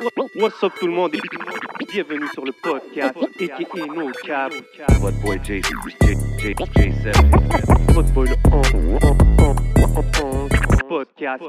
What's up tout le monde? Et bienvenue sur le podcast et No Cap. What boy J, J, J, J7. Votre boy le podcast.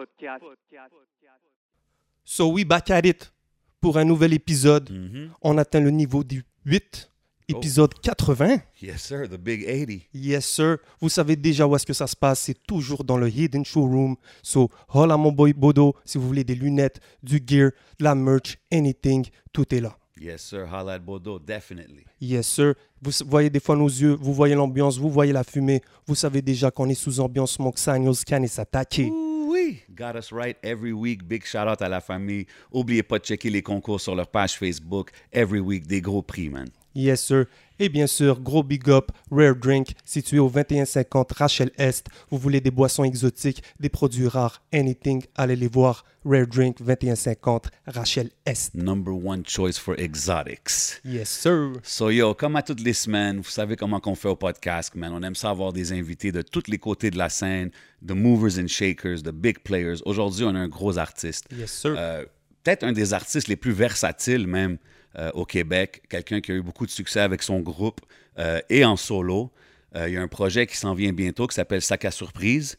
So we back at it pour un nouvel épisode. Mhm. On atteint le niveau du 8, épisode 80. Yes, sir, the big 80. Yes, sir. Vous savez déjà où est-ce que ça se passe. C'est toujours dans le Hidden Showroom. So, holla mon boy Bodo. Si vous voulez des lunettes, du gear, de la merch, anything, tout est là. Yes, sir, holla at Bodo, definitely. Yes, sir. Vous voyez des fois nos yeux, vous voyez l'ambiance, vous voyez la fumée. Vous savez déjà qu'on est sous ambiance Smoke Signals, Can et s'attaquer. Oui, got us right every week. Big shout out à la famille. Oubliez pas de checker les concours sur leur page Facebook. Every week, des gros prix, man. Yes, sir. Et bien sûr, gros big up, Rare Drink, situé au 2150 Rachel Est. Vous voulez des boissons exotiques, des produits rares, anything, allez les voir. Rare Drink, 2150 Rachel Est. Number one choice for exotics. Yes, sir. So yo, comme à toutes les semaines, vous savez comment qu'on fait au podcast, man. On aime ça avoir des invités de tous les côtés de la scène, de movers and shakers, de big players. Aujourd'hui, on a un gros artiste. Yes, sir. Euh, Peut-être un des artistes les plus versatiles même euh, au Québec. Quelqu'un qui a eu beaucoup de succès avec son groupe euh, et en solo. Euh, il y a un projet qui s'en vient bientôt qui s'appelle Sac à surprise.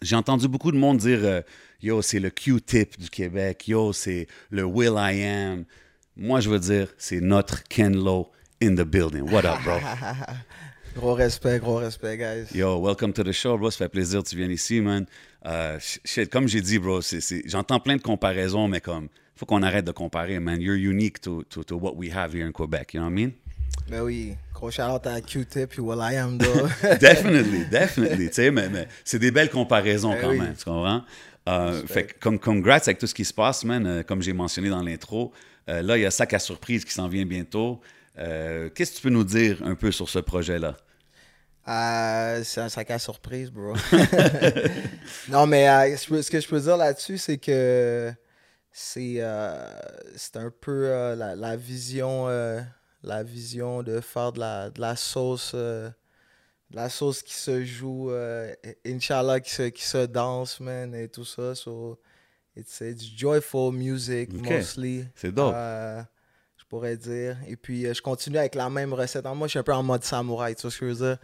J'ai entendu beaucoup de monde dire Yo, c'est le Q-tip du Québec. Yo, c'est le Will I Am. Moi, je veux dire, c'est notre Ken Lo in the building. What up, bro? Gros respect, gros respect, guys. Yo, welcome to the show, bro. Ça fait plaisir que tu viennes ici, man. Euh, shit, comme j'ai dit, bro, j'entends plein de comparaisons, mais comme, faut qu'on arrête de comparer, man. You're unique to, to, to what we have here in Quebec, you know what I mean? Ben oui, gros shout-out à Q-Tip et Will I Am, definitely, definitely. Tu sais, mais, mais c'est des belles comparaisons Ben quand oui. même, tu comprends? Euh, fait que comme congrats avec tout ce qui se passe, man. euh, comme j'ai mentionné dans l'intro, euh, là, il y a Sac à surprise qui s'en vient bientôt. Qu'est-ce que tu peux nous dire un peu sur ce projet-là? C'est un sac à surprise, bro. non, mais ce que je peux dire là-dessus, c'est que c'est euh, c'est un peu euh, la, la vision euh, la vision de faire de la, de la sauce de la sauce qui se joue Inch'Allah qui se, qui se danse man et tout ça. So it's, it's joyful music mostly. C'est dope. Je pourrais dire. Et puis je continue avec la même recette. Moi je suis un peu en mode samouraï tu vois ce que je veux dire?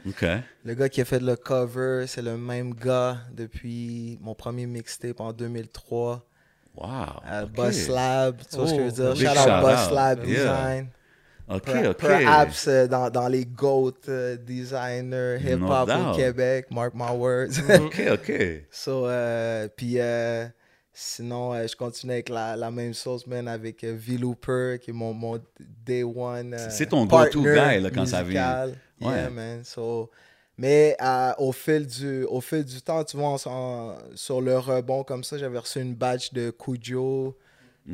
Le gars qui a fait le cover, c'est le même gars depuis mon premier mixtape en 2003. Wow. Euh, OK. Boss Lab, tu vois ce que je veux dire? Big Shout out Boss. Lab Yeah. Design. OK, Per- OK. Perhaps euh, dans, dans les GOAT euh, designers hip-hop au Québec, mark my words. OK, OK. so, euh, puis sinon, je continue avec la, la même sauce, man, avec euh, V-Looper, qui est mon, mon day one. C'est ton go-to guy, là, quand ça vient. Ouais. Yeah, man. So, mais euh, au, fil du, au fil du temps, tu vois, en- en- sur le rebond comme ça, j'avais reçu une badge de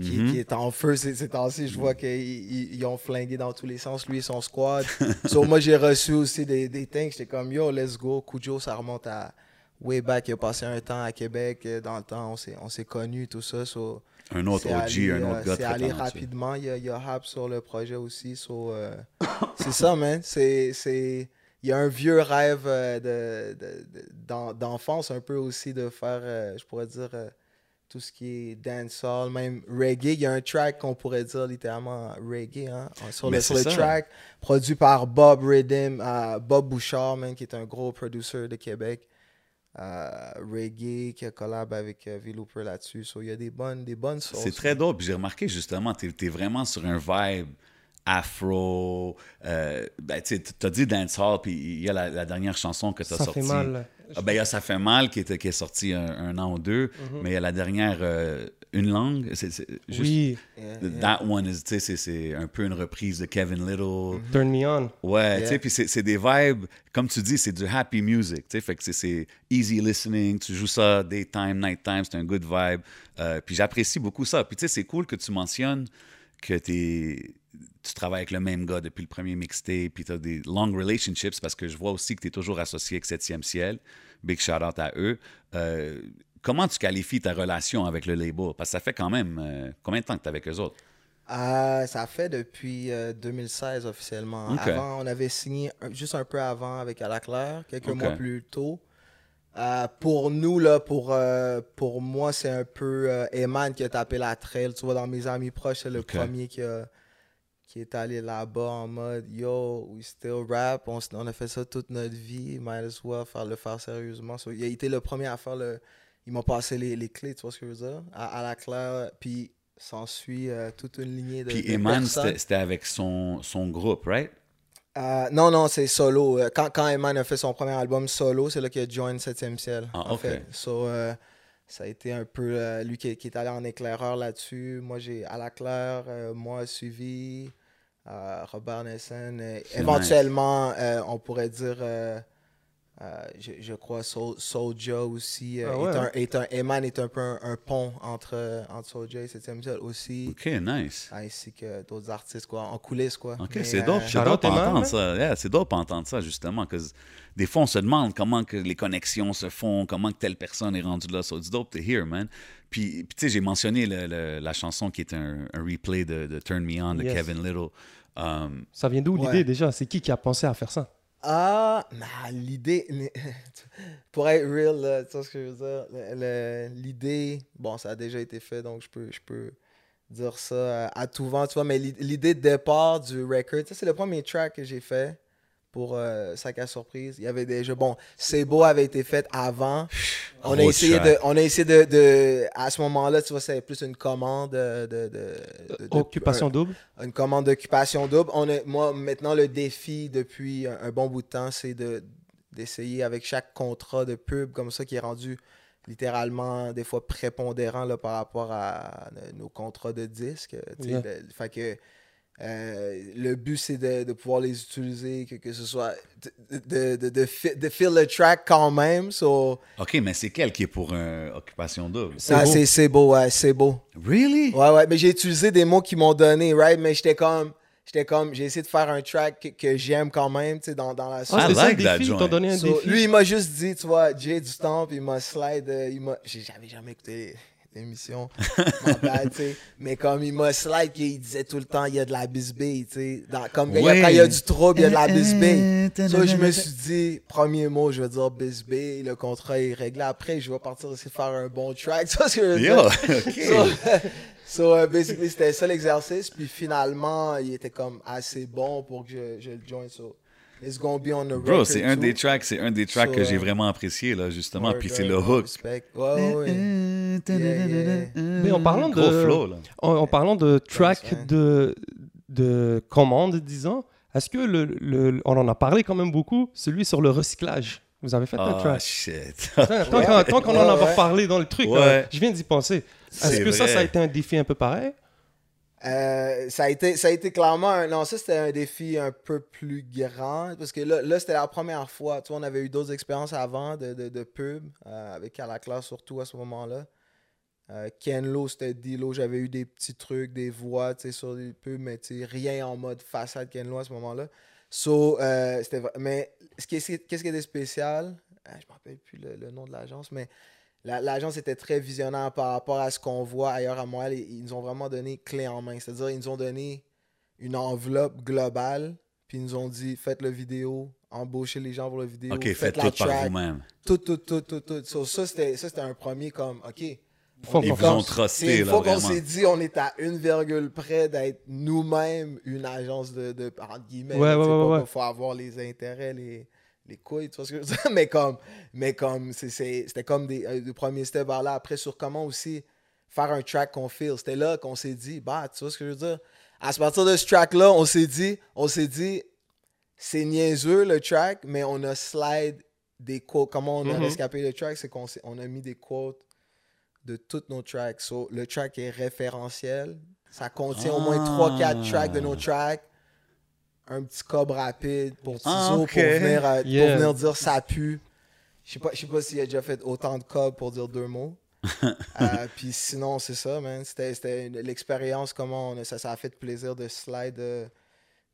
qui, Mhm. qui est en feu ces, ces temps-ci. Je vois qu'ils ils- ils ont flingué dans tous les sens, lui et son squad. so, moi, j'ai reçu aussi des, des things. J'étais comme, yo, let's go. Cujo, ça remonte à way back. Il a passé un temps à Québec. euh, Dans le temps, on s'est, on s'est connus, tout ça. So, Un autre OG, un euh, autre gars C'est allé rapidement. Il y a, il y a Hap sur le projet aussi. so, euh, c'est ça, man. C'est... Il y a un vieux rêve euh, de, de- de- d'en- d'enfance un peu aussi de faire, euh, je pourrais dire, euh, tout ce qui est dancehall, même reggae. Il y a un track qu'on pourrait dire littéralement reggae hein, sur Mais le, sur track, produit par Bob Rhythm, euh, Bob Bouchard, man, qui est un gros producer de Québec. Reggae qui a collab avec V-Looper là-dessus. So, il y a des bonnes, des bonnes sauces. C'est très dope. Puis J'ai remarqué justement, tu es, vraiment sur un vibe afro. Euh, ben, tu as dit dancehall, puis il y a la, la dernière chanson que tu as Ça sortie. fait mal. Ah, ben, y a Ça fait mal qui est, qui est sorti un, un an ou deux, mais il y a la dernière, euh, Une langue. C'est, juste, Oui, Yeah, yeah. That one is, tu sais, c'est, un peu une reprise de Kevin Little. Turn Me On. Ouais, tu sais, puis c'est, des vibes, comme tu dis, c'est du happy music, tu sais, fait que c'est, c'est easy listening, tu joues ça daytime, nighttime, c'est un good vibe. Euh, puis j'apprécie beaucoup ça. Puis tu sais, c'est cool que tu mentionnes que t'es, tu travailles avec le même gars depuis le premier mixtape, puis tu as des long relationships, parce que je vois aussi que tu es toujours associé avec Septième Ciel. Big shout out à eux. Euh, comment tu qualifies ta relation avec le label? Parce que ça fait quand même euh, combien de temps que tu es avec eux autres? Euh, ça fait depuis euh, 2016 officiellement. Ok. Avant, on avait signé juste un peu avant avec À la Claire, quelques mois plus tôt. Euh, pour nous, là, pour, euh, pour moi, c'est un peu euh, Eman qui a tapé la trail. Tu vois, dans mes amis proches, c'est le premier qui, a- qui est allé là-bas en mode Yo, we still rap. On, on a fait ça toute notre vie. Might as well faire, le faire sérieusement. So, il a été le premier à faire le. Il m'a passé les, les clés, tu vois ce que je veux dire? À, à la claire. Puis s'ensuit euh, toute une lignée de. Puis Eman, c'était avec son, son groupe, right? Euh, non, non, c'est solo. Euh, Quand, quand Eman a fait son premier album solo, c'est là qu'il a join 7e ciel. Ah, en ok. fait. So, euh, ça a été un peu lui qui, qui est allé en éclaireur là-dessus. Moi, j'ai à la claire, moi suivi, euh, Robert Nelson. euh, C'est éventuellement, euh, on pourrait dire, euh, euh, je, je crois, Soul- Soulja aussi. euh, Ah ouais, est un, est un, Eman est un peu un, un pont entre, euh, entre Soulja et 7e ciel aussi. OK, nice. Ainsi que d'autres artistes, quoi, en coulisses, quoi. OK, c'est euh, dope. C'est Shout-out dope entendre ça. Yeah, c'est dope à entendre ça, justement. Que des fois, on se demande comment que les connexions se font, comment que telle personne est rendue là. So it's dope to hear, man. Puis, puis, tu sais, j'ai mentionné le- le- la chanson qui est un, un replay de, de Turn Me On de Yes. Kevin Little. Um, Ça vient d'où Ouais. l'idée déjà? C'est qui qui a pensé à faire ça? Ah, nah, l'idée. Pour être real, là, tu vois ce que je veux dire? L'idée, bon, ça a déjà été fait, donc je peux, je peux dire ça euh, à tout vent, tu vois, mais l'i- l'idée de départ du record, ça, c'est le premier track que j'ai fait pour euh, Sac à Surprise. Il y avait déjà, bon, C'est beau avait été fait avant. On a Gros essayé, track. de, on a essayé de, de- à ce moment-là, tu vois, c'était plus une commande de. de, de- de- de- Occupation un- double? Une commande d'occupation double. On a, moi, maintenant, le défi depuis un, un bon bout de temps, c'est de, d'essayer avec chaque contrat de pub comme ça qui est rendu littéralement des fois prépondérant là, par rapport à nos contrats de disques. Yeah. fait que euh, le but, c'est de, de pouvoir les utiliser, que, que ce soit de, de, de, de, fi- de fill le track quand même. So, OK, mais c'est quel qui est pour une occupation double? C'est ah, beau. c'est, c'est beau, ouais, c'est beau. Really? Ouais, ouais, mais j'ai utilisé des mots qui m'ont donné, right? Mais j'étais comme, j'étais comme, j'ai essayé de faire un track que, que j'aime quand même, tu sais, dans, dans la Ah, I c'était ça like that défi joint. donné un So, défi lui, il m'a juste dit, tu vois, Jay du temps, puis il m'a slide, euh, il m'a, j'ai- j'avais jamais écouté bad, sais, mais comme il m'a slide, qu'il disait tout le temps, il y a de la bisbille, tu sais, dans- comme quand il y a- Ouais. quand il y a du trouble, il y a de la bisbille. So, je me suis dit, premier mot, je vais dire bisbille, le contrat est réglé, après, je vais partir de faire un bon track, je Yo. So, so, basically, c'était ça l'exercice. Puis finalement, il était comme assez bon pour que je, je le join. So, it's gonna be on the Bro, c'est un too. des tracks, c'est un des tracks So, que j'ai vraiment apprécié, là, justement. Puis c'est le hook. respect. Ouais, ouais. Yeah, yeah. Mais en parlant Gros de- flow, là. En, en parlant de track de, de commande, disons, est-ce que le, le- on en a parlé quand même beaucoup, celui sur le recyclage? Vous avez fait un Ah, track shit. Tant, tant Ouais. qu'on- en a ouais. parlé dans le truc, Ouais. je viens d'y penser. Est-ce que ça, ça a été un défi un peu pareil? Euh, ça, a été, ça a été clairement un, non ça c'était un défi un peu plus grand parce que là, là c'était la première fois. Tu vois, on avait eu d'autres expériences avant de, de, pub euh, avec à la classe surtout à ce moment-là. Euh, Ken Lo c'était Dilo j'avais eu des petits trucs des voix sur des pubs mais rien en mode façade Ken Lo à ce moment-là. So euh, c'était mais ce qu'est-ce qui était spécial? Ah, je me rappelle plus le nom de l'agence mais la- L'agence était très visionnaire par rapport à ce qu'on voit ailleurs à Montréal. et Ils nous ont vraiment donné clé en main. C'est-à-dire, ils nous ont donné une enveloppe globale, puis ils nous ont dit faites le vidéo, embauchez les gens pour le vidéo, OK, faites faites la tout par track, vous-même. tout, tout, tout, tout, tout. So, ça, c'était ça, c'était un premier comme OK. Faut Ils vous ont trusté, une là, fois qu'on s'est dit, on est à une virgule près d'être nous-mêmes une agence de, de entre guillemets. Sais, ouais, ouais, ouais. faut avoir les intérêts, les, les couilles, tu vois ce que je veux dire? Mais comme, mais comme c'était comme des, euh, des premiers steps vers là. Après, sur comment aussi faire un track qu'on feel. C'était là qu'on s'est dit, bah, tu vois ce que je veux dire? À partir de ce track-là, on s'est dit, on s'est dit, c'est niaiseux le track, mais on a slide des quotes. Comment on a rescapé le track, c'est qu'on on a mis des quotes de tous nos tracks. So, le track est référentiel. Ça contient au moins Ah. 3-4 tracks de nos tracks. Un petit cob rapide pour Tizo Ah, pour, venir, euh, pour venir dire ça pue. Je sais pas, je sais pas s'il a déjà fait autant de cob pour dire deux mots. Euh, Puis sinon, c'est ça, man. C'était l'expérience, comment on a- ça, ça a fait plaisir de slide, euh,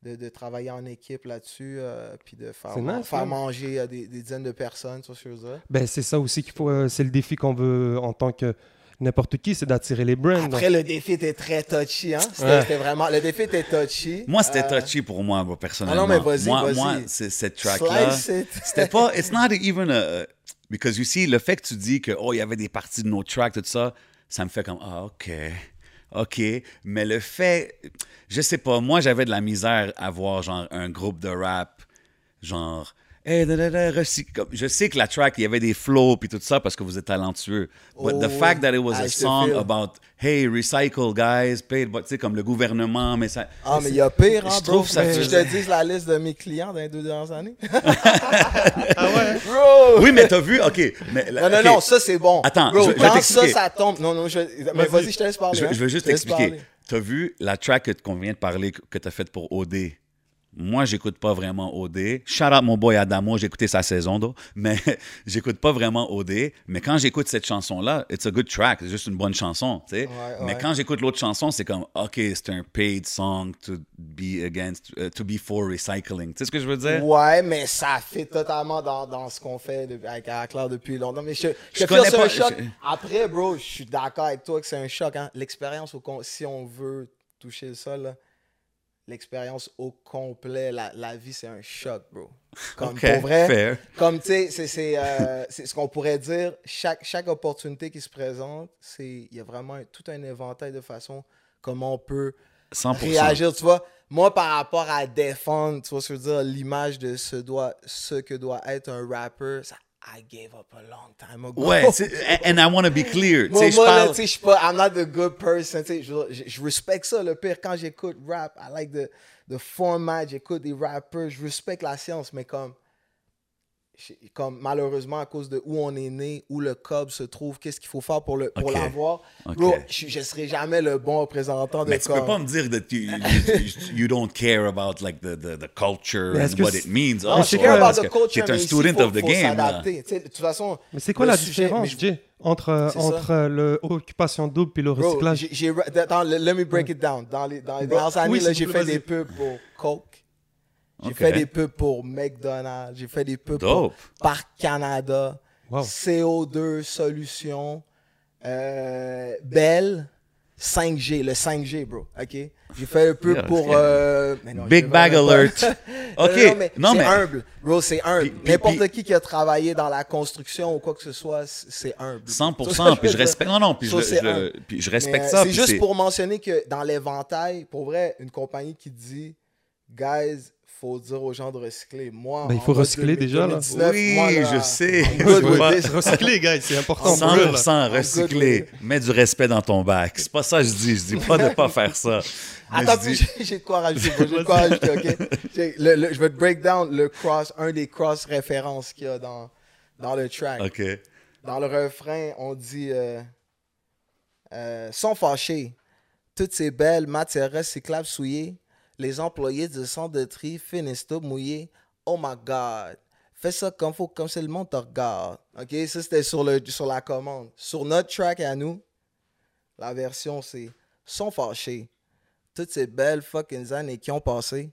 de, de travailler en équipe là-dessus, euh, puis de faire, C'est man- nice, faire man. manger à des, des dizaines de personnes, vois ce? Ben, c'est ça aussi qu'il faut. euh, c'est le défi qu'on veut en tant que n'importe qui, c'est d'attirer les brands. donc. Après, le défi était très touchy, hein? C'était Ouais. vraiment... Le défi était touchy. Moi, c'était Euh, touchy pour moi, moi, personnellement. Ah non, mais vas-y, moi, vas-y. moi, c'est- cette track-là, c'était pas... It's not even a... Because you see, le fait que tu dis que, oh, il y avait des parties de nos tracks, tout ça, ça me fait comme, ah, OK. OK, mais le fait, je sais pas, moi j'avais de la misère à voir genre un groupe de rap, genre, hey, da, da, da, recyc- comme- je sais que la track, il y avait des flows puis tout ça parce que vous êtes talentueux. But the Oh, fact that it was ah, a je song feel. about, hey, recycle guys, pay, tu sais, comme le gouvernement, mais ça. Ah, mais il y a pire, hein, Je bro. trouve ça Je faisait- te dis la liste de mes clients dans les deux dernières années. Ah ouais? Bro! Oui, mais t'as vu, OK. Mais, Non, non, non, ça c'est bon. Attends, Bro, je- je vais quand ça, t'expliquer. ça tombe. Non, non, je... mais vas-y, je te laisse parler. Je, hein. je veux juste te laisse t'expliquer. parler. Tu as vu la track qu'on vient de parler que tu as faite pour OD? Moi, j'écoute pas vraiment OD. Shout out mon boy Adamo, j'ai écouté sa saison, though. mais j'écoute pas vraiment OD. Mais quand j'écoute cette chanson-là, it's a good track, c'est juste une bonne chanson, tu sais. Ouais, Mais quand j'écoute l'autre chanson, c'est comme, OK, c'est un paid song to be against, uh, to be for recycling. Tu sais ce que je veux dire? Ouais, mais ça fait totalement dans, dans ce qu'on fait de- avec Claire depuis longtemps. Mais je, je, Je connais pas- un choc. je- Après, bro, je suis d'accord avec toi que c'est un choc. Hein. L'expérience, si on veut toucher le sol, là, l'expérience au complet, la, la vie, c'est un choc, bro. Comme pour vrai. fair. Comme, tu sais, c'est- c'est euh, c'est ce qu'on pourrait dire. Chaque, chaque opportunité qui se présente, c'est il y a vraiment un- tout un éventail de façons comment on peut 100%. réagir, tu vois. Moi, par rapport à défendre, tu vois ce que je veux dire, l'image de ce, doit, ce que doit être un rapper, ça, I gave up a long time ago. Ouais, and I want to be clear. Moi, moi, parle- je pas, I'm not the good person, je, je, respecte ça, le pire, quand j'écoute rap, I like the, the format, j'écoute des rappers, je respecte la science, mais comme, comme malheureusement, à cause de où on est né, où le cob se trouve, qu'est-ce qu'il faut faire pour, le, pour l'avoir, bro, je, je serai jamais le bon représentant de Mais tu peux comme- pas me dire that you, you, you don't care about like the, the, the culture and que what it means? Non, also, je care about the culture, un mais ici, student faut- of the faut game. De toute façon, Mais c'est quoi la sujet- différence, je- entre, entre euh, le occupation double et le Bro, recyclage? j'ai- j'ai- dans le- let me break it down. Dans les, dans les dernières années, oui, j'ai fait des pubs pour Coke. J'ai fait des pubs pour McDonald's. J'ai fait des pubs Dope. pour Parc Canada. Wow. CO2 Solutions. Euh, Bell. 5G, le 5G, bro. OK? J'ai fait un peu Yeah, pour. yeah. euh, mais non, Big bag alert. OK. Non, mais Non, c'est mais- humble. Bro, c'est humble. N'importe qui qui a travaillé dans la construction ou quoi que ce soit, c'est humble. 100%. Puis je respecte. Non, non, puis je, Ça, c'est je- puis respecte ça. C'est juste pour mentionner que dans l'éventail, pour vrai, une compagnie qui dit, guys, faut dire aux gens de recycler. Moi, Ben, il faut recycler déjà, là. 2019, Oui, moi, là, je sais. Recycler, guys, c'est important. pour eux, là. 100% good recyclé. with Mets du respect dans ton bac. C'est pas ça que je dis. Je dis pas de pas faire ça. Mais Attends, dis- j'ai de quoi rajouter. bro, J'ai de quoi rajouter, ok? J'ai- le- le- je vais te break down le cross, un des cross références qu'il y a dans, dans le track. OK. Dans le refrain, on dit euh, euh, Sont fâchés. Toutes ces belles matières recyclables souillées. Les employés du centre de tri finissent tout mouillés. Oh my God. Fais ça comme faut, comme monde te regarde. OK? Ça, c'était sur, le, sur la commande. Sur notre track à nous, la version, c'est Sont fâchés. Toutes ces belles fucking années qui ont passé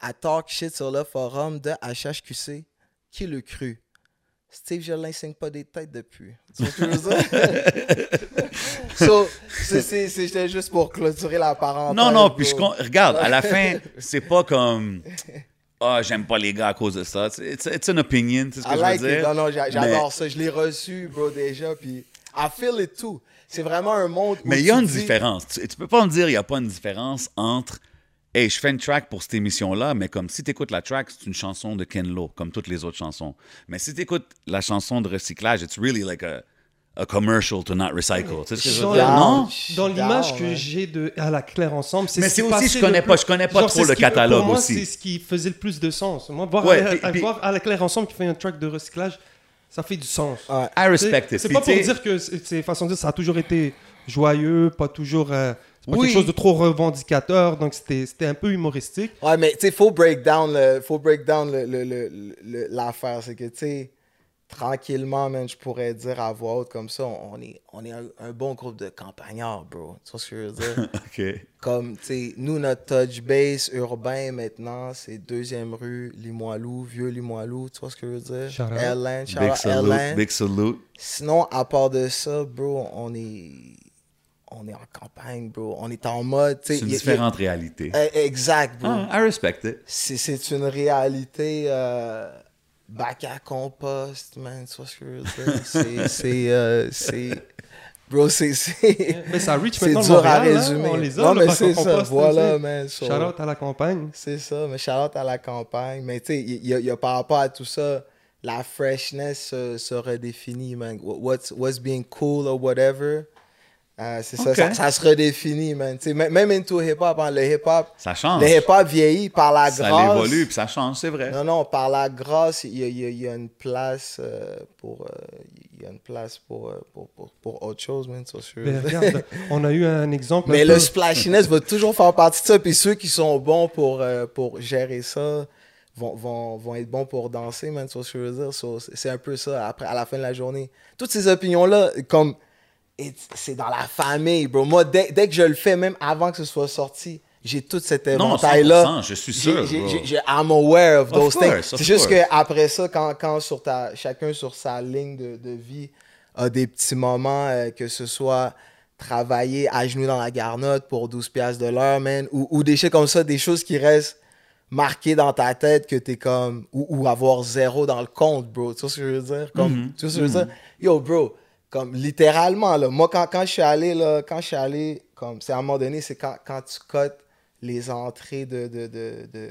à talk shit sur le forum de HHQC. Qui le cru? Steve Jolin signe pas des têtes depuis. Tu vois ce que je veux dire? so, c'est- c'est- c'est- C'était juste pour clôturer la parenthèse. Non, non, puis je regarde, à la fin, c'est pas comme ah, j'aime pas les gars à cause de ça. It's, it's an opinion, c'est ce que I je like veux it. dire. Non, non, j'a- j'adore Mais- ça. Je l'ai reçu, bro, déjà. Puis, I feel it too. C'est vraiment un monde où Mais il y a une dis- différence. Tu, tu peux pas me dire qu'il n'y a pas une différence entre Hey, je fais une track pour cette émission-là, mais comme si tu écoutes la track, c'est une chanson de Ken Lo, comme toutes les autres chansons. Mais si tu écoutes la chanson de recyclage, it's really like a, a commercial to not recycle. Tu sais ce que je veux dire? Non? Dans l'image que j'ai de à la claire ensemble, c'est Mais ce c'est qui aussi, je connais pas- je connais pas trop c'est le ce qui- catalogue pour moi, aussi. C'est ce qui faisait le plus de sens. Moi, voir, Ouais, à, puis- à- puis- voir à la claire ensemble qui fait un track de recyclage, ça fait du sens. Ouais. I respect C'est it. c'est pas pour dire que c'est c'est façon de dire ça a toujours été joyeux, pas toujours euh, c'est pas Oui. quelque chose de trop revendicateur, donc c'était un peu humoristique. Ouais, mais tu sais, faut break down le, faut break down le, le- le- le- l'affaire. C'est que, tu sais, tranquillement, man, je pourrais dire à voix haute comme ça, on est, on est un, un bon groupe de campagnards, bro. Tu vois ce que je veux dire? OK. comme, tu sais, nous, notre touch base urbain maintenant, c'est deuxième rue, Limoilou, vieux Limoilou. Tu vois ce que je veux dire? Shout salute, big salute. Sinon, à part de ça, bro, on est, on est en campagne, bro. On est en mode. C'est une y a- y a- différente réalité. Eh, Exact, bro. Ah, I respect it. C'est c'est une réalité euh, bac à compost, man. Tu vois ce que je veux dire? C'est. c'est, euh, c'est- Bro, c'est. c'est- Mais ça reach C'est maintenant le dur à Montréal, hein, résumer. on les a, non, le mais c'est ça. compost, Voilà, man. so- Shout out à la campagne. C'est ça, mais shout à la campagne. Mais tu sais, il y, a- il y a par rapport à tout ça, la freshness se, se redéfinit, man. What- What's, what's being cool or whatever, euh, c'est ça, ça, ça se redéfinit, man. Même into hip-hop, hein, le hip-hop, Ça change. le hip-hop vieillit par la Ça grâce. évolue, puis ça change, c'est vrai. Non, non, par la grâce, il y a, y y une place euh, pour... euh, il y a une place pour, euh, pour, pour, pour autre chose, man. ça, je- Ben, regarde, on a eu un exemple. mais un le splashiness va toujours faire partie de ça. Puis ceux qui sont bons pour, euh, pour gérer ça vont, vont, vont être bons pour danser, man. sur ce que je veux dire. So, c'est- un peu ça après, à la fin de la journée. Toutes ces opinions-là, comme c'est dans la famille, bro. Moi, dès, dès que je le fais, même avant que ce soit sorti, j'ai toute cette Non, éventail-là. 100%, je suis sûr, J'ai- j'ai- bro. j'ai- j'ai- I'm aware of Of those things. course, C'est juste qu'après ça, quand, quand sur ta, chacun sur sa ligne de, de vie a des petits moments, euh, que ce soit travailler à genoux dans la garnotte pour 12 piastres de l'heure, man, ou, ou des choses comme ça, des choses qui restent marquées dans ta tête que t'es comme, ou, ou avoir zéro dans le compte, bro. Tu vois ce que je veux dire? Comme, Mhm. Tu vois ce que je veux dire? Yo, bro, comme littéralement, là, moi, quand, quand je suis allé, là, quand je suis allé, comme, c'est à un moment donné, c'est quand, quand tu cotes les entrées de, de, de, de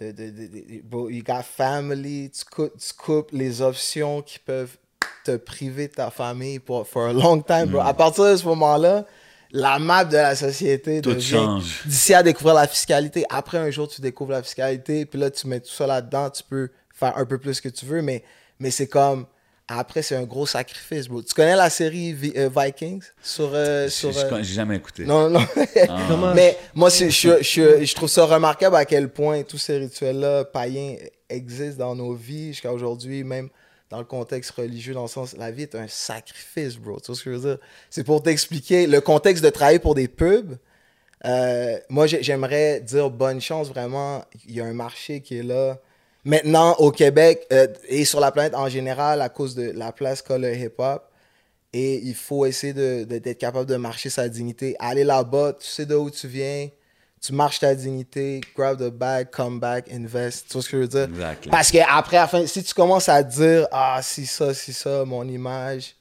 de, de, de- de- bro, you got family, tu coupes, tu coupes les options qui peuvent te priver de ta famille pour for a long time, bro. À partir de ce moment-là, la map de la société Tout change. d'ici à découvrir la fiscalité. Après, un jour, tu découvres la fiscalité, puis là, tu mets tout ça là-dedans, tu peux faire un peu plus que tu veux, mais, mais c'est comme... Après, c'est un gros sacrifice, bro. Tu connais la série Vi- euh, Vikings sur... euh, Je- sur euh, J'ai jamais écouté. non, non. Ah. Mais moi, je, je, je trouve ça remarquable à quel point tous ces rituels-là païens existent dans nos vies jusqu'à aujourd'hui, même dans le contexte religieux, dans le sens, la vie est un sacrifice, bro. Tu vois ce que je veux dire? C'est pour t'expliquer le contexte de travailler pour des pubs. euh, moi, j'ai- j'aimerais dire bonne chance, vraiment. Il y a un marché qui est là. Maintenant, au Québec euh, et sur la planète en général, à cause de la place qu'a le hip-hop, et il faut essayer de- de- d'être capable de marcher sa dignité. Aller là-bas, tu sais de où tu viens, tu marches ta dignité, grab the bag, come back, invest. Tu vois ce que je veux dire? Exactly. Parce que après, à la fin, si tu commences à dire, ah, si ça, si ça, mon image,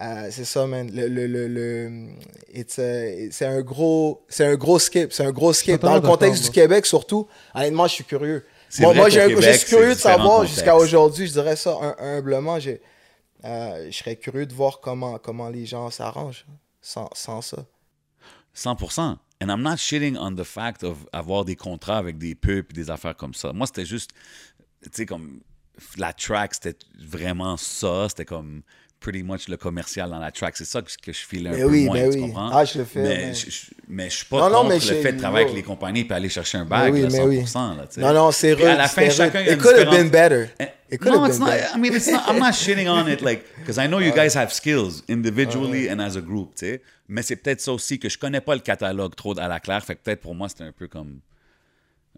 euh, c'est ça, man. Le, le, le, le- it's a- c'est un gros, c'est un gros skip, c'est un gros skip. Dans le contexte du Québec, surtout, honnêtement, je suis curieux. Moi, j'ai un- Québec, je suis curieux de savoir jusqu'à aujourd'hui, je dirais ça hum- humblement, j'ai, euh, je serais curieux de voir comment, comment les gens s'arrangent sans, sans ça. 100%. And I'm not shitting on the fact of avoir des contrats avec des pubs et des affaires comme ça. Moi, c'était juste, tu sais, comme la track, c'était vraiment ça. C'était comme pretty much le commercial dans la track. C'est ça que, que je file un Mais peu oui, moins, mais tu oui. comprends? Ah, je le fais, Mais, mais- je, je- mais je suis pas Non, non, contre mais le fait de travailler avec les compagnies et aller chercher un bag, oui, là, mais oui. 100%. Là, tu sais. Non, non, c'est Puis à rude, la fin, chacun, rude. It could have been better. Eh, It could no, have it's not. better. I mean, it's not. I'm not shitting on it, like, because I know you guys have skills individually and as a group, tu sais. Mais c'est peut-être ça aussi que je connais pas le catalogue trop à la claire, fait que peut-être pour moi c'était un peu comme.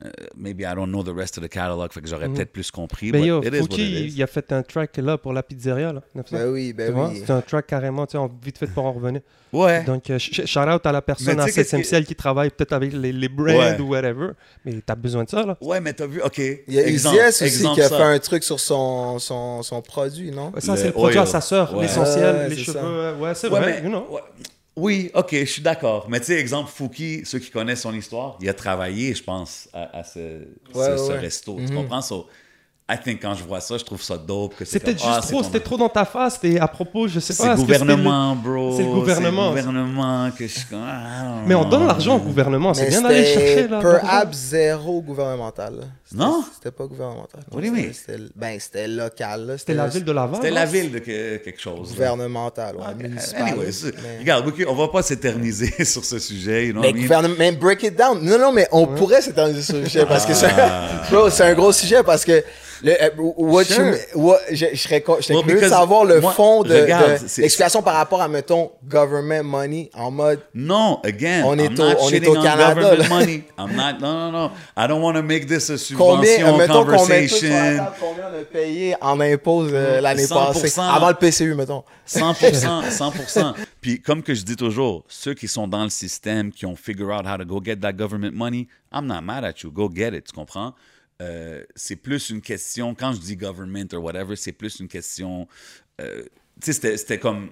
Euh, maybe I don't know the rest of the catalog, fait que j'aurais peut-être plus compris. Ben yo, il a fait un track là pour la pizzeria. Là, Ben oui, ben oui. C'est un track carrément, tu sais, vite fait pour en revenir. Ouais. Donc, euh, sh- shout out à la personne à qu'est-ce CSMCL qui travaille peut-être avec les, les brands Ouais. ou whatever. Mais t'as besoin de ça, là. Ouais, mais t'as vu, ok. Il y a exemple, aussi exemple qui a ça. fait un truc sur son, son, son produit, non? Ça, c'est le produit à sa sœur, Ouais. l'essentiel, Ouais, les cheveux. ça. euh, Ouais, c'est vrai, you know. Oui, ok, je suis d'accord. Mais tu sais, exemple, Fouki, ceux qui connaissent son histoire, il a travaillé, je pense, à, à ce, ce- Ouais, ce ouais. resto. Tu comprends? So, I think quand je vois ça, je trouve ça dope. que c'est C'était comme, juste ah, c'est trop, c'était trop dans ta face. C'était à propos, je sais C'est pas. le est-ce que c'était gouvernement, bro. c'est le gouvernement. C'est le gouvernement que je ah, Mais on donne l'argent au gouvernement. C'est Mais bien d'aller chercher, là. Perhaps zéro gouvernemental. Non? C'était pas gouvernemental. What do you mean? C'était- Ben, c'était local. là. C'était la ville de Laval. C'était la ville de que- quelque chose. Gouvernemental, ouais, municipal. Anyway, c'est- mais- regarde, on va pas s'éterniser sur ce sujet. You know Mais gouvernement, mais break it down. Non, non, mais on pourrait s'éterniser sur le sujet parce que c'est un, Bro, c'est un gros sujet parce que le, euh, what Sure. you- what- je, je serais, je serais Well, curieux de savoir le moi, fond de, l'explication par rapport à, mettons, government money en mode Non, again, On est I'm au- not on est au Canada, government là. money. I'm not, non, non, non. I don't want to make this a combien, subvention euh, mettons conversation. combien on a payé en impôts euh, l'année 100%. passée, avant le PCU, mettons? 100%, 100%. Puis comme que je dis toujours, ceux qui sont dans le système, qui ont figure out how to go get that government money, I'm not mad at you. Go get it, tu comprends? euh, c'est plus une question, quand je dis government or whatever, c'est plus une question, euh, tu sais, c'était comme,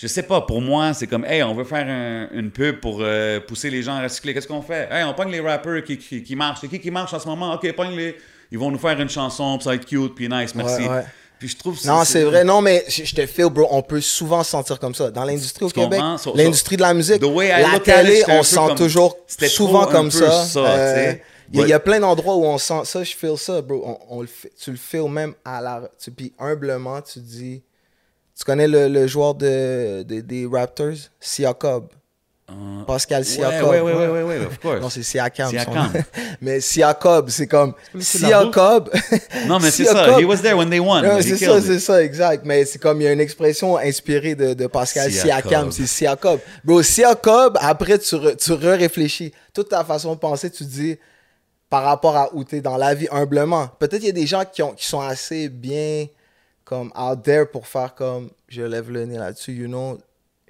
je sais pas, pour moi, c'est comme, hey, on veut faire un- une pub pour euh, pousser les gens à recycler. Qu'est-ce qu'on fait? Hey, on pogne les rappers qui, qui, qui marchent. C'est qui qui marche en ce moment? Ok, pogne les. Ils vont nous faire une chanson, puis ça va être cute, puis nice, merci. Ouais, ouais. Puis je trouve Non, c'est vrai. Non, mais je te feel, bro. On peut souvent se sentir comme ça. Dans l'industrie au Québec, l'industrie de la musique, the way I la télé, on sent comme- toujours souvent comme ça. ça, Euh. Il y, a- y plein d'endroits où on sent ça. Je feel ça, bro. On, on le fait- tu le feel même à la. Tu, puis humblement, tu dis. Tu connais le, le joueur de, de- des Raptors, Siakam. Euh, Pascal ouais, Siakam. ouais, ouais, ouais, ouais, ouais, of course. Non, c'est Siakam. Siakam. mais Siakam, c'est comme. Siakam. Non, mais c'est ça. He was there when they won. C'est ça, c'est ça, exact. Mais c'est comme il y a une expression inspirée de, de Pascal Siakam. C'est Siakam. Bro, Siakam, après tu, re- tu re-réfléchis. Toute ta façon de penser, tu dis par rapport à où t'es dans la vie, humblement. Peut-être il y a des gens qui, ont, qui sont assez bien comme out there pour faire comme je lève le nez là-dessus, you know.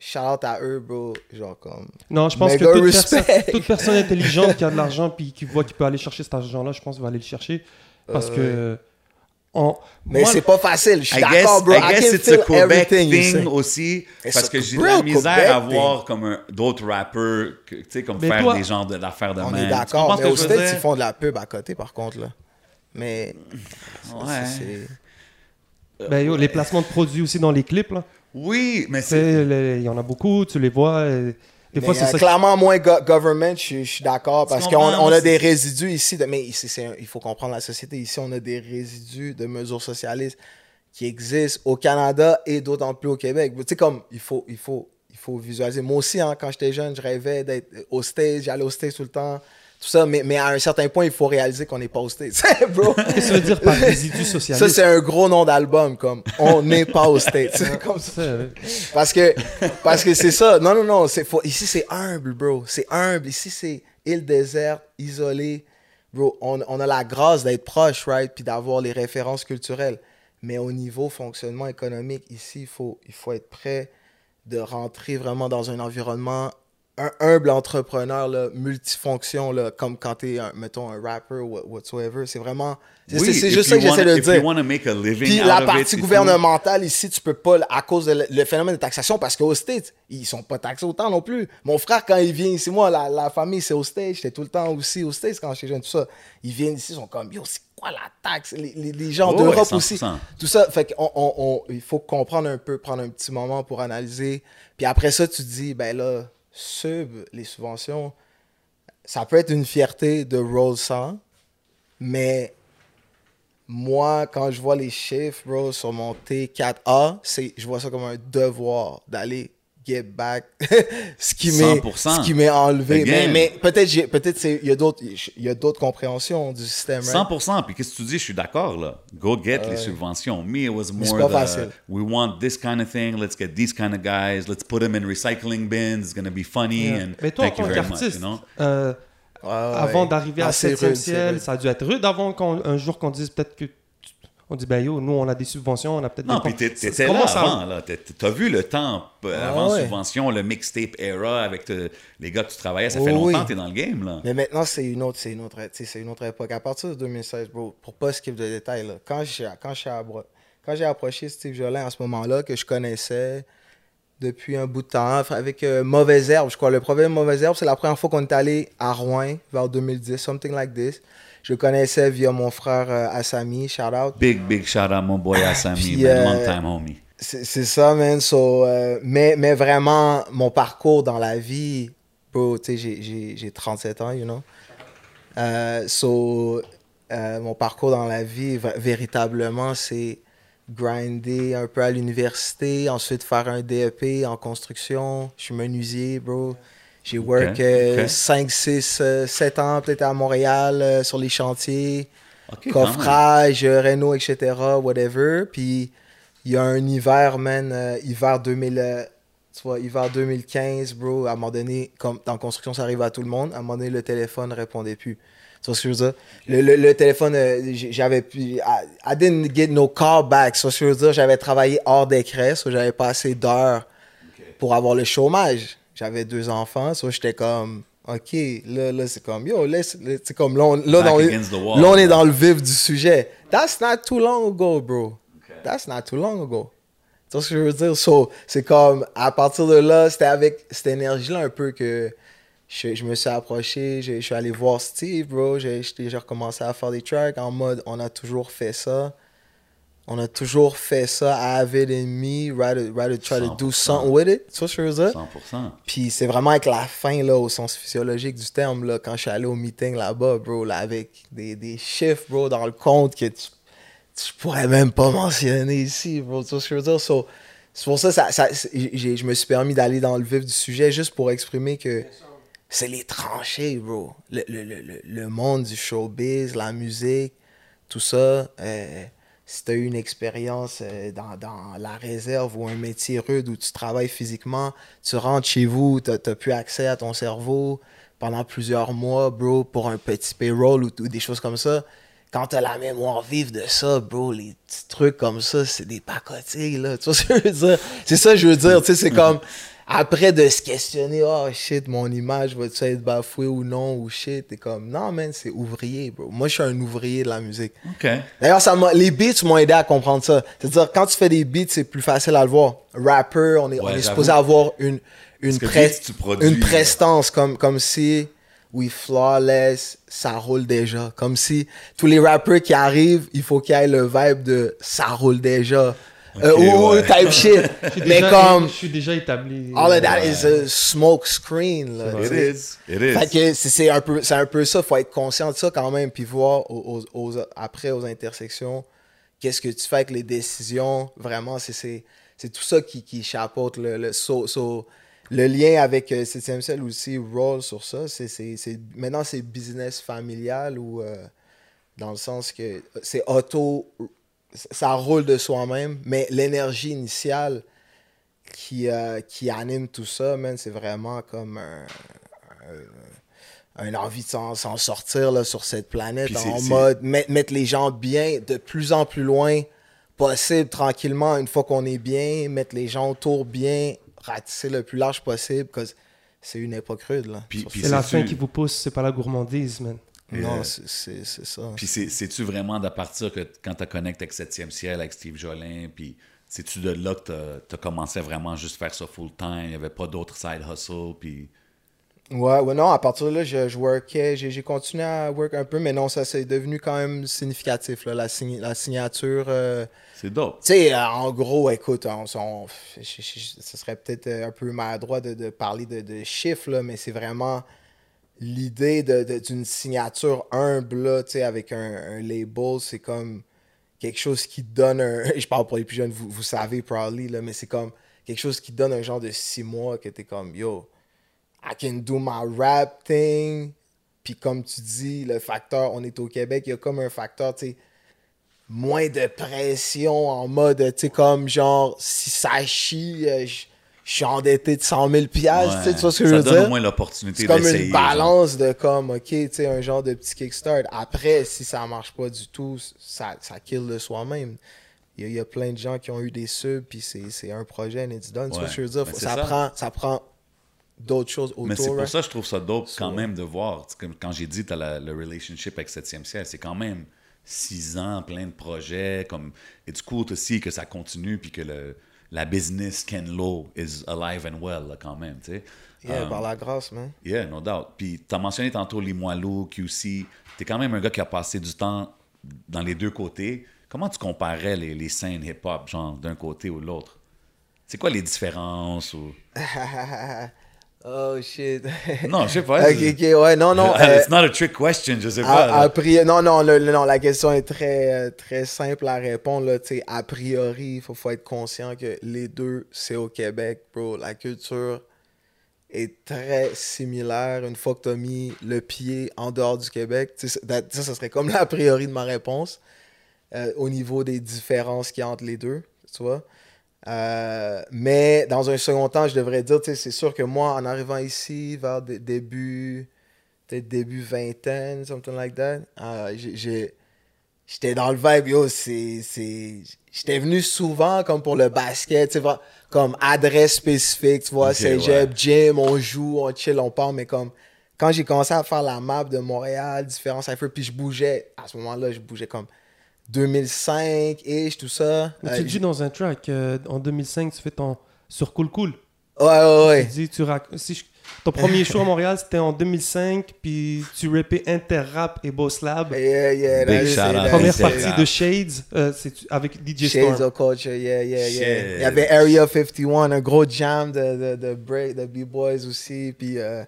Shout out à eux, bro. Genre comme. Non, je pense que toute, personne- toute personne intelligente qui a de l'argent puis qui voit qu'il peut aller chercher cet argent-là, je pense va aller le chercher. Parce que. on- Mais moi, c'est pas facile, je suis I guess, d'accord, bro. I guess it's a Quebec thing aussi, It's parce que j'ai de la misère Quebec à voir thing. comme d'autres rappers, que, tu sais, comme Mais faire toi- des genres de- d'affaires de On même. est d'accord, mais aux States, dire? ils font de la pub à côté, par contre, là. Mais. Ouais. Ben, yo, les placements de produits aussi dans les clips, là. Oui, mais c'est... Il y en a beaucoup, tu les vois. et Des Mais, fois, c'est euh, ça. clairement moins go- government, je, je suis d'accord, parce qu'on on a des résidus ici, de, mais ici, il faut comprendre la société, ici on a des résidus de mesures socialistes qui existent au Canada et d'autant plus au Québec. Tu sais, comme, il faut, il faut, il faut visualiser. Moi aussi, hein, quand j'étais jeune, je rêvais d'être au stage, j'allais au stage tout le temps, tout ça, mais, mais à un certain point, il faut réaliser qu'on n'est pas au stage, bro. Qu'est-ce que ça veut dire par résidu socialiste Ça, c'est un gros nom d'album, comme on n'est pas au States. comme ça. Parce que parce que c'est ça. Non, non, non. Faut- ici, c'est humble, bro. C'est humble. Ici, c'est île déserte, isolée. Bro, on, on a la grâce d'être proche, right? Puis d'avoir les références culturelles. Mais au niveau fonctionnement économique, ici, il faut, il faut être prêt de rentrer vraiment dans un environnement un humble entrepreneur là, multifonction là, comme quand t'es un, mettons un rapper ou what- whatsoever c'est vraiment c'est, Oui, juste ça que j'essaie de dire puis la it, partie gouvernementale ici, tu peux pas, à cause de le, phénomène de taxation, parce qu'aux States, ils sont pas taxés autant non plus. Mon frère, quand il vient ici, moi, la, la famille, c'est aux States, j'étais tout le temps aussi aux States quand j'étais jeune, tout ça. Ils viennent ici, ils sont comme, yo, c'est quoi la taxe? Les, les- les gens d'Europe ouais, aussi. 100%. Tout ça, fait qu'on on, on- il faut comprendre un peu, prendre un petit moment pour analyser. Puis après ça, tu dis, ben là, sub, les subventions, ça peut être une fierté de roll 100, mais moi, quand je vois les chiffres, bro, sur mon T4A, c'est, je vois ça comme un devoir d'aller get back ce qui m'est 100%. ce qui m'est enlevé. Mais, peut-être j'ai- peut-être c'est il y a d'autres il y a d'autres compréhensions du système. right? 100%. Puis qu'est-ce que tu dis? Je suis d'accord, là. Go get les subventions. Me, it was more pas the, facile. we want this kind of thing. Let's get these kind of guys. Let's put them in recycling bins. It's going to be funny. And Mais toi, en thank you tant very much, qu'artiste, you know? euh, Ouais, ouais, avant d'arriver à Ah, c'est 7 rude, c'est ciel, ça a dû être rude avant qu'on- un jour qu'on dise peut-être que. On dit, ben yo, nous, on a des subventions, on a peut-être Non, des. puis t'é- C'est- t'étais là ça- avant, là? T'as vu le temps euh, Ah avant ouais. subvention, le mixtape era avec te- les gars que tu travaillais. Ça fait Oh longtemps que t'es dans le game, là. Mais maintenant, c'est une autre, c'est une autre, c'est une autre époque. À partir de 2016, bro, pour pas skip de détails, là, quand j'ai, quand j'ai, abro- quand j'ai approché Steve Jolin à ce moment-là, que je connaissais depuis un bout de temps, avec euh, Mauvaise Herbe, je crois. Le problème Mauvaise Herbe, c'est la première fois qu'on est allé à Rouen, vers 2010, something like this. Je connaissais via mon frère euh, Assami, shout out. Big, big shout out, mon boy Asami, Puis, man. euh, Long time homie. C'est ça, man. So, euh, mais, mais vraiment, mon parcours dans la vie, bro, tu sais, j'ai- j'ai j'ai 37 ans, you know. Euh, so, euh, mon parcours dans la vie, véritablement, c'est grinder un peu à l'université, ensuite faire un DEP en construction. Je suis menuisier, bro. J'ai work euh, ok. 5, 6, 7 ans peut-être à Montréal euh, sur les chantiers coffrage, euh, Renault, etc., whatever. Puis il y a un hiver, man, euh, hiver 2000, euh, tu vois, hiver 2015, bro, à un moment donné, comme dans la construction, ça arrive à tout le monde, à un moment donné, le téléphone ne répondait plus. Tu vois ce que je veux dire? Le, le- le téléphone, euh, j'avais plus, I, I didn't get no call back. Tu vois ce que je veux dire? J'avais travaillé hors décret, so j'avais pas assez d'heures pour avoir le chômage. J'avais deux enfants, so j'étais comme, ok, là, là c'est comme, yo, là, c'est comme, là, on, là, dans- wall. là, on est dans le vif du sujet. That's not too long ago, bro. That's not too long ago. Tu ce que je veux dire? So, c'est comme, à partir de là, c'était avec cette énergie-là un peu que je, je me suis approché, je, je suis allé voir Steve, bro. J'ai recommencé à faire des tracks en mode, on a toujours fait ça. On a toujours fait ça, Avid and me, rather, rather try to do 100%. something with it. Tu vois ce que je veux dire? 100%. Puis c'est vraiment avec la fin, là, au sens physiologique du terme, là, quand je suis allé au meeting là-bas, bro, là, avec des, des chiffres, bro, dans le compte que tu, tu pourrais même pas mentionner ici, bro. Tu vois ce que je veux dire? So, c'est pour ça, ça, je me suis permis d'aller dans le vif du sujet juste pour exprimer que c'est les tranchées, bro. Le, le, le, le- le monde du showbiz, la musique, tout ça. euh, si tu as eu une expérience euh, dans, dans la réserve ou un métier rude où tu travailles physiquement, tu rentres chez vous, tu n'as plus accès à ton cerveau pendant plusieurs mois, bro, pour un petit payroll ou, ou des choses comme ça. Quand tu as la mémoire vive de ça, bro, les petits trucs comme ça, c'est des pacotilles, là. Tu vois ce que je veux dire? C'est ça que je veux dire, tu sais, c'est comme après de se questionner, oh shit, mon image va-tu être bafouée ou non, ou shit, t'es comme, non, man, c'est ouvrier, bro. Moi, je suis un ouvrier de la musique. D'ailleurs, ça les beats m'ont aidé à comprendre ça. C'est-à-dire, quand tu fais des beats, c'est plus facile à le voir. Rapper, on est, on Ouais, est j'avoue. supposé avoir une, une, tu produis, prestance, comme, comme si, oui, flawless, ça roule déjà. Comme si tous les rappers qui arrivent, il faut qu'il y ait le vibe de ça roule déjà. Euh, Ok, ou ouais. type shit. Mais déjà- comme, Je suis déjà établi. all of that Ouais. is a smoke screen. Là, It is. It is. Fait que c'est un peu un peu ça, faut être conscient de ça quand même puis voir aux, aux- aux- après aux intersections qu'est-ce que tu fais avec les décisions, vraiment c'est tout ça qui, qui chapeaute le le so- so, le lien avec euh, 7e ciel aussi roll sur ça, c'est- maintenant c'est business familial ou euh, dans le sens que c'est auto ça roule de soi-même, mais l'énergie initiale qui, euh, qui anime tout ça, man, c'est vraiment comme un, un, un envie de s'en s'en sortir là, sur cette planète c'est- en c'est- mode mettre, mettre les gens bien de plus en plus loin possible, tranquillement, une fois qu'on est bien, mettre les gens autour bien, ratisser le plus large possible, parce que c'est une époque rude. Là, Puis- Sur puis ce- C'est la faim qui vous pousse, c'est pas la gourmandise, man. Non, Euh, c'est- ça. Puis c'est- c'est-tu vraiment de partir que quand tu connecté avec 7e ciel, avec Steve Jolin, puis c'est-tu de là que tu as commencé à vraiment juste faire ça full time, il n'y avait pas d'autres side hustle, puis... Ouais, ouais, non, à partir de là, je, je workais, j'ai continué à work un peu, mais non, ça c'est devenu quand même significatif, là, la, sign- la signature. euh, C'est dope. tu sais, euh, en gros, écoute, on, on- je- je- je- ce serait peut-être un peu maladroit de, de parler de, de chiffres, là, mais c'est vraiment l'idée d'une signature humble, là, avec un, un label, c'est comme quelque chose qui donne un... Je parle pour les plus jeunes, vous, vous savez, probably, là, mais c'est comme quelque chose qui donne un genre de six mois que t'es comme, yo, I can do my rap thing. Puis comme tu dis, le facteur, on est au Québec, il y a comme un facteur, tu sais, moins de pression en mode, tu sais, comme genre, si ça chie, euh, je je suis endetté de 100 000 piastres, tu sais, tu vois ce que je ça veux donne dire? au moins l'opportunité C'est comme d'essayer. une genre. balance de comme, ok, tu sais, un genre de petit kickstart. Après, si ça marche pas du tout, ça, ça kill de soi-même. Il y, a, il y a plein de gens qui ont eu des subs, puis c'est un projet, done. Tu vois ce que je veux dire? Ben, Faut- ça, ça. prend, ça prend d'autres choses autour. Mais c'est pour hein. ça que je trouve ça dope quand même de voir. Quand j'ai dit, tu as le relationship avec 7e ciel, c'est quand même six ans, plein de projets. Comme, it's cool aussi que ça continue puis que le, la business Ken Lo is alive and well là, quand même. Tu sais. Yeah, Um, par la grâce, man. Yeah, no doubt. Puis tu as mentionné tantôt les Moiloux, QC. Tu es quand même un gars qui a passé du temps dans les deux côtés. Comment tu comparais les, les scènes hip-hop, genre d'un côté ou de l'autre? C'est quoi les différences? Ou... oh shit. Non, je sais pas. ok, ok, ouais, non, non. Ah, euh, It's not a trick question, je sais pas. a, là. a priori, non, non, le- non, la question est très, euh, très simple à répondre. Là, a priori, il faut, faut être conscient que les deux, c'est au Québec, bro. La culture est très similaire une fois que tu as mis le pied en dehors du Québec. Ça, ça serait comme l'a priori de ma réponse euh, au niveau des différences qu'il y a entre les deux, tu vois. Euh, mais dans un second temps, je devrais dire, c'est sûr que moi, en arrivant ici, vers dé- début, peut-être début vingtaine, something like that, euh, j'ai- j'étais dans le vibe, yo, c'est, c'est, j'étais venu souvent comme pour le basket, tu vra- comme adresse spécifique, tu vois, Ok, cégep, ouais. gym, on joue, on chill, on part, mais comme quand j'ai commencé à faire la map de Montréal, différents cyphers, puis je bougeais, à ce moment-là, je bougeais comme 2005-ish, tout ça. Mais Euh, tu le dis dans un track, euh, en 2005, tu fais ton. Sur Cool Cool. ouais, ouais, ouais. Tu dis, tu rac- si je- Ton premier show à Montréal, c'était en 2005, puis tu rappais Interrap et Boss Lab. Yeah, yeah, Big shout out. that Première partie de Shades, euh, c'est avec DJ Shades Storm. of Culture, yeah, yeah, yeah. Il y avait Area 51, un gros jam de, de, de break, de B-Boys aussi. Puis, euh,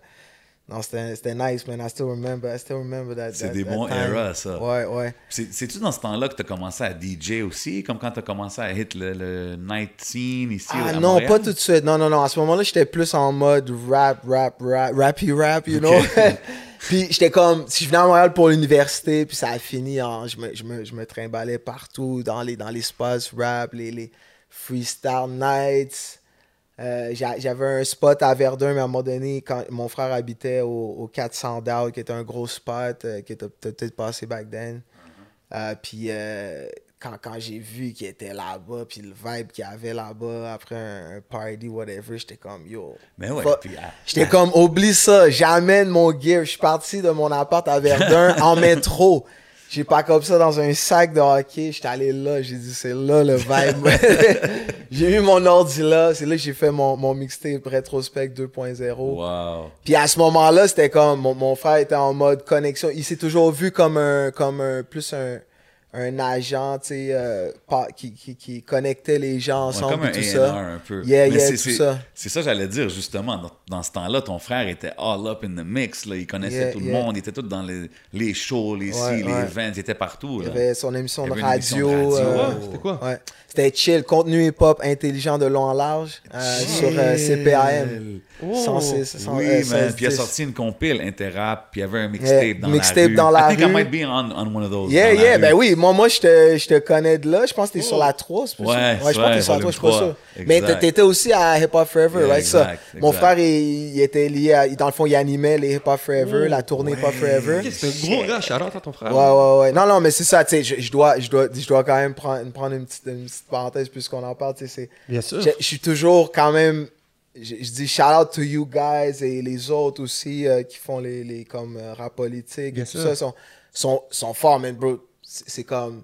non, c'était nice, man. I still remember, I still remember that. C'est des that bons eras, ça. Ouais, ouais. C'est- C'est-tu dans ce temps-là que tu as commencé à DJ aussi, comme quand tu as commencé à hit le, le night scene ici Ah à non, Montréal? pas tout de suite. Non, non, non. À ce moment-là, j'étais plus en mode rap, rap, rap, rappy rap, you know? puis j'étais comme, si je venais à Montréal pour l'université, puis ça a fini en, je me, je me, je me trimballais partout dans les, dans les spots rap, les, les freestyle nights. Euh, j'a- J'avais un spot à Verdun, mais à un moment donné, quand mon frère habitait au, au 400 Down, qui était un gros spot, euh, qui était peut- peut-être passé back then. Euh, puis quand, quand j'ai vu qu'il était là-bas, puis le vibe qu'il y avait là-bas après un, un party, whatever, j'étais comme yo. Mais ouais, puis, ah, J'étais comme oublie ça, j'amène mon gear. Je suis parti de mon appart à Verdun en métro. J'ai pas comme ça dans un sac de hockey. J'étais allé là, j'ai dit c'est là le vibe. j'ai eu mon ordi là, c'est là que j'ai fait mon, mon mixtape Retrospect 2.0. Wow. Puis à ce moment-là, c'était comme mon, mon frère était en mode connexion. Il s'est toujours vu comme un comme un plus un, un agent, tu sais, euh, qui, qui, qui connectait les gens Ouais, ensemble comme et tout A&R ça. un peu. Yeah, Mais yeah, c'est- tout ça. C'est ça que j'allais dire, justement. Dans, dans ce temps-là, ton frère était all up in the mix. Là. Il connaissait Yeah, tout le monde. Il était tout dans les, les shows, les Ouais, ci, les events. Il était partout. Il Là. avait son émission Il de avait une émission de radio. radio. euh, c'était quoi? ouais. C'était chill, contenu hip-hop intelligent de long en large euh, sur euh, CPAM. Oh. 106, 100, Oui, man. 16, Puis il a 10. sorti une compile Interrap, puis il y avait un mixtape Yeah, dans mixtape la rue. dans la I think I rue. might be on, on one of those. Yeah, dans la yeah, rue. ben oui, moi, moi je, te, je te connais de là. Je pense que t'es sur la 3, c'est plus Ouais, ouais, je pense que ouais, t'es sur la 3, je suis pas sûr. 3, Mais exact. t'étais aussi à Hip Hop Forever, Yeah, right? ça? exact, Mon exact. frère, il, il était lié à. Dans le fond, il animait les Hip Hop Forever, la tournée Hip Hop Forever. Ok, c'est un gros gars, shout out à ton frère. Ouais, ouais, ouais. Non, non, mais c'est ça, tu sais, je, je dois, je, dois, je dois quand même prendre, prendre une, petite, une petite parenthèse puisqu'on en parle, tu sais, c'est... Bien sûr. Je suis toujours quand même. Je, je dis shout out to you guys et les autres aussi euh, qui font les, les comme euh, rap politique et tout sûr. ça sont, sont, sont forts, man, bro. C'est comme.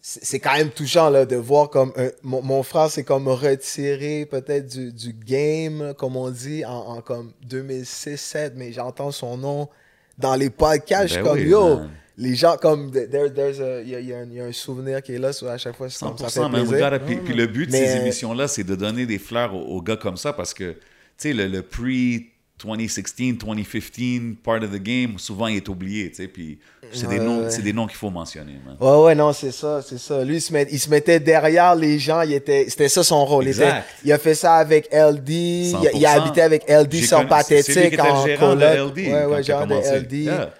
C'est quand même touchant là, de voir comme. un- mon, mon frère s'est comme retiré peut-être du, du game, comme on dit, en, en comme 2006-7, mais j'entends son nom dans les podcasts. je suis Ben comme oui, yo. man. Les gens, comme. there- there's a- Il y, a- y un- il y a un souvenir qui est là à chaque fois. c'est comme ça fait 100%, plaisir. gotta- puis, puis le but de ces émissions-là, c'est de donner des fleurs aux, aux gars comme ça parce que, tu sais, le, le pre-2016, 2015 part of the game, souvent, il est oublié, tu sais. Puis c'est des, noms- ouais. c'est des noms qu'il faut mentionner, man. Ouais, ouais, non, c'est ça, c'est ça. Lui, il se, met- il se mettait derrière les gens, il était, c'était ça son rôle. Il, était- Exact. il a fait ça avec LD, il, a- il a 100%. habité avec LD J'ai qui Pathétique en coloc. Ouais, ouais, gérant de. LD. Yeah.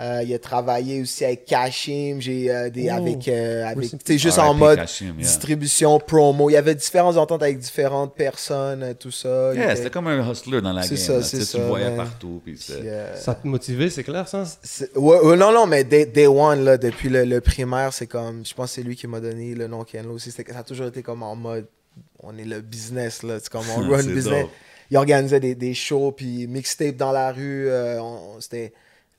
Euh, il a travaillé aussi avec Kashim, j'ai euh, des Oh. avec, euh, avec tu juste en R.I.P. mode Kashim, yeah. distribution, promo. Il y avait différentes ententes avec différentes personnes, euh, tout ça. Yeah, était- c'était comme un hustler dans la C'est game. ça, c'est tu sais, Tu ça, le voyais man. partout. Puis c'est- Ça te motivait, c'est clair, ça? C'est- Ouais, ouais, non, non, mais Day, Day One, là, depuis le, le primaire, c'est comme. Je pense que c'est lui qui m'a donné le nom Ken Lo aussi. C'était- Ça a toujours été comme en mode. On est le business, là. C'est comme on run C'est business. dope. Il organisait des, des shows, puis mixtape dans la rue. euh, on- C'était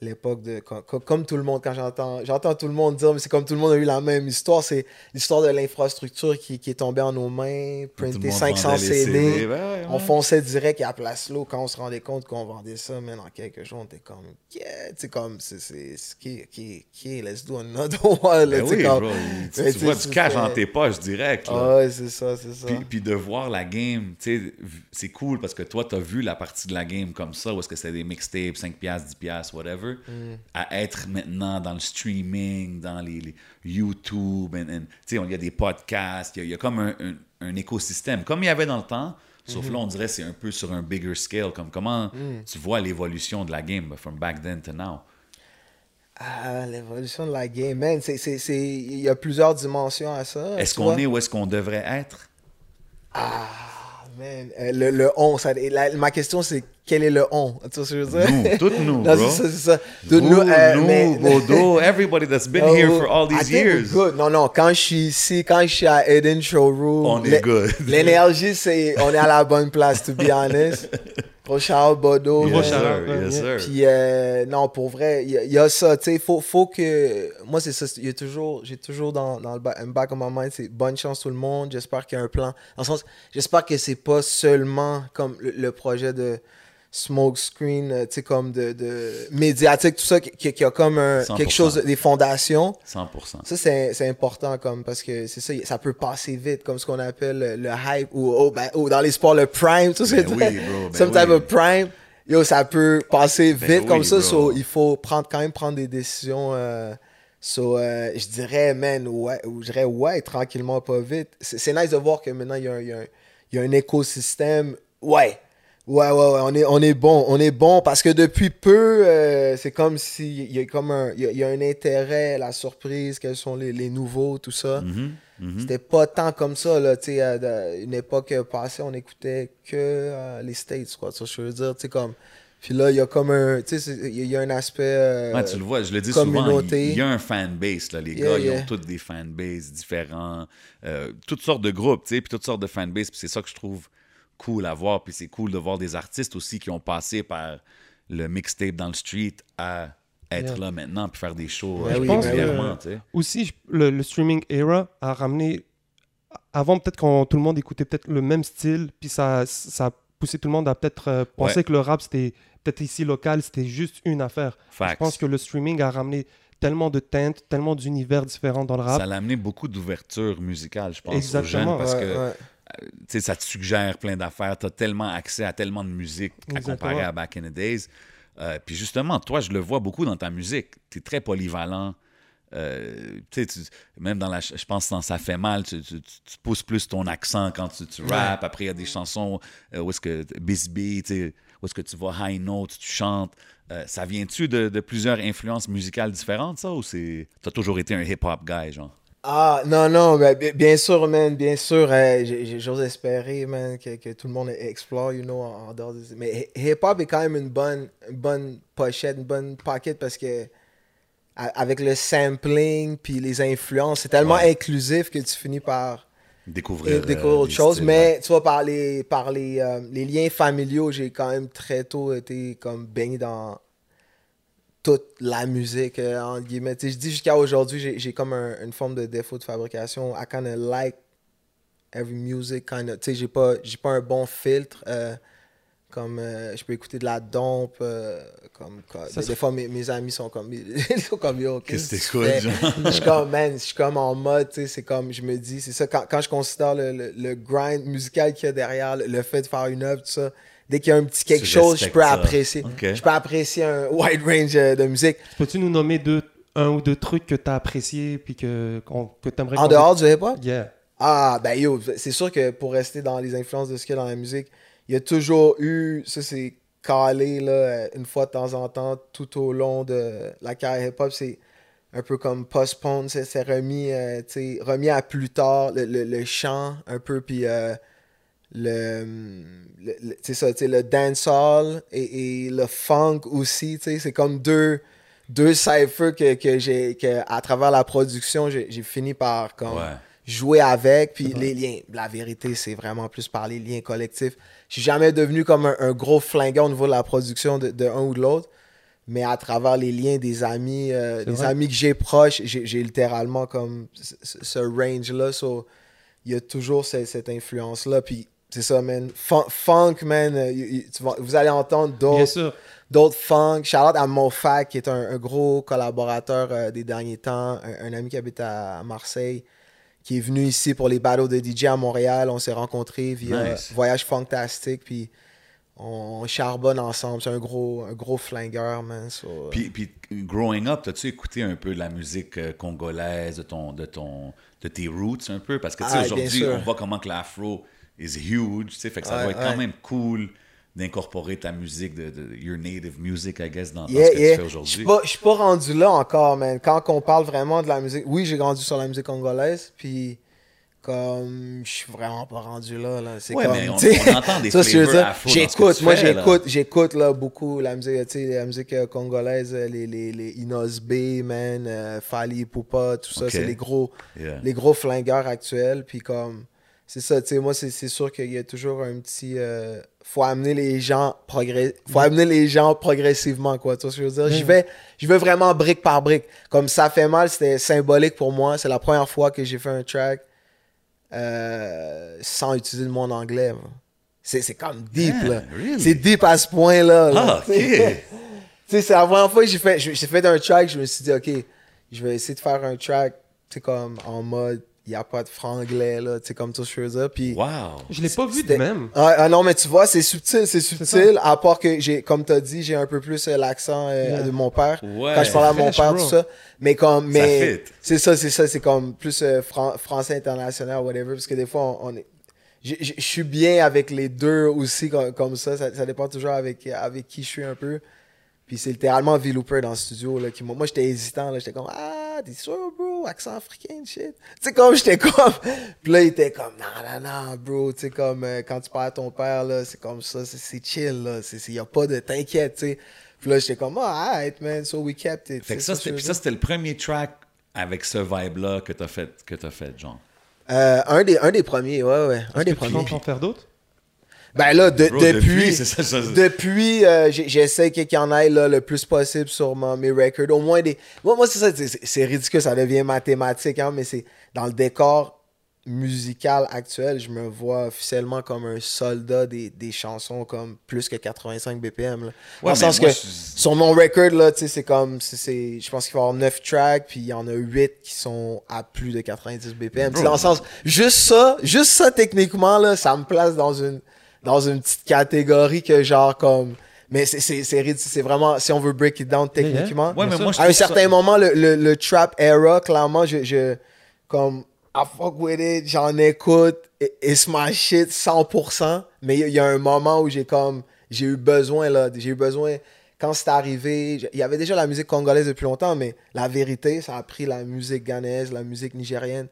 l'époque de. co- co- Comme, tout le monde, quand j'entends j'entends tout le monde dire, mais c'est comme tout le monde a eu la même histoire. C'est l'histoire de l'infrastructure qui, qui est tombée en nos mains, printer monde 500 vendait les CD. CD. Ben ouais, On fonçait direct à Place L'eau quand on se rendait compte qu'on vendait ça, mais dans quelques jours, on était comme, yeah, tu comme, c'est, c'est, qui, qui, qui, let's do another one, là, Ben oui, comme- bro. Tu, tu vois du cash dans tes poches direct. là. Ah ouais, c'est ça, c'est ça. Puis, puis de voir la game, tu sais, c'est cool parce que toi, tu as vu la partie de la game comme ça, où est-ce que c'est des mixtapes, 5$, 10$, whatever, Mm. à être maintenant dans le streaming, dans les, les YouTube, tu sais, il y a des podcasts, il y a- il y, a comme un, un- un écosystème, comme il y avait dans le temps, sauf Mm-hmm. là, on dirait que c'est un peu sur un bigger scale, comme comment Mm. tu vois l'évolution de la game, from back then to now? Ah, l'évolution de la game, man, il y a plusieurs dimensions à ça. Est-ce qu'on est où est-ce qu'on devrait être? Ah, man, euh, le, le on, ça, la- ma question, c'est quel est le on? Tu vois ce que je veux dire? Nous, toutes nous, bro. c'est ça, c'est ça. Toutes Vous, nous, euh, nous, mais- Bodo, everybody that's been Oh, here for all these years. good. Non, non, quand je suis ici, quand je suis à Eden Showroom, On est good. L'énergie, c'est on est à la bonne place, to be honest. Gros shout Bodo. Yes, sir, yes. Puis euh, non, pour vrai, il y, a- il y a ça, tu sais, faut, faut que... Moi, c'est ça, il y a toujours, j'ai toujours dans, dans le ba- un back of my mind, c'est bonne chance tout le monde, j'espère qu'il y a un plan. Dans le sens, j'espère que c'est pas seulement comme le, le projet de smoke screen, euh, tu sais, comme de, de médiatique, tout ça, qui, qui- a comme un, 100%. quelque chose, des fondations. 100%. Ça, c'est c'est important, comme, parce que c'est ça, ça peut passer vite, comme ce qu'on appelle le, hype, ou, oh, ben, oh, dans les sports, le prime, tout ça. Ben oui, bro, ben Some oui. type of prime. Yo, ça peut passer Ben vite oui, comme ça, so, il faut prendre, quand même prendre des décisions. euh, so, euh, je dirais, man, ouais, ou je dirais, ouais, tranquillement, pas vite. C'est c'est nice de voir que maintenant, il y a, un- il y a un- il y a un écosystème. Ouais, Ouais, ouais, ouais, on est, on est bon, on est bon parce que depuis peu, euh, c'est comme si il y a comme un, y a, y a un intérêt, la surprise, quels sont les, les nouveaux, tout ça. Mhm, mhm. C'était pas tant comme ça, là, tu sais, une époque passée, on écoutait que euh, les States, quoi, ça, je veux dire, tu sais, comme, puis là, il y a comme un, tu sais, il y a- un aspect, euh, Ouais, tu le vois, je le dis souvent, communauté. il il y a un fanbase. Là. Les Yeah, gars, ils ont tous des fanbases différents, euh, toutes sortes de groupes, tu sais, puis toutes sortes de fanbases. Puis c'est ça que je trouve cool à voir. Puis c'est cool de voir des artistes aussi qui ont passé par le mixtape dans le street à être Yeah. là maintenant puis faire des shows Ben euh, pense régulièrement, que-. Aussi, le, le streaming era a ramené. Avant, peut-être quand tout le monde écoutait peut-être le même style, puis ça, ça a poussé tout le monde à peut-être euh, penser Ouais. que le rap, c'était peut-être ici local, c'était juste une affaire. Je pense que le streaming a ramené tellement de teintes, tellement d'univers différents dans le rap. Ça l'a amené beaucoup d'ouverture musicale, je pense, aux Exactement. jeunes, parce ouais, que ouais. Tu sais, ça te suggère plein d'affaires. Tu as tellement accès à tellement de musique à comparer à Back in the Days. Euh, puis justement, toi, je le vois beaucoup dans ta musique. Tu es très polyvalent. Euh, tu sais, tu- même dans la, je pense dans Ça fait mal, tu, tu- tu- tu pousses plus ton accent quand tu, tu rappes. Après, il y a des chansons euh, où est-ce que Bisbee, où est-ce que tu vas high note, tu chantes. Euh, ça vient-tu de, de plusieurs influences musicales différentes, ça, ou c'est t'as toujours été un hip-hop guy, genre? Ah, non, non, ben, bi- bien sûr, man, bien sûr. euh, J'ose espérer, man, que, que tout le monde explore, you know, en, en dehors de... Mais hi- hip-hop est quand même une bonne, une bonne pochette, une bonne pocket parce que avec le sampling puis les influences, c'est tellement Ouais. inclusif que tu finis par Découvrir, découvrir euh, autre chose. styles, Mais ouais. tu vois, par les, par les, euh, les liens familiaux, j'ai quand même très tôt été comme baigné dans toute la musique, euh, entre guillemets. Je dis jusqu'à aujourd'hui, j'ai- comme un- une forme de défaut de fabrication. I kind of like every music, kind of. Tu sais, j'ai pas, j'ai pas un bon filtre. euh, comme euh, je peux écouter de la dompe, euh, comme, des, fois mes, mes amis sont comme ils sont comme yo, Qu'est-ce que je suis comme man, je suis comme en mode, tu sais, c'est comme je me dis, c'est ça quand, quand je considère le, le, le grind musical qu'il y a derrière, le, le fait de faire une œuvre, tout ça. Dès qu'il y a un petit quelque Tu chose, je peux ça. apprécier. Je peux apprécier un wide range euh, de musique. Peux-tu nous nommer deux, un ou deux trucs que tu as appréciés puis que, qu'on- que tu aimerais En dehors du hip-hop, Yeah. Ah, ben yo, c'est sûr que pour rester dans les influences de ce qu'il y a dans la musique, il y a toujours eu, ça c'est calé là, euh, une fois de temps en temps, tout au long de la carrière hip-hop, c'est un peu comme postpone, c'est remis, euh, remis à plus tard, le, le- le chant un peu, puis euh, le, le, c'est ça, le dancehall et, et le funk aussi, tu sais, c'est comme deux, deux cyphers que, que j'ai, que à travers la production, j'ai fini par comme Ouais. jouer avec, puis les liens. La vérité, c'est vraiment plus par les liens collectifs. Je suis jamais devenu comme un, un gros flingueur au niveau de la production de, de un ou de l'autre, mais à travers les liens des amis, euh, des vrai. amis que j'ai proches, j'ai littéralement comme ce, range-là. So, il y a toujours ce- cette influence-là. Puis c'est ça, man. Fun- funk, man. euh, you- you- tu vas- vous allez entendre d'autres funk. Shout-out à Mofac, qui est un, un gros collaborateur euh, des derniers temps, un, un ami qui habite à, Marseille, qui est venu ici pour les battles de DJ à Montréal. On s'est rencontrés via Nice. Voyage Fantastique, puis on charbonne ensemble. C'est un gros, un gros flingueur, man. So, euh, Puis, puis growing up, as-tu écouté un peu de la musique congolaise, de, ton, de, ton, de tes roots un peu? Parce que tu sais, Ah, aujourd'hui, on voit comment que l'afro is huge, tu sais, fait que ça Ouais, doit être ouais. quand même cool d'incorporer ta musique, de, de- your native music, I guess, dans, ce que yeah. tu fais aujourd'hui. je suis pas rendu là encore, man. Quand on parle vraiment de la musique, oui, j'ai grandi sur la musique congolaise, puis comme je suis vraiment pas rendu là, là. C'est Ouais, comme, mais on- entend des flavors J'écoute, moi j'écoute, j'écoute là beaucoup la musique, tu sais, la musique euh, congolaise, euh, les les les Inos B, man, euh, Fali Poupa, tout ça, c'est les gros Yeah. les gros flingueurs actuels, puis comme c'est ça, tu sais, moi, c'est c'est sûr qu'il y a toujours un petit... euh, faut amener les gens progrès... faut amener les gens progressivement, quoi, tu vois ce que je veux dire? J'y Mm. vais, je vais vraiment brique par brique. Comme ça fait mal, c'était symbolique pour moi. C'est la première fois que j'ai fait un track euh, sans utiliser le anglais. C'est c'est comme deep, Yeah, là. really? C'est deep à ce point-là. là, Ah, tu sais. ok. Tu sais, c'est la première fois que j'ai fait, fait un track, je me suis dit, OK, je vais essayer de faire un track, tu sais, comme en mode, il n'y a pas de franglais, là, tu sais, comme tout ce que je veux dire. Puis, Wow. Je l'ai pas vu de même. ah, ah non, mais tu vois, c'est subtil, c'est subtil, à part que j'ai, comme tu as dit, j'ai un peu plus euh, l'accent euh, Yeah. de mon père. Ouais. quand je parle à mon père, bro. tout ça. Mais comme, mais. C'est ça, c'est ça, c'est comme plus euh, fran- français international, whatever, parce que des fois, on, on est. Je suis bien avec les deux aussi, comme, comme ça. ça. ça dépend toujours avec, avec qui je suis un peu. Puis c'est littéralement V-Looper dans le studio. Là, qui, m'a- moi, j'étais hésitant. là, J'étais comme, ah, t'es sûr, bro? Accent africain, shit. Tu sais, comme j'étais comme. Puis là, il était comme, non, non, non, bro. Tu sais, comme euh, quand tu parles à ton père, là, c'est comme ça, c'est- chill, là. Il n'y a pas de t'inquiète, tu sais. Puis là, j'étais comme, ah, alright, man, so we kept it. Fait que Tu ça, c'était, ça, c'était le premier track avec ce vibe-là que t'as fait, que t'as fait, genre. Euh, un, des, un des premiers, ouais, ouais. Un des Tu premiers. comptes en faire d'autres? Ben là, de- Bro, depuis, depuis, c'est ça, ça- depuis, euh, j'essaie qu'il y en ait là, le plus possible sur mes records. Au moins des. Moi, moi c'est ça, c'est- ridicule, ça devient mathématique, hein, mais c'est dans le décor musical actuel, je me vois officiellement comme un soldat des, des chansons comme plus que 85 BPM. Là. Dans Ouais, le sens que sur mon record, là, tu sais, c'est comme, c'est- c'est, je pense qu'il va y avoir 9 tracks, puis il y en a 8 qui sont à plus de 90 BPM. Dans le sens, juste ça, juste ça, techniquement, là, ça me place dans une, dans une petite catégorie que genre comme, mais c'est, c'est, c'est, c'est vraiment, si on veut break it down techniquement. Ouais, mais moi, je à un ça- certain moment, le, le, le trap era, clairement, je, je, comme, I fuck with it, j'en écoute, it- it's my shit 100%, mais il y, a- il y a un moment où j'ai comme, j'ai eu besoin, là, j'ai eu besoin, quand c'est arrivé, il y avait déjà la musique congolaise depuis longtemps, mais la vérité, ça a pris la musique ghanéenne, la musique nigérienne,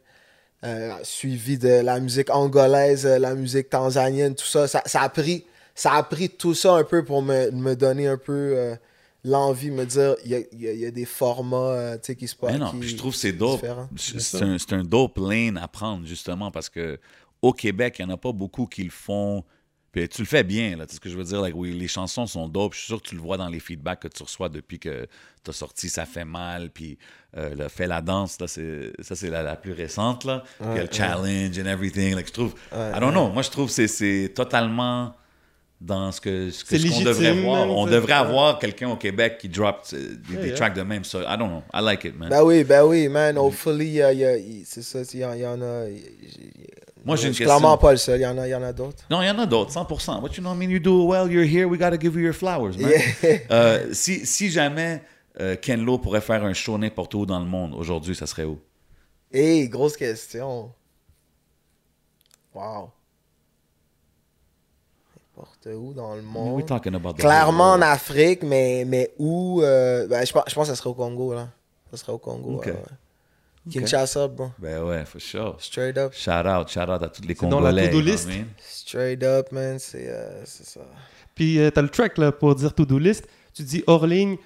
euh, suivi de la musique angolaise, euh, la musique tanzanienne, tout ça, ça, ça a pris, ça a pris tout ça un peu pour me, me donner un peu euh, l'envie, me dire, il y a, il y a- il y a des formats, euh, tu sais, qui se passent. Mais non, qui- puis je trouve que c'est dope. C'est un, c'est un dope lane à prendre, justement, parce que au Québec, il n'y en a pas beaucoup qui le font. Puis tu le fais bien, là. Tu sais ce que je veux dire? Like, oui, les chansons sont dope. Je suis sûr que tu le vois dans les feedbacks que tu reçois depuis que tu as sorti Ça fait mal. Puis euh, le Fait la danse, là, ça, c'est la, la plus récente, là. Puis il y a le challenge and everything. Like, je trouve. I don't know. Moi, je trouve que c'est, totalement dans ce que ce, qu'on devrait légitime, voir. On devrait ouais. avoir quelqu'un au Québec qui drop euh, des, des yeah. tracks de même. So, I don't know. I like it, man. Ben oui, ben oui, man. Hopefully, il y a- il y a- c'est ça, il y, en- y a. il- il- Moi, j'ai une question. clairement pas le seul, il y en a, il y en a d'autres. Non, il y en a d'autres, 100%. What you know, I mean, you do well, you're here, we gotta give you your flowers, man. Yeah. Euh, si, si jamais euh, Ken Lo pourrait faire un show n'importe où dans le monde, aujourd'hui, ça serait où? Hey, grosse question. Wow. N'importe où dans le I mean, monde. we're talking about Clairement en. Afrique, mais, mais où euh, ben, je, pense, je pense que ça serait au Congo, là. Ça serait au Congo. Ok. ouais, ouais. Kinshasa, bro. Ben ouais, for sure. Straight up. Shout out, shout out à tous les C'est dans la Congolais. to-do list. what I mean? Straight up, man. C'est euh, c'est ça. Puis euh, t'as le track là, pour dire to-do list. Tu dis hors ligne,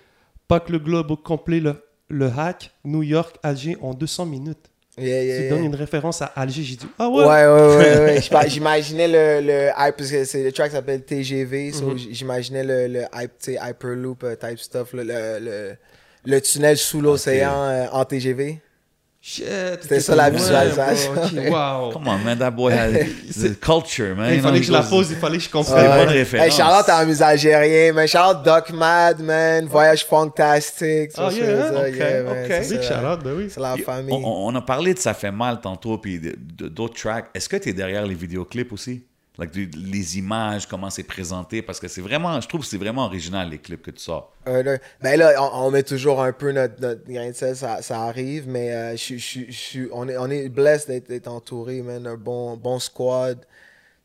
pas que le globe au complet, le, le hack, New York, Alger en 200 minutes. Yeah, yeah, Tu yeah. donnes une référence à Alger, j'ai dit ah Ouais, ouais. ouais, ouais. J'imaginais le, le hype, parce que c'est le track s'appelle TGV, so Mhm. j'imaginais le, le hype, tu sais, Hyperloop euh, type stuff, le, le, le, le tunnel sous l'océan euh, en TGV. Shit, C'était ça, la visualisation. bro, ok, wow. Come on, man, that boy has the culture, man. il fallait he que je la pose, il fallait que je comprenne. Ouais. bonnes références. Hey, Charlotte en mus algérien, man. Charlotte Doc Mad, man. Voyage fantastique. Ah, que yeah, ok, dire? Yeah, man, ok. c'est shout-out, ben oui. C'est la famille. On, a parlé de Ça fait mal tantôt, puis d'autres tracks. Est-ce que tu es derrière les vidéoclips aussi? Les images, comment c'est présenté? Parce que c'est vraiment, je trouve que c'est vraiment original, les clips que tu sors. Euh, là, ben là, on, on met toujours un peu notre, notre grain de sel, ça, ça arrive, mais euh, je, je, je, je- on, est, on est blessed d'être entouré, man, un bon, bon squad.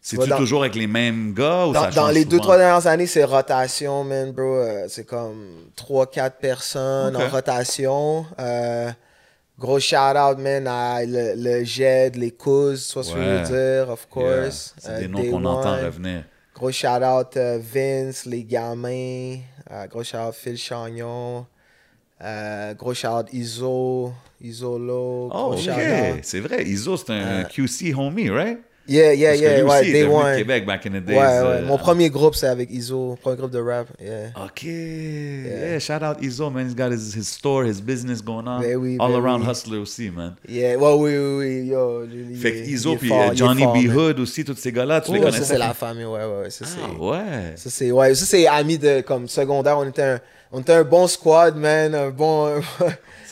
C'est-tu toujours avec les mêmes gars ou Dans, ça dans change les deux, trois dernières années, c'est rotation, man, bro. Euh, c'est comme trois, quatre personnes en rotation. Euh, gros shout-out, man, à le, le GED, les tu vois ce que je veux dire, of Yeah. course. C'est Euh, des noms qu'on entend revenir. Gros shout-out euh, Vince, les gamins. Euh, gros shout-out Phil Chagnon. Gros shout-out Iso, Isolo. Oh, ok. C'est vrai. Iso, c'est un QC homie, right? Yeah, yeah, Parce que yeah, lui aussi, ouais, il Day One. Québec back in the days. Ouais, ouais. euh, Mon premier groupe, c'est avec Iso, premier groupe de rap. Yeah. OK. Yeah. shout out Izo, man. He's got his, his store, his business going on. Ben oui, All ben around oui. hustler aussi, man. Yeah, ouais, oui, oui, oui, yo. lui, Fait que est puis fort, euh, Johnny fort, B. man. Hood aussi, tous ces gars-là, tu les connais ça, c'est la famille, ouais, ouais, ça, c'est... Ah, ouais. Ça, c'est ouais, ça, c'est amis de comme secondaire. On était un, on était un bon squad, man. Un bon,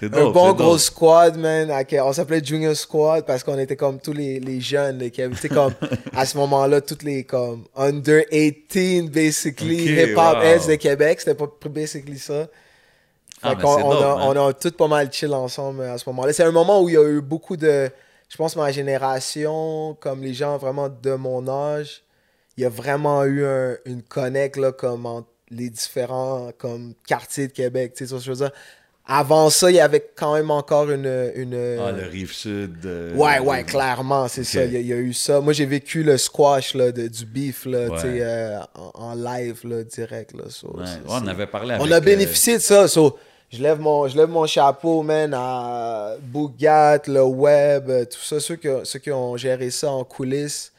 un bon gros dope. squad, man. On s'appelait Junior Squad parce qu'on était comme tous les, les jeunes là, qui comme à ce moment-là, toutes les comme under 18, basically, Ok, hip-hop wow. heads de Québec. C'était pas basically ça. Ah, c'est on, a, on a tout pas mal chill ensemble à ce moment-là. C'est un moment où il y a eu beaucoup de. Je pense ma génération, comme les gens vraiment de mon âge, il y a vraiment eu un- une connect là, comme entre les différents comme, quartiers de Québec. Tu sais ce que je veux dire? Avant ça, il y avait quand même encore une. une Ah, le rive sud. euh, Ouais, ouais, clairement, c'est ça. Il y, a- il y a eu ça. Moi, j'ai vécu le squash là, de, du beef là, Ouais. euh, en, en live, là, direct. Là, so, Ouais, c'est- ouais, on avait parlé on avec, a euh, bénéficié de ça. so, je, lève mon, je lève mon chapeau, man, à Bougat, le web, tout ça, ceux qui, ceux qui ont géré ça en coulisses.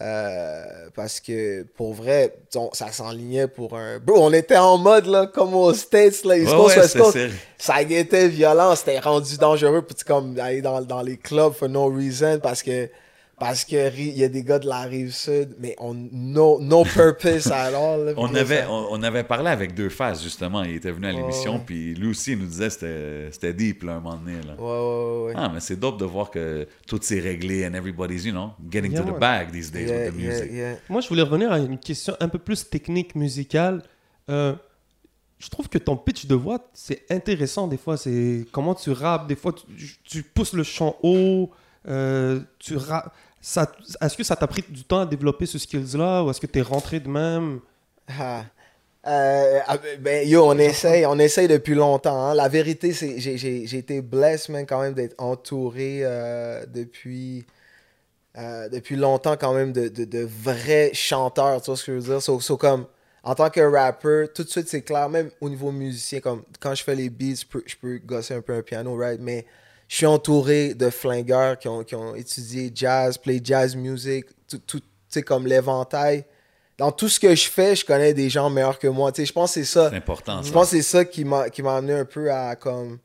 Euh, parce que pour vrai, on- ça s'enlignait pour un. Bro, on était en mode là, comme aux States, là, East Coast, ouais, West Coast. Ça était violent, c'était rendu dangereux tu, comme aller dans, dans les clubs for no reason parce que parce que ri- il y a des gars de la rive sud, mais on no, no purpose alors. là, On avait, ça- on, on avait parlé avec Deux Faces, justement. Il était venu à l'émission, ouais. puis lui aussi, il nous disait que c'était- c'était deep, là, un moment donné. Là. Ouais, ouais, ouais. Ah, mais c'est dope de voir que tout s'est réglé and everybody's, you know, getting Yeah, to the bag these days Yeah, with the music. yeah. Moi, je voulais revenir à une question un peu plus technique, musicale. Euh, je trouve que ton pitch de voix, c'est intéressant des fois. C'est comment tu rappes. Des fois, tu, tu pousses le chant haut. euh, tu ra- ça, Est-ce que ça t'a pris du temps à développer ce skills-là ou est-ce que tu es rentré de même? Ah. Euh, ah, ben, yo, on essaye, on essaye depuis longtemps. hein. La vérité, c'est j'ai- été blessé, man, quand même, d'être entouré euh, depuis, euh, depuis longtemps, quand même, de, de, vrais chanteurs. Tu vois ce que je veux dire? So, comme, en tant que rappeur, tout de suite, c'est clair, même au niveau musicien, comme quand je fais les beats, je peux, je peux gosser un peu un piano, right? Mais je suis entouré de flingueurs qui ont, qui ont étudié jazz, play jazz music, tout, tout tu sais, comme l'éventail. Dans tout ce que je fais, je connais des gens meilleurs que moi. Tu sais, je pense que c'est ça. C'est important, Je pense que c'est ça qui m'a qui m'a amené un peu à comme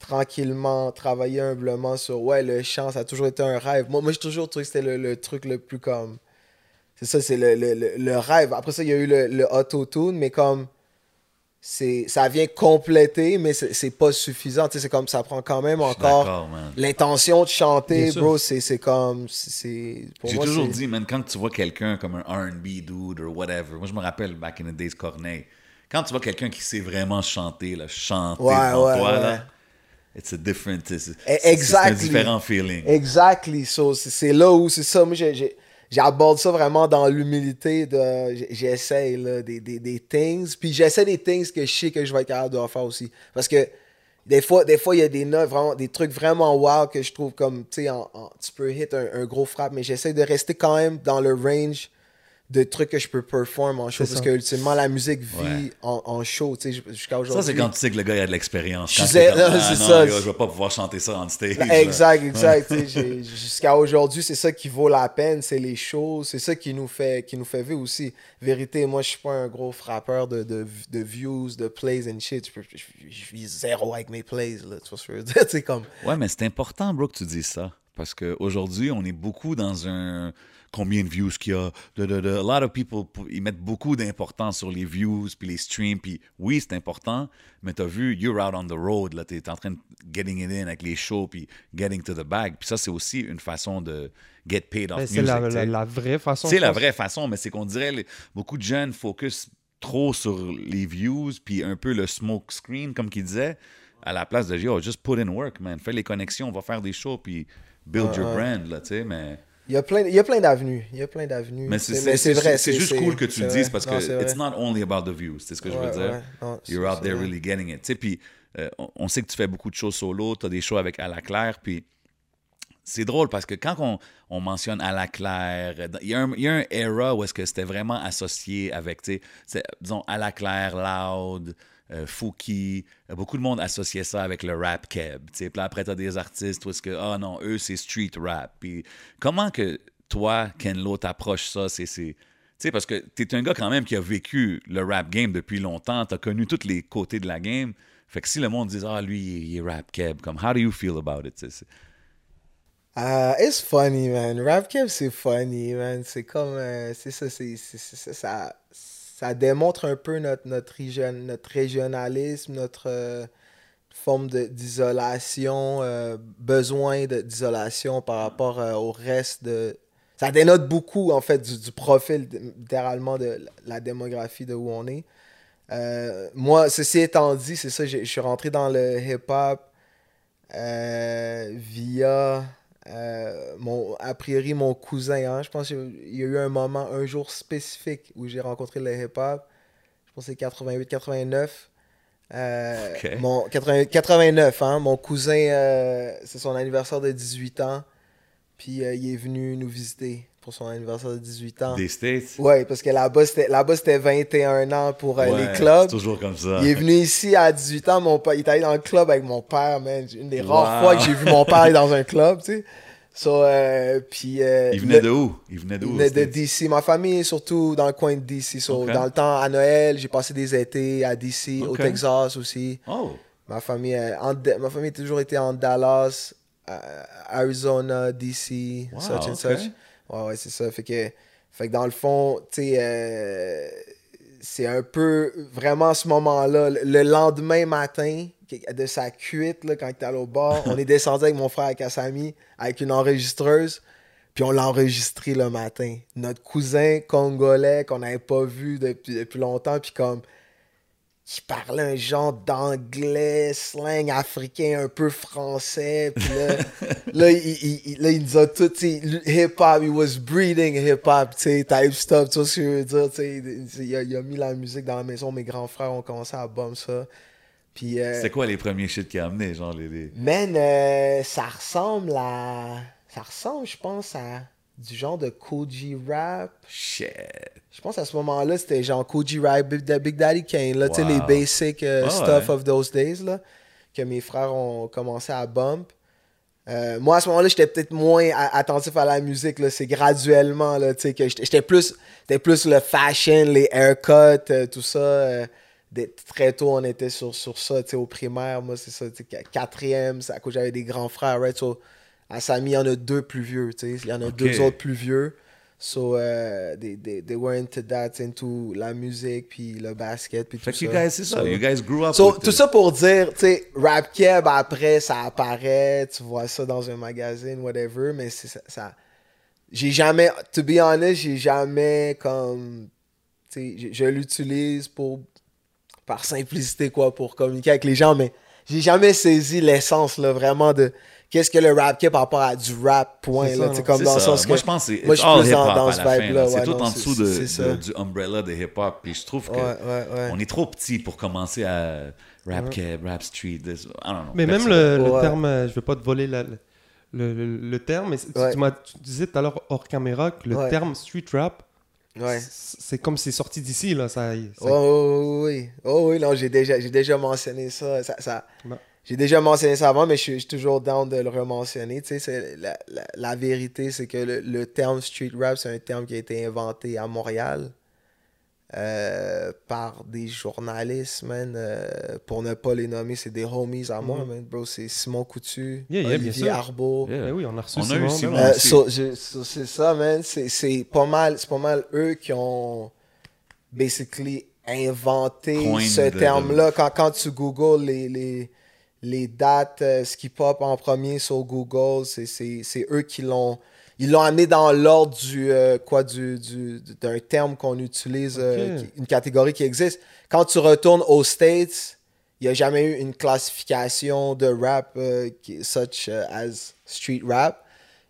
tranquillement travailler humblement sur ouais le chant ça a toujours été un rêve moi moi j'ai toujours trouvé que c'était le, le truc le plus comme c'est ça c'est le, le, le, le rêve après ça il y a eu le, le auto-tune mais comme ça vient compléter mais c'est pas suffisant tu sais c'est comme ça prend quand même encore l'intention de chanter bro c'est comme J'ai toujours dit, man, quand tu vois quelqu'un comme un R&B dude or whatever, moi je me rappelle back in the days Corneille, quand tu vois quelqu'un qui sait vraiment chanter, là, chanter Ouais, devant ouais, toi, ouais. là, it's a different, c'est c'est- Eh, c'est un exactly. différent feeling. Exactly. So, c'est- là où c'est ça. Moi, j'ai- j'aborde ça vraiment dans l'humilité de j'essaie des, des, des things. Puis j'essaie des things que je sais que je vais être capable de faire aussi. Parce que des fois, des fois, il y a des notes, vraiment, des trucs vraiment wow que je trouve comme, tu sais, tu peux hit un, un gros frappe, mais j'essaie de rester quand même dans le range de trucs que je peux perform en show. Parce ça. que, ultimement, la musique vit Ouais. en, en show, tu sais, jusqu'à Ça, aujourd'hui. c'est quand tu sais que le gars il a de l'expérience. Je Quand sais, t'es comme, non, ah, c'est non, ça. gars, je vais pas pouvoir chanter ça on stage. là. Exact, exact. Jusqu'à aujourd'hui, c'est ça qui vaut la peine, c'est les shows, c'est ça qui nous fait qui nous fait vivre aussi. Vérité, moi, je suis pas un gros frappeur de, de, de views, de plays and shit. Je, peux- je, je vis zéro avec mes plays, là. Tu vois ce que je veux dire? Comme... Ouais, mais c'est important, bro, que tu dises ça. Parce qu'aujourd'hui, on est beaucoup dans un combien de views qu'il y a. De, de, de. A lot of people, ils mettent beaucoup d'importance sur les views, puis les streams. Puis oui, c'est important, mais tu as vu, you're out on the road. Tu es en train de getting it in avec les shows, puis getting to the bag. Puis ça, c'est aussi une façon de get paid off Ben. C'est la, la- la vraie façon. C'est la vraie façon, mais c'est qu'on dirait les- beaucoup de jeunes focus trop sur les views puis un peu le smoke screen, comme qu'ils disaient, à la place de yo, just put in work, man. Fais les connexions, on va faire des shows puis build your brand, là, tu sais, mais. Il y a plein, il y a plein d'avenues. Il y a plein d'avenues. Mais c'est- C'est- c'est juste cool que tu le dises vrai. parce Non, que vrai. it's not only about the views, c'est ce que je veux dire. ouais. Non, c'est- You're out there vrai. really getting it. Tu sais, puis euh, on, sait que tu fais beaucoup de choses solo, tu as des shows avec À la Claire, puis c'est drôle parce que quand on, on mentionne À la Claire, euh, il y, a un- il y a un era où est-ce que c'était vraiment associé avec, tu sais, disons, À la Claire, Loud, euh, Fouki, euh, beaucoup de monde associait ça avec le rap keb. Puis là, après, tu as des artistes où est-ce que, ah non, eux, c'est street rap. Puis comment que toi, Ken Lo t'approche ça? C'est, c'est... Tu sais, parce que t'es un gars quand même qui a vécu le rap game depuis longtemps, t'as connu tous les côtés de la game. Fait que si le monde dit « Ah, lui, il est rap keb », comme « How do you feel about it? » C'est- Uh, it's funny, man. Rap Cap, c'est funny, man. C'est comme. euh, c'est ça, c'est- ça. Ça démontre un peu notre, notre, notre régionalisme, notre euh, forme d'isolation, euh, besoin d'isolation par rapport euh, au reste de. Ça dénote beaucoup, en fait, du, du profil, littéralement, de la- démographie de où on est. Moi, ceci étant dit, c'est ça, je suis rentré dans le hip-hop via, euh, mon, a priori, mon cousin. hein. Je pense qu'il y a eu un moment, un jour spécifique où j'ai rencontré le hip-hop. Je pense que c'est 88-89. Euh, mon 80 89, hein, mon cousin, euh, c'est son anniversaire de 18 ans. Puis il est venu nous visiter pour son anniversaire de 18 ans. Des States? Ouais, parce que là-bas, c'était, là-bas, c'était 21 ans pour euh, Ouais, les clubs. C'est toujours comme ça. Il est venu ici à 18 ans, mon père, il est allé dans le club avec mon père, man. Une des rares Wow. fois que j'ai vu mon père aller dans un club, tu sais. So, euh, puis, euh, Il venait le- de où? Il venait il de States? DC. Ma famille est surtout dans le coin de DC. So. Dans le temps, à Noël, j'ai passé des étés à DC, au. Texas aussi. Oh, Ma famille, en- ma famille a toujours été en Dallas, Arizona, DC, Wow, such and such. Ouais, ouais, c'est ça. Fait que, fait que dans le fond, tu sais, euh, c'est un peu vraiment à ce moment-là, le- le lendemain matin de sa cuite, là, quand il était allé au bar, on est descendu avec mon frère Kassami avec une enregistreuse. Puis on l'a enregistré le matin. Notre cousin congolais qu'on n'avait pas vu depuis, depuis longtemps, puis comme qui parlait un genre d'anglais, slang africain, un peu français. Puis là, là, il, il- il- là, il nous a tout, hip-hop, he was breeding hip-hop, tu sais, type stuff, tu vois ce que je veux dire, tu sais. Il a, il a mis la musique dans la maison, mes grands frères ont commencé à bomber ça. Puis, euh, c'est quoi les premiers shit qu'il a amené? Genre, les, les- Man, euh, ça ressemble à. Ça ressemble, je pense, à du genre de Koji rap. Shit. Je pense à ce moment-là, c'était genre Koji rap, Big, Da- Big Daddy Kane, là, tu sais, Wow. les basic euh, Ah stuff ouais. of those days, là, que mes frères ont commencé à bump. Euh, moi, à ce moment-là, j'étais peut-être moins attentif à la musique, c'est graduellement, là, que j'étais plus, plus le fashion, les haircuts, euh, tout ça. euh, des- très tôt, on était sur, sur ça, au primaire, moi, c'est ça, quatrième, c'est à cause j'avais des grands frères, right, so, à Samy, il y en a deux plus vieux, il y en a deux autres plus vieux. So, uh, they, they, they were into that, into la musique, puis le basket, puis Fait tout que you ça. guys, c'est ça. So- You guys grew up So, with tout it. ça pour dire, tu sais, Rap Keb, après, ça apparaît, tu vois ça dans un magazine, whatever, mais c'est ça. ça- j'ai jamais, to be honest, j'ai jamais comme, tu sais, je, je l'utilise pour, par simplicité, quoi, pour communiquer avec les gens, mais j'ai jamais saisi l'essence, là, vraiment de qu'est-ce que le Rap Keb par rapport à du rap, point, C'est là, ça, comme dans ça. sens Moi, que. je pense que c'est moi, je suis all plus dans- ce vibe-là, là. C'est ouais, tout non, en dessous de, du umbrella de hip-hop. Puis je trouve que Ouais, ouais, ouais. on est trop petit pour commencer à rap keb, rap street. This, I don't know. Mais même le, le Ouais. terme, euh, je vais pas te voler la- le, le- le terme, mais tu- Ouais. tu, m'as- tu disais tout à l'heure hors caméra que le Ouais. terme street rap, Ouais. c'est comme c'est sorti d'ici, là. Ça, ça- Oh, oh, oui, oh oui, non, j'ai déjà, j'ai déjà mentionné ça. ça, ça- Non. J'ai déjà mentionné ça avant, mais je suis, je suis toujours down de le rementionner. Tu sais, la, la- la vérité, c'est que le, le terme street rap, c'est un terme qui a été inventé à Montréal euh, par des journalistes, man. euh, pour ne pas les nommer, c'est des homies à moi, Mhm. man, bro. C'est Simon Coutu, Yeah, yeah, Olivier oui, on a reçu On Simon, Simon. Euh, so- so- c'est ça, man. C'est, pas mal, c'est pas mal eux qui ont basically inventé ce terme-là. Quand, quand tu googles les, les, les dates, euh, ce qui pop en premier sur Google, c'est, eux qui l'ont. Ils l'ont amené dans l'ordre du euh, quoi du, du- d'un terme qu'on utilise, euh, qui- une catégorie qui existe. Quand tu retournes aux States, il n'y a jamais eu une classification de rap euh, qui, such as street rap.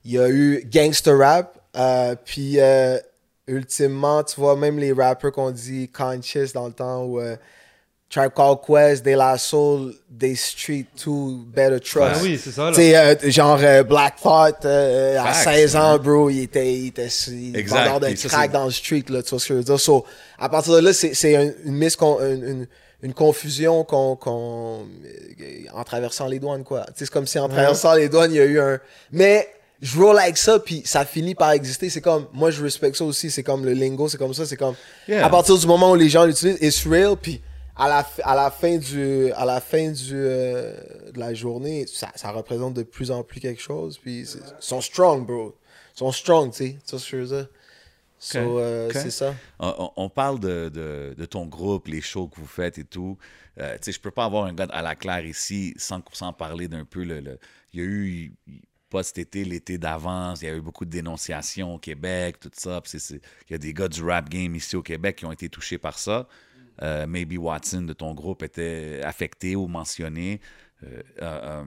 Il y a eu gangster rap. puis, ultimement, tu vois, même les rappers qu'on dit conscious dans le temps où Tribe Called Quest, De La Soul, They Street 2, Better Trust. Ben oui, c'est ça. Tu sais, euh, genre euh, Black Thought, euh, à Facts, 16 ans, man. bro, il était, il était vendeur de crack dans le street, là, tu vois ce que je veux dire. So, à partir de là, c'est c'est un- une, une, une, une confusion qu'on, qu'on- euh, en traversant les douanes, quoi. Tu sais, c'est comme si en traversant les douanes, il y a eu un... Mais je roll avec ça, puis ça finit par exister. C'est comme, moi, je respecte ça aussi. C'est comme le lingo, c'est comme ça. C'est comme, Yeah. à partir du moment où les gens l'utilisent, it's real, puis à la, à la fin, du, à la fin du, euh, de la journée, ça, ça représente de plus en plus quelque chose. Puis ils sont strong, bro. Ils sont strong, tu sais. Tu vois ce que je veux dire? So, euh, Ok. c'est ça. On, parle de, de- de ton groupe, les shows que vous faites et tout. Euh, tu sais, je peux pas avoir un gars à la claire ici sans, sans parler d'un peu. Le, le- il y a eu, pas cet été, l'été d'avance, il y a eu beaucoup de dénonciations au Québec, tout ça. Il y a des gars du rap game ici au Québec qui ont été touchés par ça. Euh, Maybe Watson de ton groupe était affecté ou mentionné. Euh, euh, euh,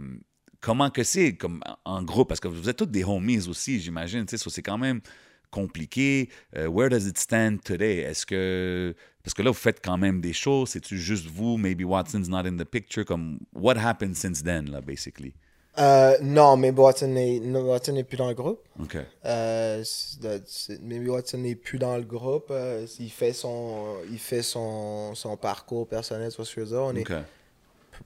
comment que c'est comme en groupe? Parce que vous êtes tous des homies aussi, j'imagine. so c'est quand même compliqué. Where does it stand today? Est-ce que. Parce que là, vous faites quand même des choses. C'est-tu juste vous? Maybe Watson's not in the picture. Comme, what happened since then, là, basically? Euh, non, mais Watson n'est n'est plus dans le groupe. OK. Euh, Maybe Watson n'est plus dans le groupe. euh, il fait son, il fait son, son parcours personnel, tu vois ce que je veux dire. On est OK.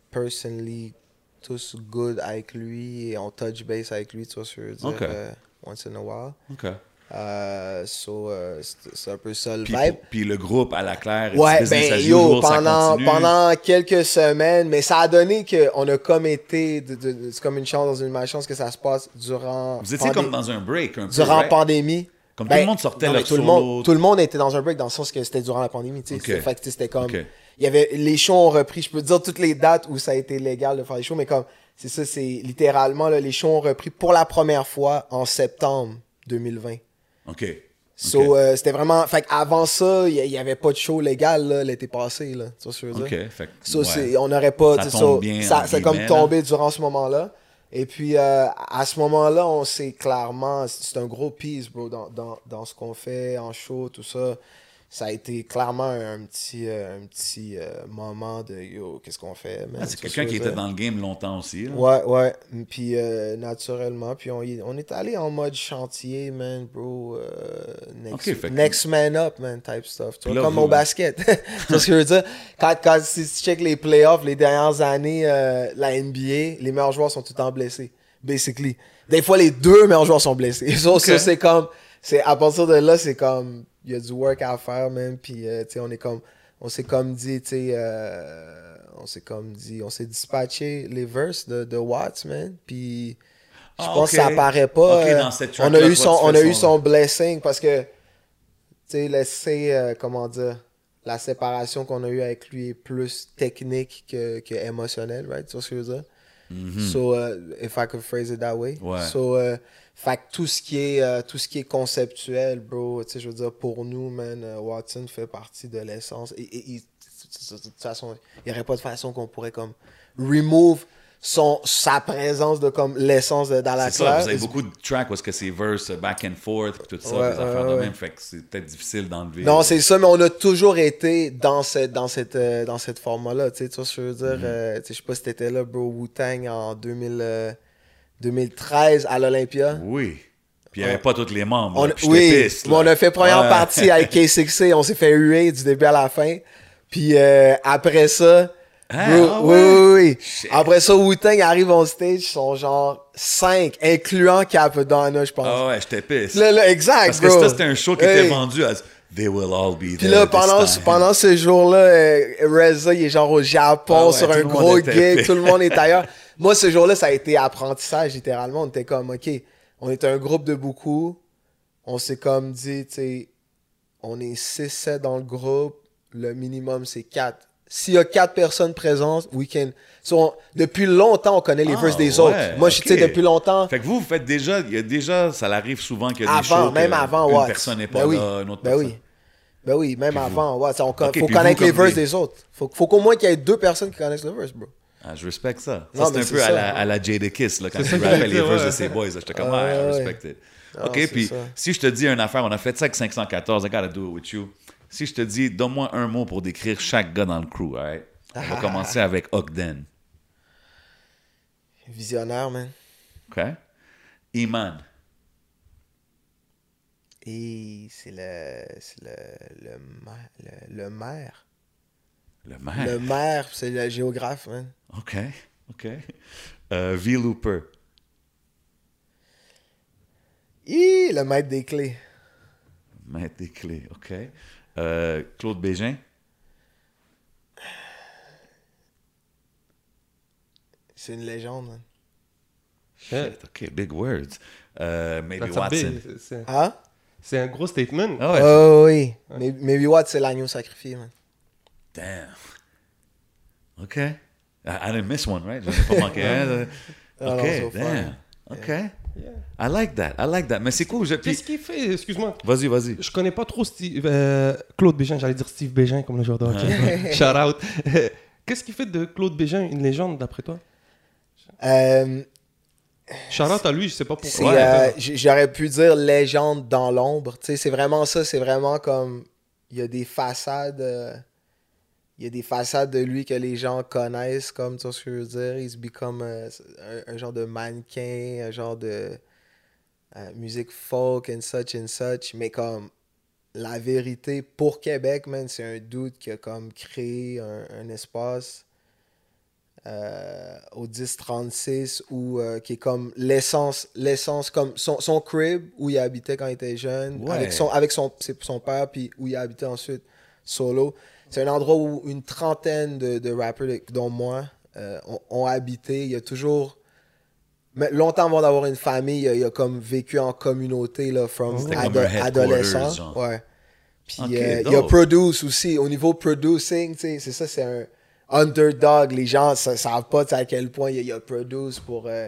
personally tous good avec lui et on touch base avec lui, tu vois ce que je veux dire. Ok. euh, once in a while. Euh, so, euh, c'est un peu ça le Puis, vibe. puis le groupe à la claire, Ouais, ben yo, pendant, pendant quelques semaines, mais ça a donné qu'on a comme été, c'est comme une chance dans une malchance que ça se passe durant. Vous étiez comme dans un break, un peu, durant right? pandémie. Comme Ben, tout le monde sortait non, leur tout le monde, tout le monde était dans un break dans le sens que c'était durant la pandémie, tu sais. Ok. C'était- Fait c'était comme, Ok. il y avait, les shows ont repris, je peux te dire toutes les dates où ça a été légal de faire les shows, mais comme, c'est ça, c'est littéralement, là, les shows ont repris pour la première fois en septembre 2020. OK. So, euh, c'était vraiment, fait avant ça, il n'y avait pas de show légal, l'été passé, là. Tu vois ce que je veux dire? OK. Fait ouais. c'est- on n'aurait pas. Ça tombe bien, c'est comme tombé durant ce moment-là. Et puis, euh, à ce moment-là, on sait clairement. C'est un gros piece, bro, dans, dans, dans ce qu'on fait en show, tout ça. Ça a été clairement un petit, euh, un petit euh, moment de yo, qu'est-ce qu'on fait? Ah, c'est quelqu'un qui était dans le game longtemps aussi. là. Ouais, ouais. Puis, euh, naturellement. Puis, on, on est allé en mode chantier, man, bro. euh, next, que- next man up, man, type stuff. Tu vois, comme vous- au basket. tu vois ce que je veux dire? Quand, quand si tu check les playoffs, les dernières années, euh, la NBA, les meilleurs joueurs sont tout le temps blessés. Basically. Des fois, les deux meilleurs joueurs sont blessés. C'est comme. C'est, à partir de là, c'est comme. Il y a du work à faire, man. Puis, euh, tu sais, on est comme. On s'est comme dit, tu sais. euh, on s'est comme dit. On s'est dispatché les verses de, de Watts, man. Puis. Je Ah, pense ok. que ça apparaît pas. Ok, euh, dans cette on a eu son, on a eu son- blessing parce que, tu sais, laisser, euh, comment dire, la séparation qu'on a eue avec lui est plus technique que, que émotionnelle, right? Tu vois ce que je veux dire? So, uh, if I could phrase it that way. Ouais. So, euh, fait que tout ce qui est, euh, tout ce qui est conceptuel, bro, tu sais, je veux dire, pour nous, man, euh, Watson fait partie de l'essence. Et, et- et- de toute façon, il n'y aurait pas de façon qu'on pourrait, comme, remove son, sa présence de, comme, l'essence de- dans la C'est ça, classe. vous avez beaucoup de tracks est-ce que c'est verse, back and forth, tout ça, Ouais, des affaires ouais, de même, fait que c'est peut-être difficile d'enlever. Non, c'est ça, mais on a toujours été dans cette, dans cette, euh, dans cette format-là. Tu sais, tu que je veux dire? Euh, tu sais, je sais pas si t'étais là, bro, Wu-Tang en 2000, euh, 2013 à l'Olympia. Oui. Puis il n'y avait pas tous les membres. On, là, puis oui, piste, mais on là. a fait première Ouais. partie avec K6C, on s'est fait huer du début à la fin. Puis euh, après ça, Ah, bro, ah oui, ouais? oui, oui. Shit. Après ça, Wu-Tang arrive on stage, ils sont genre 5, incluant Capadonna, je pense. Ah ouais, j'étais piste. Là, là, exact, Parce que ça, c'était un show qui Hey. était vendu à They will all be Puis there là, this pendant, time. pendant ce jour-là, euh, Reza, il est genre au Japon Ah ouais, sur un gros gig, tout le monde est ailleurs. Moi, ce jour-là, ça a été apprentissage, littéralement. On était comme, OK, on est un groupe de beaucoup. On s'est comme dit, tu sais, on est 6-7 dans le groupe. Le minimum, c'est 4. S'il y a 4 personnes présentes, we can... So, on- depuis longtemps, on connaît les Ah, verses des ouais, autres. Moi, je tu sais, depuis longtemps... Fait que vous, vous faites déjà, il y a déjà, ça arrive souvent qu'il y a des Avant, shows même que avant, une ouais. personne n'est pas ben oui. là, une autre ben personne. oui. Ben oui, même Puis vous- avant, ouais. ça, on faut connaître vous, les verses des- des autres. Faut, faut qu'au moins qu'il y ait deux personnes qui connaissent le verse, bro. Ah, je respecte ça. Ça, c'est un peu à ça. la, à la Jada Kiss, là, quand tu rappelles les verses de ses boys. là. J'étais comme, Ouais, ouais, I respect it. Non, OK, puis ça. si je te dis une affaire, on a fait ça avec 514, I gotta do it with you. Si je te dis, donne-moi un mot pour décrire chaque gars dans le crew, all right? On va commencer avec Ogden, Visionnaire, man. OK? Iman, Et c'est le, c'est le, le, le, le maire. Le maire. Le maire, c'est le géographe, man. OK, OK. Euh, V. Looper, Hi, le maître des clés. Mettre des clés, OK. Euh, Claude Bégin. C'est une légende. man. Shit. OK, big words. Euh, maybe That's Watson. big- c'est- c'est- Hein? C'est un gros statement. Ah ouais. Oh oui. Mais, mais oui, Watt, c'est l'agneau sacrifié, man. Damn. OK. I, I didn't miss one, right? J'en ai pas manqué un. non, OK, so far. damn. OK. Yeah. I like that. I like that. Mais c'est cool. Je... puis- Qu'est-ce qu'il fait? Excuse-moi. Vas-y, vas-y. Je connais pas trop Steve, euh, Claude Bégin, j'allais dire Steve Bégin comme le joueur de hockey. Shout out. Qu'est-ce qui fait de Claude Bégin une légende d'après toi? Euh, Shout out à lui, je sais pas pourquoi. euh, J'aurais pu dire légende dans l'ombre. C'est vraiment ça. C'est vraiment comme. Il y a des façades. Il y a des façades de lui que les gens connaissent, comme tu vois ce que je veux dire. Il se become euh, un, un genre de mannequin, un genre de euh, musique folk and such and such. Mais comme la vérité pour Québec, man, c'est un doute qui a comme créé un, un espace euh, au 1036 où euh, qui est comme l'essence l'essence comme son, son crib où il habitait quand il était jeune Ouais. avec son avec son son père puis où il habitait ensuite solo c'est un endroit où une trentaine de, de rappeurs dont moi euh, ont, ont habité. Il y a toujours mais longtemps avant d'avoir une famille il a, il a comme vécu en communauté là from ado- adolescent. ouais. Puis euh, il y a produce aussi. Au niveau producing tu sais c'est ça c'est un underdog. Les gens ne savent pas à quel point il y a, il y a produce pour euh,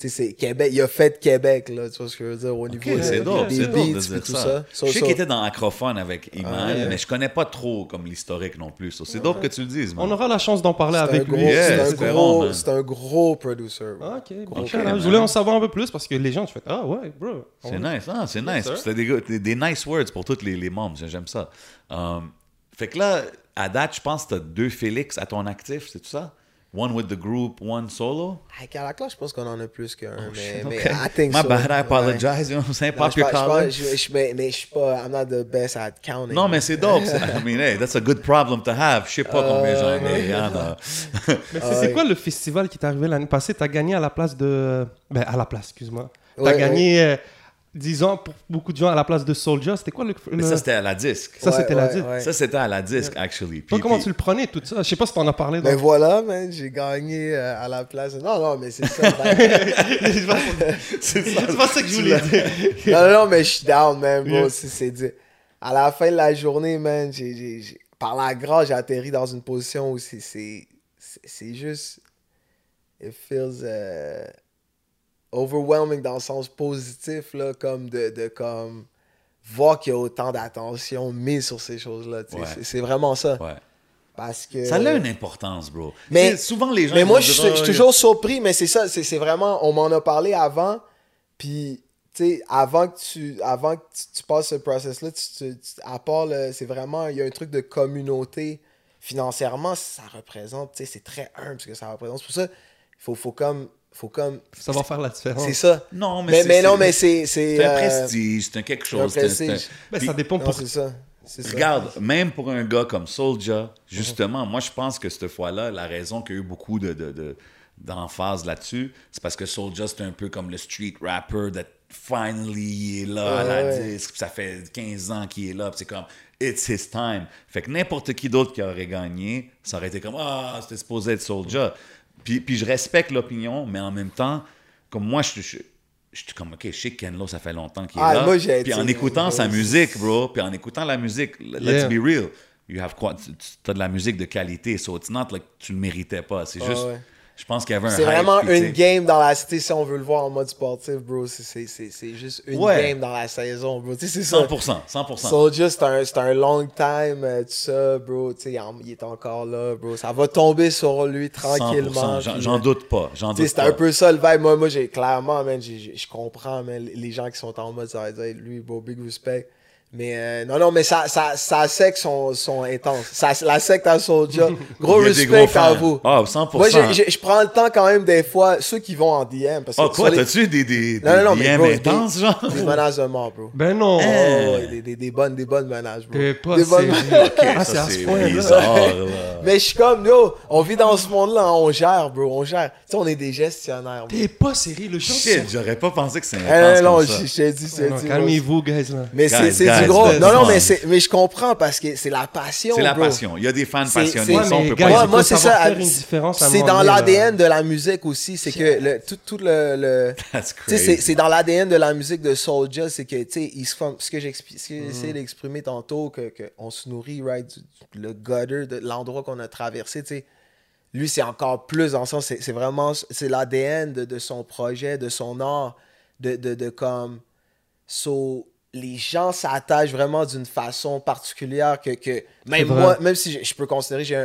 tu sais c'est Québec il a fait Québec là tu vois ce que je veux dire au niveau Ok, de- c'est dope, des c'est dope de beats dire puis tout ça. je sais so- qu'il était dans Acrophone avec Iman, ouais. mais je connais pas trop comme l'historique non plus. So, c'est dope que tu le dises, man. On aura la chance d'en parler c'est un avec gros, lui. Yeah, c'est un gros c'est un gros producer Ah, ok, man. Je voulais en savoir un peu plus parce que les gens, tu fais Ah ouais, bro. C'est nice, ah, c'est nice. C'était des, gars- des, des nice words pour tous les, les membres, j'aime ça. Um, fait que là, à date, je pense que tu as deux Félix à ton actif, c'est tout ça? One with the group, one solo? avec Alacla je pense qu'on en a plus qu'un mais, mais Okay. I think My so. bad, I Ouais. apologize. You know what I'm saying? Non, Pop je your collar. je- je- mais, mais je suis pas I'm not the best at counting Non, mais c'est dope. ça. I mean, hey, that's a good problem to have. Je sais pas combien j'en ai. Mais c'est c'est quoi le festival qui t'est arrivé l'année passée? T'as gagné à la place de. Ben, à la place, excuse-moi. T'as Ouais, gagné, euh, disons, pour beaucoup de gens, à la place de Soldier. C'était quoi le. Mais ça, c'était à la disque. Ça, Ouais, c'était la disque. ouais. Ça, c'était à la disque, actually. Puis- comment puis- tu le prenais, tout ça? Je sais pas si t'en as parlé. mais donc. voilà man j'ai gagné euh, à la place non non mais c'est ça ben- c'est pas ça que je voulais dire. non, non, non, mais je suis down, man, bro. Yeah. C'est- dit. À la fin de la journée, man, j'ai, par la grâce, j'ai atterri dans une position où c'est, c'est, c'est- c'est juste. It feels euh, overwhelming dans le sens positif, là, comme de, de comme voir qu'il y a autant d'attention mise sur ces choses-là. Ouais. C'est, vraiment ça. Ouais. Parce que. Ça a une importance, bro. Mais- souvent, les gens. Mais moi, vont je suis Ah, toujours surpris, mais c'est ça, c'est c'est vraiment, on m'en a parlé avant, puis, tu sais, avant que tu, avant que tu, tu passes ce process-là, tu, tu- tu- à part, le- c'est vraiment, il y a un truc de communauté, financièrement, ça représente, tu sais, c'est très humble ce que ça représente. C'est pour ça, il faut, faut comme, faut comme, Ça va faire la différence. c'est ça. Non, mais, Mais, c'est- mais non, c'est- mais c'est... C'est C'est un euh, prestige, c'est un quelque chose. un- prestige. Ben, Puis- ça dépend Non, pour. c'est ça. C'est ça. Regarde, même pour un gars comme Soulja, justement, moi je pense que cette fois-là, la raison qu'il y a eu beaucoup de, de- de- d'emphase là-dessus, c'est parce que Soulja c'est un peu comme le street rapper that finally il est là à la Ouais, ouais. disque, puis ça fait 15 ans qu'il est là, puis c'est comme it's his time. Fait que n'importe qui d'autre qui aurait gagné, ça aurait été comme ah, c'était supposé être Soulja. Puis, puis je respecte l'opinion, mais en même temps, comme moi je je- je suis comme, OK, je sais que Ken Lo, ça fait longtemps qu'il est Ah, là. moi, puis en écoutant sa musique, bro, puis en écoutant la musique, let's Yeah. be real, you have quoi, tu as de la musique de qualité, so it's not like tu le méritais pas. C'est Ah, juste, ouais. Je pense qu'il y avait un C'est vraiment puis, une game dans la cité, si on veut le voir en mode sportif, bro. C'est- C'est c'est- c'est juste une Ouais. game dans la saison, bro. C'est ça. 100%, 100%. Soldier, c'est un, c'est un long time, euh, tout ça, bro. Tu sais, il est encore là, bro. Ça va tomber sur lui tranquillement. 100%, j'en euh, doute pas, j'en tu sais, doute c'est un peu ça le vibe. Moi, moi j'ai clairement, man, je comprends, man, les gens qui sont en mode, ça va dire, lui, bro, big respect. Mais euh, non, non, mais sa, sa, sa secte sont, sont intenses. Sa- la secte à Soulja, gros des respect gros à vous. Ah, 100%. Moi, je prends le temps quand même des fois, ceux qui vont en DM. Parce que Oh, quoi, sur les- t'as-tu des, des, Non, non, non, des mais DM bro, intenses, genre? Des menaces de mort, bro. Ben non. Oh, Hein? ouais, des, des, des bonnes, des bonnes menaces, bro. T'es pas Des bonnes- sérieux. Ça, ah, c'est à ce là. Mais je suis comme, yo, on vit dans ce monde-là, on gère, bro, on gère. Tu sais, on est des gestionnaires, bro. T'es pas sérieux, le. Shit, j'aurais pas pensé que c'est Eh, intense non, comme je t'ai dit, Non, bro. Calmez-vous, guys, là. Mais c'est c'est du gros. guys, Non, non, mais, je comprends parce que c'est la passion. C'est la passion. Il y a des fans passionnés. ça, on peut gars, pas... Moi, c'est ça. faire une différence à un C'est dans l'ADN de la musique aussi. C'est que le, tout, tout le. c'est- dans l'ADN de la musique de Soulja, c'est que, tu sais, il se forme- ce que Mm. j'ai essayé d'exprimer tantôt, que, que on se nourrit, right, du, le gutter de l'endroit qu'on a traversé, tu sais. Lui, c'est encore plus dans le sens, c'est c'est vraiment, c'est l'ADN de, de son projet, de son art, de, de, de comme, so, les gens s'attachent vraiment d'une façon particulière que, que même moi, même si je, je peux considérer que j'ai un,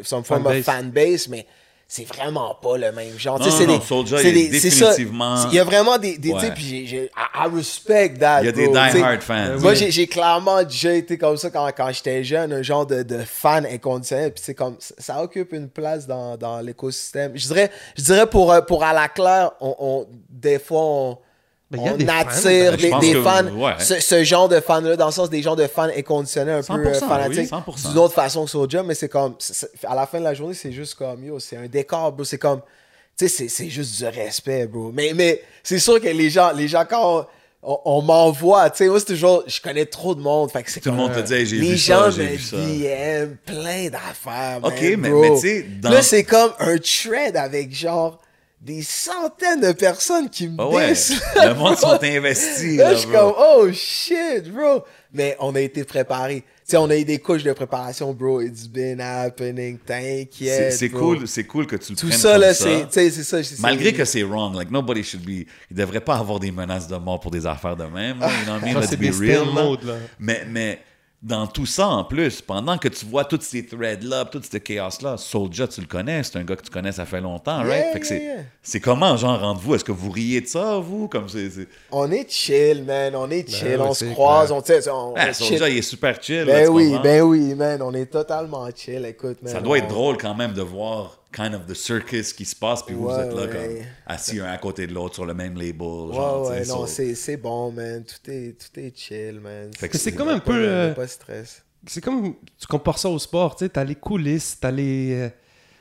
un, some form of Fanbase. mais c'est vraiment pas le même genre. Non, non, des- Soulja, c'est il est définitivement- Il y a vraiment des, des tu sais, Ouais. puis j'ai, j'ai, I, I respect that, Il y a des bro, die-hard fans. Moi, Oui. j'ai, j'ai clairement déjà été comme ça quand, quand j'étais jeune, un genre de, de fan inconditionnel. Puis c'est comme, ça, ça occupe une place dans, dans l'écosystème. Je dirais, je dirais pour, euh, pour à la claire, on, on- des fois, on, Ben, il y a on des attire Ben, des, pense des que- fans, ouais. ce, ce genre de fans-là, dans le sens des gens de fans inconditionnels, un peu 100%, euh, fanatiques, oui, 100%. d'une autre façon que Soulja, mais c'est comme, à la fin de la journée, c'est juste comme, yo, c'est un décor, bro, c'est comme, tu sais, c'est- c'est juste du respect, bro. Mais, mais c'est sûr que les gens, les gens quand on, on- on m'envoie, tu sais, moi, c'est toujours, je connais trop de monde, fait que c'est Tout le comme- monde te dit, Hey, j'ai les vu gens ça, j'ai me vu ça. DM plein d'affaires, Ok, man, mais- bro. mais tu sais, dans- Là, c'est comme un thread avec genre des centaines de personnes qui me Ah ouais, disent. le monde sont investis, Là, là, je suis comme, oh shit, bro. Mais on a été préparés. Tu sais, on a eu des couches de préparation, bro. It's been happening. T'inquiète. c'est cool, c'est cool que tu le Tout prennes ça, comme là, c'est. Tu sais, c'est ça. Malgré que c'est wrong, like nobody should be, il devrait pas avoir des menaces de mort pour des affaires de même. là, you know what I mean? Ça, Let's c'est be real. mode, là. Mais, mais dans tout ça en plus, pendant que tu vois tous ces threads-là, tout ce chaos-là, Soulja, tu le connais, c'est un gars que tu connais, ça fait longtemps, right? Yeah, Fait que c'est, yeah, yeah. c'est comment, genre, entre vous? Est-ce que vous riez de ça, vous? Comme c'est. On est chill, man. On est chill. Ben oui, on se croise. clair. On, tu sais, on, on chill. Soulja, il est super chill. là, Ben oui, comprends? ben oui, man. On est totalement chill. Écoute, man. Ça doit être drôle quand même de voir kind of the circus qui se passe, puis vous, êtes là ouais. comme assis un à côté de l'autre sur le même label. Ouais, genre, tu ouais, sais, non, so- c'est c'est bon, man. Tout est, tout est chill, man. C'est comme un peu. euh, Pas stress. C'est comme. Tu compares ça au sport, tu sais. T'as les coulisses, t'as les.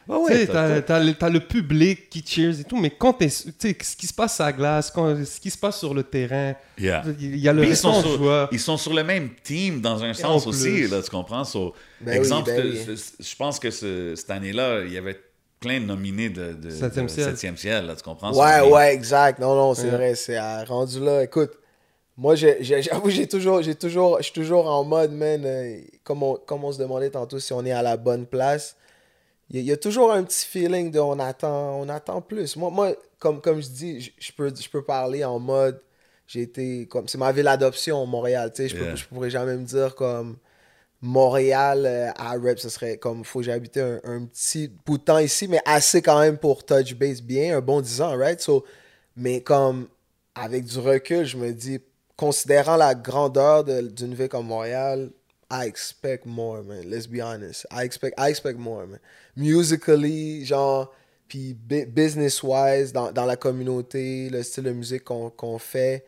Ouais, t'as- t'as, le, public qui cheers et tout, mais quand t'es. Tu sais, ce qui se passe à la glace, quand- ce qui se passe sur le terrain, Yeah. il y a le ils, sont sur, ils sont sur le même team dans un en sens aussi, là, tu comprends? So, Ben exemple, oui, ben oui. je pense que ce- cette année-là, il y avait plein de nominés de, de, Septième de ciel. septième ciel, là, tu comprends? Ouais, ouais, exact. Non, non, c'est Ouais. vrai. C'est euh, rendu là. Écoute, moi, j'avoue, j'ai toujours, j'ai toujours, je suis toujours en mode, man, euh, comme, on, comme on se demandait tantôt si on est à la bonne place. Il y, a- il y a toujours un petit feeling de on attend, on attend plus. Moi, moi comme, comme je dis, je, peux, je peux parler en mode, j'ai été, comme, c'est ma ville d'adoption, Montréal. Tu sais, je, peux- Yeah. je pourrais jamais me dire comme Montréal euh, à rap, ce serait comme, faut que j'habite un, un petit bout de temps ici, mais assez quand même pour touch base bien, un bon 10 ans, right? So, mais comme, avec du recul, je me dis, considérant la grandeur de- d'une ville comme Montréal, I expect more, man. Let's be honest. I expect, I expect more, man. Musically, genre, puis bu- business-wise, dans, dans la communauté, le style de musique qu'on fait,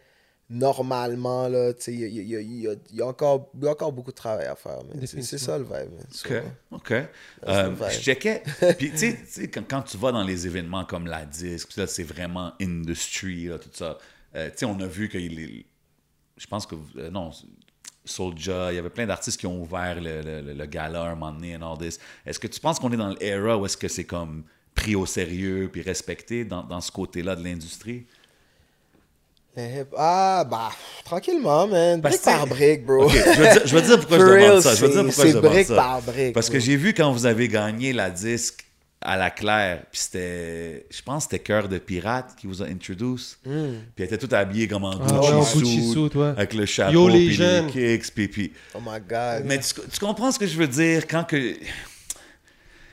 normalement, là, tu sais, il y y y y a encore il y a encore beaucoup de travail à faire, man. C'est ça le vibe, man. So, OK, OK. Euh, the vibe. je checkais. Puis, tu sais- tu sais, quand, quand tu vas dans les événements comme la disque, là, c'est vraiment industry, là, tout ça. Euh, tu sais, on a vu qu'il est. Je pense que. euh, non, Soulja, il y avait plein d'artistes qui ont ouvert le, le, le- le gala un moment donné and all this. Est-ce que tu penses qu'on est dans l'era où est-ce que c'est comme pris au sérieux puis respecté dans, dans ce côté-là de l'industrie? Le hip- Ah, bah, tranquillement, man. Brique que- par brique, bro. OK, je veux dire, je veux dire pourquoi je demande ça. Je veux dire pourquoi je demande brique ça. par brique, Parce que bro. j'ai vu quand vous avez gagné la disque à la Claire, puis c'était, je pense que c'était Cœur de Pirate qui vous a introduce. Puis elle était toute habillée comme en Gucci, Ah ouais, Gucci suit, ouais. avec le chapeau, Yo, les puis jeunes. les kicks, puis, puis- Oh my God. Mais tu, tu comprends ce que je veux dire quand que...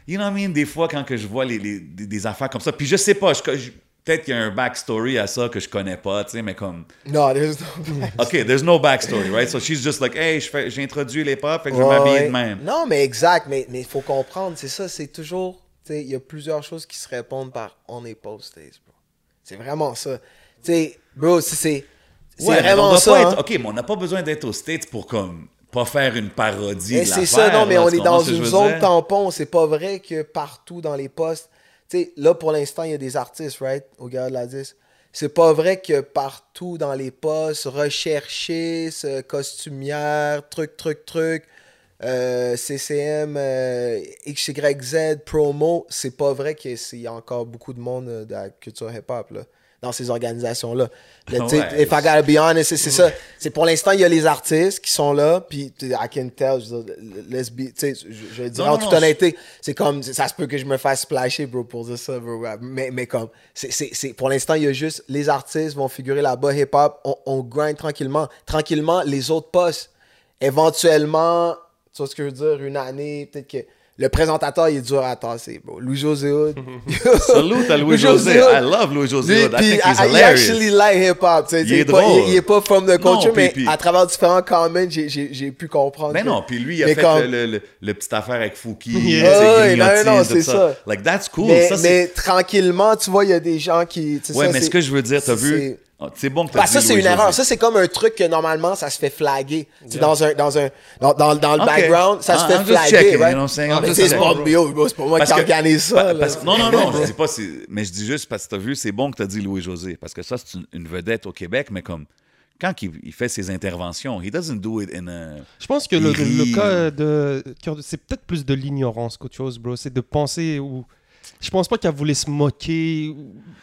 You know what I mean? Des fois, quand que je vois les, les- des, des affaires comme ça, puis je sais pas, je, je- peut-être qu'il y a un backstory à ça que je connais pas, tu sais, mais comme, Non, there's no OK, there's no backstory, right? So she's just like, hey, j'ai introduit les pop, fait que je vais m'habiller ouais. de même. Non, mais exact, mais il faut comprendre, c'est ça, c'est toujours, tu sais, il y a plusieurs choses qui se répondent par on est States, bro. C'est vraiment ça. Tu sais, bro, c'est c'est c'est Ouais, mais on vraiment ça. pas hein. être- OK, mais on n'a pas besoin d'être aux States pour comme pas faire une parodie de c'est ça, non, mais on est dans une zone tampon. C'est pas vrai que partout dans les postes. Sais, là, pour l'instant, il y a des artistes, right, au gars de la 10. C'est pas vrai que partout dans les postes, rechercher, costumière, truc, truc, truc, euh, CCM, euh, XYZ, promo, c'est pas vrai qu'il y a encore beaucoup de monde euh, de la culture hip-hop, là, dans ces organisations-là. Le- Ouais. If I gotta be honest, c'est ça. C'est pour l'instant, il y a les artistes qui sont là, puis I can tell, je let's be, tu sais, je, je en toute honnêteté, c'est comme, ça se peut que je me fasse splasher, bro, pour dire ça, bro, mais, mais comme, c'est- pour l'instant, il y a juste, les artistes vont figurer là-bas, hip-hop, on, on grind tranquillement. Tranquillement, les autres postes, éventuellement, tu vois ce que je veux dire, une année, peut-être que le présentateur, il est dur à tasser, bro. Louis-José Hood. Salute à Louis-José. I love Louis-José Hood. I think he's actually like hip-hop. Il est pas- drôle. il, il est pas from the culture, Non, mais puis- à travers différents comments, j'ai- pu comprendre. Mais que- non, puis lui, il a fait comme- le, le, le, petite affaire avec Fouki. Yeah. Ouais, non, non, c'est ça. Like, that's cool. mais, ça, c'est- mais tranquillement, tu vois, il y a des gens qui. Ouais, ça, mais ce que je veux dire, t'as vu... Oh, C'est bon que t'as Bah, dit ça, c'est une erreur. Ça, c'est comme un truc que normalement, ça se fait flaguer. Dans, un, dans, un, dans, dans, dans le background, ça Ah, se fait flaguer. right? Ah, c'est pas, bro, c'est pas moi Parce qui que- organise ça. pa- là. parce- non, non, non, je dis pas, mais je dis juste parce que t'as vu, c'est bon que t'as dit Louis-José, parce que ça, c'est une, une vedette au Québec, mais comme, quand il, il fait ses interventions, he doesn't do it in a... Je pense que le, cas de. Cœur de- C'est peut-être plus de l'ignorance qu'autre chose, bro. C'est de penser ou. Je pense pas qu'elle voulait se moquer.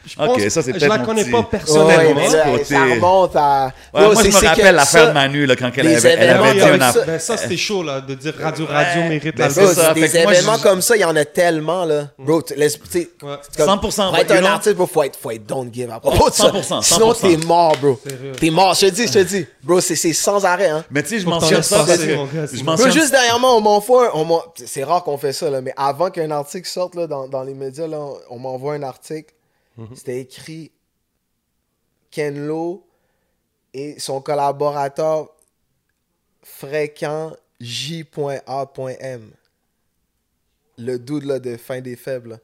Je Ok, pense- ça, c'est Je peut-être la connais petit- pas Ouais, personnellement. là, côté- ça remonte à. Ouais, moi, c'est- je me rappelle l'affaire de Manu, là, quand elle les avait, elle avait dit comme un aff- ça- Ben, ça, c'était chaud, là, de dire Radio Radio Ouais. mérite Ben, c'est ça. Des moi, événements je- comme ça, il y en a tellement, là. Bro, tu- laisse- tu sais, Ouais. comme- 100%, Pour être un know- artiste, bro, faut être, faut être don't give ça. 100%, Sinon, 100%. t'es mort, bro. T'es mort, je te dis, je te dis. Bro, c'est c'est sans arrêt, hein. Mais tu sais, je mentionne ça parce que... juste derrière moi, on m'en- c'est rare qu'on fait ça, là, mais avant qu'un article sorte là, dans, dans les médias, là, on m'envoie un article. Mm-hmm. C'était écrit Ken Lo et son collaborateur fréquent J.A.M. Le dude là, de fin des faibles.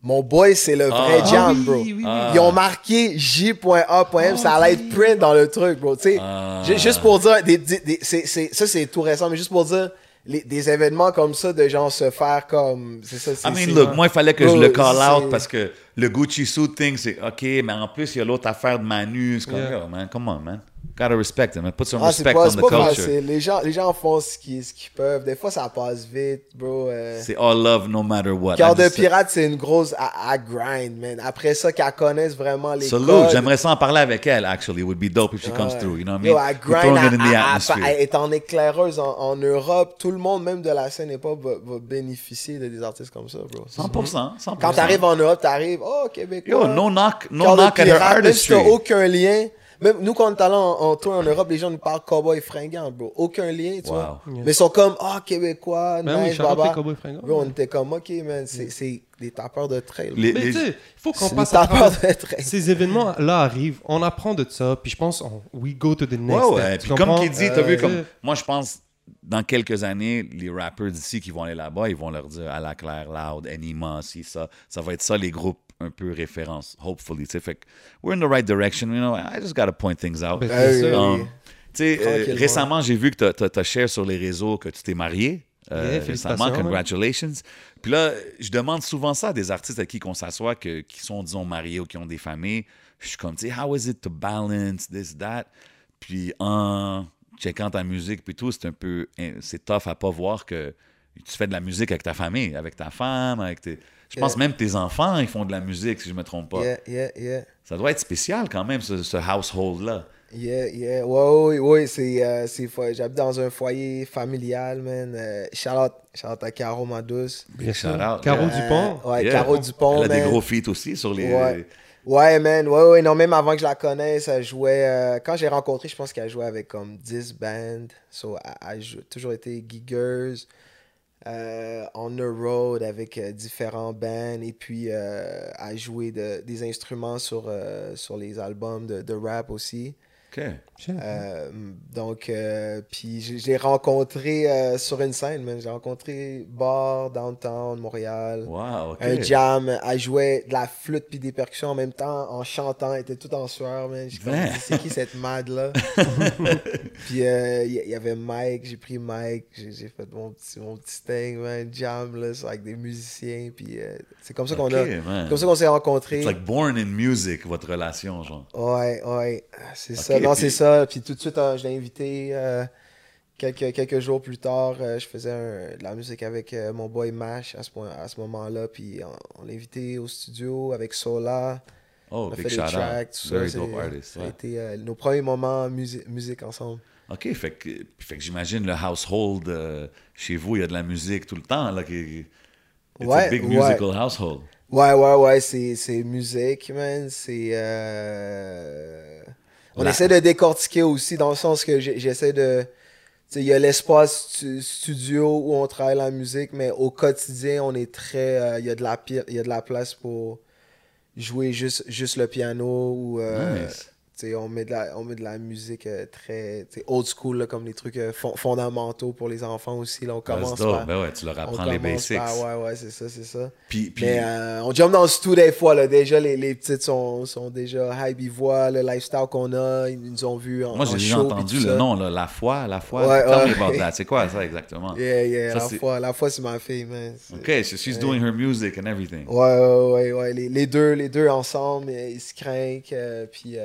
Mon boy, c'est le vrai Ah. jam, Ah oui, bro. oui, oui. Ah. Ils ont marqué J.A.M. ça allait être print dans le truc, bro. Tu sais, Ah. ju- juste pour dire, des, des- des- c'est- c'est- ça c'est tout récent, mais juste pour dire, les- des événements comme ça, de gens se faire comme. C'est ça, c'est. I mean, look, moi, il fallait que je le call out parce que le Gucci suit thing, c'est OK, mais en plus, il y a l'autre affaire de Manu. C'est comme, Yeah. yo, man, come on, man. Gotta respect him, man. Put some Ah, respect pas, on c'est the pas culture. facile. Les gens, les gens font ce qu'ils qu'ils peuvent. Des fois, ça passe vite, bro. euh. C'est all love no matter what. Cœur I de pirate, c'est une grosse à, à grind, man. Après ça, qu'elle connaisse vraiment les Salute, codes. j'aimerais ça en parler avec elle, actually. It would be dope if she comes Ouais. through, you know what I Yo, mean? elle We're grind, it elle est en éclaireuse en, en Europe. Tout le monde, même de la scène hip-hop, va, va bénéficier de des artistes comme ça, bro. 100%, 100%. Quand t'arrives en Europe, t'arrives, oh, Québécois. Yo, no knock, no knock at her même si artistry. t'as aucun lien. Même nous, quand on est allé en, en tour en Europe, les gens nous parlent cowboy fringant, bro. Aucun lien, tu vois. Wow. Mais ils sont comme, ah, Québécois, Ben oui, nice, baba. Bro, on était comme, ok, man, c'est c'est des tapeurs de trail. Les- Mais les- tu sais, il faut qu'on passe à de trail. Ces événements-là arrivent, on apprend de ça, puis je pense, on- we go to the next Ouais, ouais. Puis comme qui dit, t'as vu Euh, comme. Moi, je pense, dans quelques années, les rappers d'ici qui vont aller là-bas, ils vont leur dire à la Claire Loud, Anima, si ça. Ça va être ça, les groupes un peu référence, hopefully. tu sais. Fait que, we're in the right direction, you know. I just gotta point things out. Ben, Um, oui. tu sais, euh, récemment, j'ai vu que tu as, share sur les réseaux que tu t'es marié. euh, Yeah, récemment, congratulations. Puis là, je demande souvent ça à des artistes avec qui qu'on s'assoit, que- qui sont, disons, mariés ou qui ont des familles. Je suis comme, tu sais, how is it to balance this, that? Puis en checkant ta musique, puis tout, c'est un peu, hein, c'est tough à pas voir que tu fais de la musique avec ta famille, avec ta femme, avec tes... Je pense même tes enfants, ils font de la musique, si je me trompe pas. Yeah, yeah, yeah. Ça doit être spécial quand même, ce, ce household-là. Yeah, yeah. Ouais, ouais, ouais, c'est, euh, c'est fo- J'habite dans un foyer familial, man. Euh, shout out, shout out à Caro, ma douce. Bien Shout out, Caro yeah. Dupont? Ouais, Yeah. Caro Dupont, Elle a des gros feats aussi sur les... Ouais. Ouais, man. Ouais, ouais. Non, même avant que je la connaisse, elle jouait. euh, quand j'ai rencontré, je pense qu'elle jouait avec comme 10 bands. So, elle elle a toujours été giggers. Euh, the road avec euh, différents bands et puis euh, à jouer de- des instruments sur, euh, sur les albums de, de rap aussi. Euh, donc, euh, puis l'ai rencontré euh, sur une scène, man. J'ai rencontré Bar, Downtown, Montréal. Wow, OK. Un jam, elle jouait de la flûte puis des percussions en même temps, en chantant, elle était tout en sueur, man. J'ai dit, c'est qui cette mad-là? puis euh, il y, avait Mike, j'ai pris Mike, j'ai j'ai fait mon petit, mon petit thing, man, jam, là, c'est avec des musiciens, puis euh, c'est comme ça qu'on a... OK, man. c'est Comme ça qu'on s'est rencontrés. It's like born in music, votre relation, genre. Ouais, ouais, c'est Ok, ça. Non, puis- c'est ça. Puis tout de suite, euh, je l'ai invité euh, quelques, quelques jours plus tard. euh, je faisais un- de la musique avec euh, mon boy Mash à ce, point, à ce moment-là. Puis on, on l'a invité au studio avec Sola. Oh, On a big fait des shout tracks, out. tout ça. Very dope artist. Ça a ouais. été euh, nos premiers moments musi- musique ensemble. OK, fait que, fait que j'imagine le household euh, chez vous, il y a de la musique tout le temps. Là, qui, it's a Ouais, big ouais. musical household. Ouais, ouais, ouais, c'est, c'est musique, man. C'est. euh, On La- essaie de décortiquer aussi dans le sens que j'essaie de. Tu sais, il y a l'espace stu- studio où on travaille la musique, mais au quotidien, on est très. euh, Il y, a de la il y a de la place pour jouer juste, juste le piano ou. euh, Nice. Tu sais, on, met de la, on met de la musique euh, très old school, là, comme les trucs euh, fon- fondamentaux pour les enfants aussi. Là, on commence par. Ben ouais, tu leur apprends les basics. par- ouais, ouais, c'est ça, c'est ça. Puis, puis Mais euh, on jump dans le studio des fois, là. Déjà, les, les petites sont, sont déjà hype, ils voient le lifestyle qu'on a, ils nous ont vus en, moi, j'ai déjà entendu tout le ça. nom, là, La Foi, La Foi. Ouais. C'est quoi ça exactement? Yeah, yeah, Ça, la fois, la fois, c'est ma fille, man. OK, so she's doing her music and everything. Ouais, ouais, ouais, ouais. Les, les deux, les deux ensemble, euh, ils se craignent, euh, puis...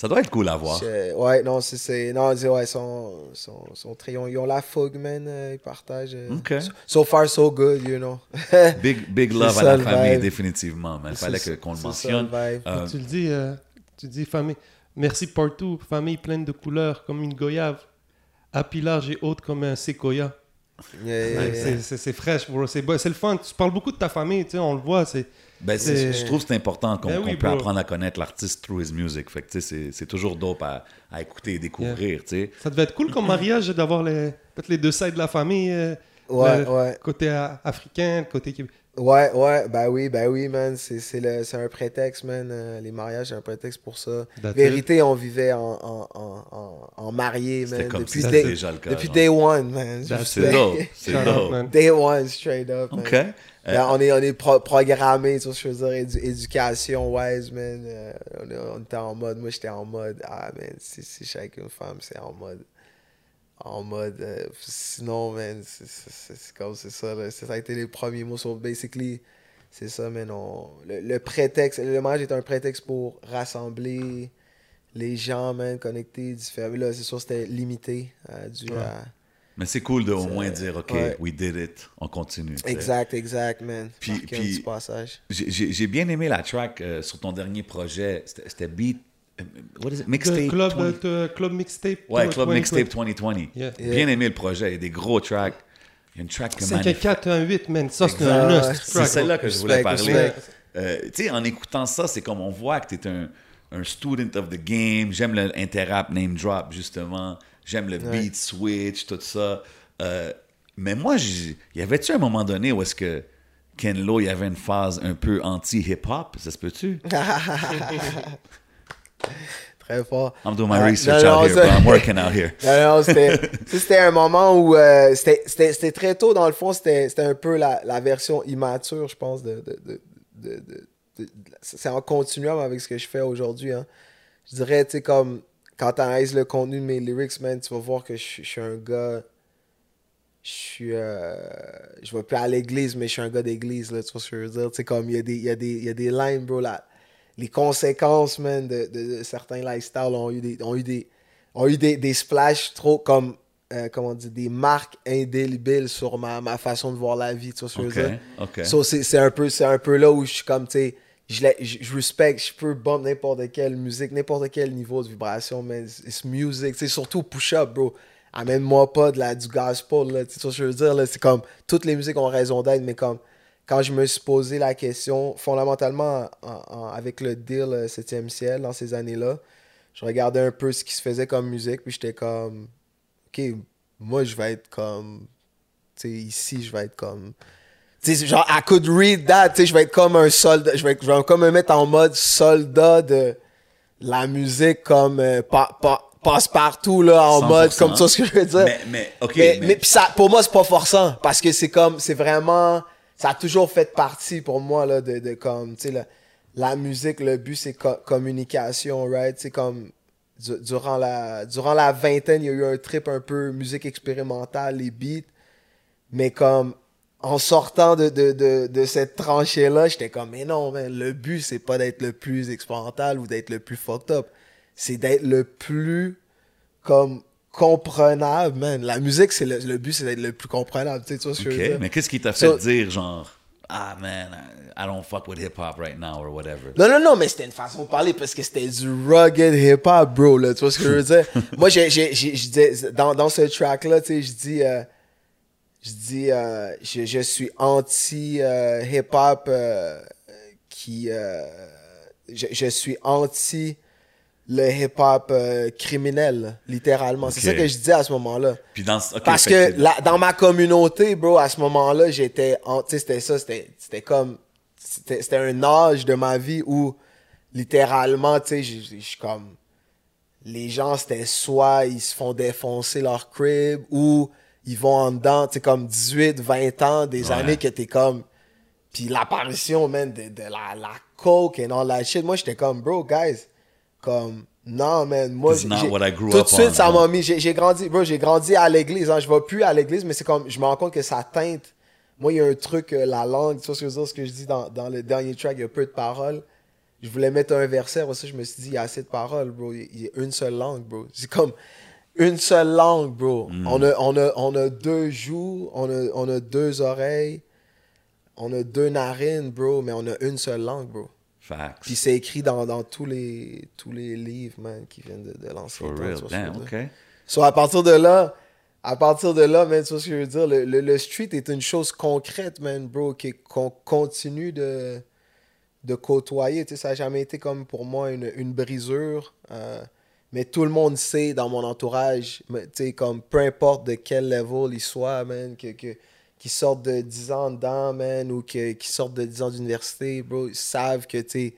Ça doit être cool à voir. ouais, non, c'est... Non, c'est- ouais, ils sont, sont, sont très... Ils ont, la fougue, man, euh, ils partagent. euh, OK. so, so far, so good, you know. Big, big love à la le famille, vibe. définitivement. Mais il fallait qu'on le mentionne. Euh, Tu le dis, euh, tu dis famille. Merci partout, famille pleine de couleurs comme une goyave, à pilage et haute comme un séquoia. Yeah, yeah, yeah. C'est- fraîche, bro. C'est le fun. Tu parles beaucoup de ta famille, tu sais, on le voit. C'est Ben, c'est- C'est- je trouve que c'est important qu'on Ben peut apprendre à connaître l'artiste through his music. Fait que, tu sais, c'est- c'est toujours dope à, à écouter et découvrir, tu sais. Ça devait être cool comme mariage d'avoir les, peut-être les deux sides de la famille, euh, Ouais, le ouais. côté africain, le côté québécois. Ouais, ouais, ben oui, ben oui, man. C'est c'est le- c'est un prétexte, man. Euh, les mariages, c'est un prétexte pour ça. That's Vérité, on vivait en, en, en, en, en marié, C'était man. comme depuis si day- déjà le cas. depuis genre. day one, man. C'est sais. dope, c'est dope. Day one, straight up, man. OK. Euh, Ben, on est, on est pro- programmé, que je veux dire, édu- éducation wise, man. Euh, on, est- on était en mode, moi j'étais en mode, ah man, si, si je suis avec une femme, c'est en mode, en mode, euh, sinon, man, c'est- comme, c'est ça, là. Ça a été les premiers mots, so basically, c'est ça, man, on, le, le prétexte, le mariage est un prétexte pour rassembler les gens, man, connecter, différents, là, c'est sûr, c'était limité, dû Ouais. à... Mais c'est cool de au moins dire, OK, ouais. we did it, on continue. Exact, exact, man. Puis- puis- passage. J'ai- bien aimé la track euh, sur ton dernier projet. C'était Beat. euh, What is it? Mixtape. club, 20 euh, te- club mixtape. Ouais, Club 2020. Mixtape 2020. Yeah. Yeah. Bien aimé le projet. Il y a des gros tracks. Il y a une track que 5 magnifique. 4 1 8, man. Ça, c'est un C'est celle-là que je voulais parler. Euh, tu sais, en écoutant ça, c'est comme on voit que tu es un, un student of the game. J'aime le interrap name drop, justement. J'aime le Ouais. beat switch, tout ça. Euh, mais moi, y avait-tu un moment donné où est-ce que Ken Lo, il y avait une phase un peu anti-hip-hop? Ça se peut-tu? Très fort. I'm doing my Ouais, research non, non, out here, I'm working out here. Non, non, c'était un moment où euh, c'était- c'était c'était très tôt, dans le fond, c'était c'était un peu la, la version immature, je pense, de. de, de, de- de- de- c'est en continuum avec ce que je fais aujourd'hui. Hein. Je dirais, tu sais, comme quand tu analyses le contenu de mes lyrics, man, tu vas voir que je, je suis un gars. Je suis. euh, je vais plus à l'église, mais je suis un gars d'église, là, tu vois ce que je veux dire? Tu comme il y, a des- il y, a des- il y a des lines, bro, là. Les conséquences, man, de, de- de certains lifestyles ont eu des, ont eu des, ont eu des, des splashs trop comme. euh, comment dire, des marques indélébiles sur ma, ma façon de voir la vie, tu vois ce que je veux dire? So, c'est un, peu- un peu là où je suis comme, tu sais, je, la- je, je peux bump n'importe quelle musique, n'importe quel niveau de vibration, mais c'est music, c'est surtout push-up, bro. Amène-moi pas de la, du gospel, là, tu sais ce que je veux dire, là, c'est comme, toutes les musiques ont raison d'être, mais comme, quand je me suis posé la question, fondamentalement, en- en- avec le deal euh, 7e ciel, dans ces années-là, je regardais un peu ce qui se faisait comme musique, puis j'étais comme, ok, moi, je vais être comme tu sais, ici, je vais être comme. Tu sais, genre, I could read that, tu sais, je vais être comme un soldat, je vais, je vais comme me mettre en mode soldat de la musique comme euh, pa- pa- passe-partout, là, en 100%. mode, comme ça, ce que je veux dire. Mais, mais, OK, mais, mais- mais pis ça, pour moi, c'est pas forçant, parce que c'est comme, c'est vraiment, ça a toujours fait partie pour moi, là, de, de comme, tu sais, la, la musique, le but, c'est co- communication, right? C'est comme, du- durant la, durant la vingtaine, il y a eu un trip un peu musique expérimentale, les beats, mais comme, en sortant de, de, de, de cette tranchée-là, j'étais comme, mais non, man, le but, c'est pas d'être le plus expérimental ou d'être le plus fucked up. C'est d'être le plus, comme, comprenable, man. La musique, c'est le, le but, c'est d'être le plus comprenable. Tu sais, tu vois ce que je veux OK, dire? mais qu'est-ce qui t'a fait So- dire, genre, ah, man, I I don't fuck with hip-hop right now, or whatever? Non, non, non, mais c'était une façon de parler parce que c'était du rugged hip-hop, bro, là. Tu vois ce que je veux dire? Moi, j'ai, j'ai, dans, dans ce track-là, tu sais, je dis, euh, je dis, euh, je, je suis anti-hip-hop euh, qui, euh, je, je suis anti le hip-hop euh, criminel, littéralement. C'est ça que je dis à ce moment-là. Puis dans, Parce que là, dans ma communauté, bro, à ce moment-là, j'étais. sais, c'était ça, c'était c'était comme. C'était c'était un âge de ma vie où, littéralement, tu sais, je suis comme. Les gens, c'était soit ils se font défoncer leur crib ou ils vont en dedans, tu sais, comme 18, 20 ans, des Ouais. années que t'es comme. Puis l'apparition, man, de, de la, la coke et all that shit. Moi, j'étais comme, bro, guys, comme, non, man, moi, It's not j'ai- what I grew tout de suite, on, ça m'a mis, j'ai grandi, bro, j'ai grandi à l'église, hein, je vais plus à l'église, mais c'est comme, je me rends compte que ça teinte. Moi, il y a un truc, euh, la langue, tu vois ce que je veux dire, ce que je dis dans, dans le dernier track, il y a peu de paroles. Je voulais mettre un verset, ça, je me suis dit, il y a assez de paroles, bro, il y a une seule langue, bro. C'est comme, une seule langue, bro. Mm. On, a, on, a, on a deux joues, on a, on a deux oreilles, on a deux narines, bro, mais on a une seule langue, bro. Facts. Puis c'est écrit dans, dans tous, les, tous les livres, man, qui viennent de, de l'ancien For real, damn, OK. So, à partir de là, à partir de là, man, tu vois ce que je veux dire, le, le, le street est une chose concrète, man, bro, qui- qu'on continue de, de côtoyer. Tu sais, ça n'a jamais été comme pour moi une, une brisure. euh, mais tout le monde sait dans mon entourage, tu comme peu importe de quel level il soit, man, que, que, qui sortent de 10 ans dedans, man, ou que, qui sortent de 10 ans d'université, bro, ils savent que, tu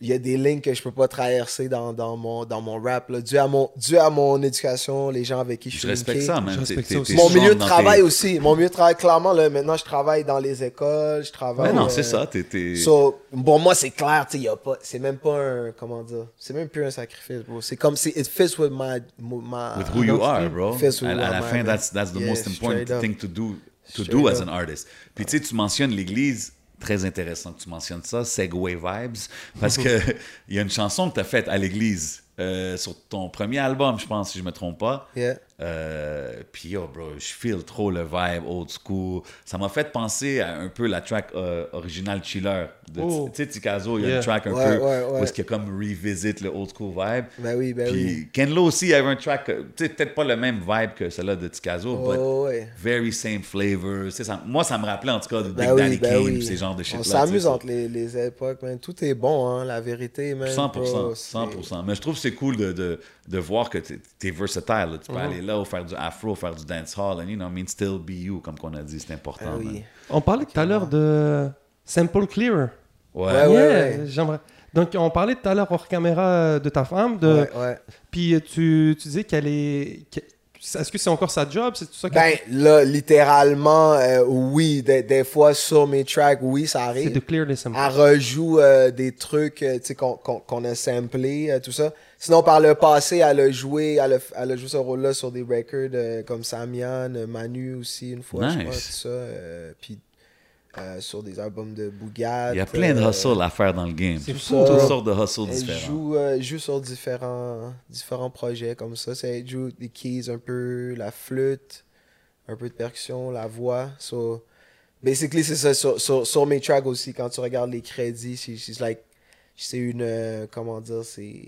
il y a des lignes que je peux pas traverser dans, dans, mon, dans mon rap, là, dû à mon, dû à mon éducation, les gens avec qui je Je suis respecte linké. ça, man. Je respecte ça aussi. Mon milieu de travail tes- aussi. Mon milieu de travail, clairement, là, maintenant, je travaille dans les écoles, je travaille... Mais non, euh, c'est ça. T'es, So, pour moi, c'est clair, tu sais, y a pas, c'est même pas un, comment dire, c'est même plus un sacrifice, bro. C'est comme si it fits with my, my with who you are, bro. Fits À, with à la my fin, that's, that's the Yeah, most important thing to do, to Straight do as an artist. Puis tu sais, tu mentionnes l'église, très intéressant que tu mentionnes ça, Segway Vibes, parce que il y a une chanson que tu as faite à l'église euh, sur ton premier album, je pense, si je me trompe pas. Yeah. Euh, Puis yo, bro, je feel trop le vibe old school. Ça m'a fait penser à un peu la track euh, originale Chiller. de- Oh. Tu sais, Tikazo, il y a Yeah. une track un Ouais, peu ouais, ouais. où est-ce qu'il y a comme revisit le old school vibe. Ben oui, ben Puis oui. Ken Lo aussi avait un track, euh, tu sais, peut-être pas le même vibe que celle-là de Tikazo, but Oh, ouais. very same flavor. Ça- moi, ça me rappelait en tout cas de Big Ben Daddy oui, ben Kane, oui. ces genres de shit-là. On s'amuse entre les, les époques, man. Tout est bon, hein, la vérité, man. 100%, bro, c'est- 100%. Mais je trouve que c'est cool de, de, de voir que t'es es versatile. là. Tu peux Mhm. aller là ou faire du afro, faire du dancehall, and you know, I mean, still be you, comme qu'on a dit, c'est important. Oui. On parlait tout à l'heure de Sample Clearer. Ouais. Ouais, Yeah, ouais. j'aimerais. Donc, on parlait tout à l'heure hors caméra de ta femme, de... Ouais, ouais. puis euh, tu, tu disais qu'elle est... Est-ce que c'est encore sa job? C'est tout ça Ben, là, littéralement, euh, oui, des, des fois sur mes tracks, oui, ça C'est arrive. de clear les samples. Elle rejoue euh, des trucs euh, tu sais, qu'on qu'on- qu'on a samplé, euh, tout ça. Sinon, par le passé, elle a joué, elle a, elle a joué ce rôle-là sur des records euh, comme Samian, euh, Manu aussi, une fois, je Nice. crois, tout ça. euh, puis euh, sur des albums de Bougat. Il y a plein de euh, hustle à faire dans le game. C'est Toutes ça. sortes de hustle Elle différents. joue, joue sur différents, différents projets comme ça. C'est- Elle joue des keys un peu, la flûte, un peu de percussion, la voix. So, basically, c'est ça. Sur, sur, sur mes tracks aussi, quand tu regardes les crédits, she's like, c'est une. comment dire, c'est.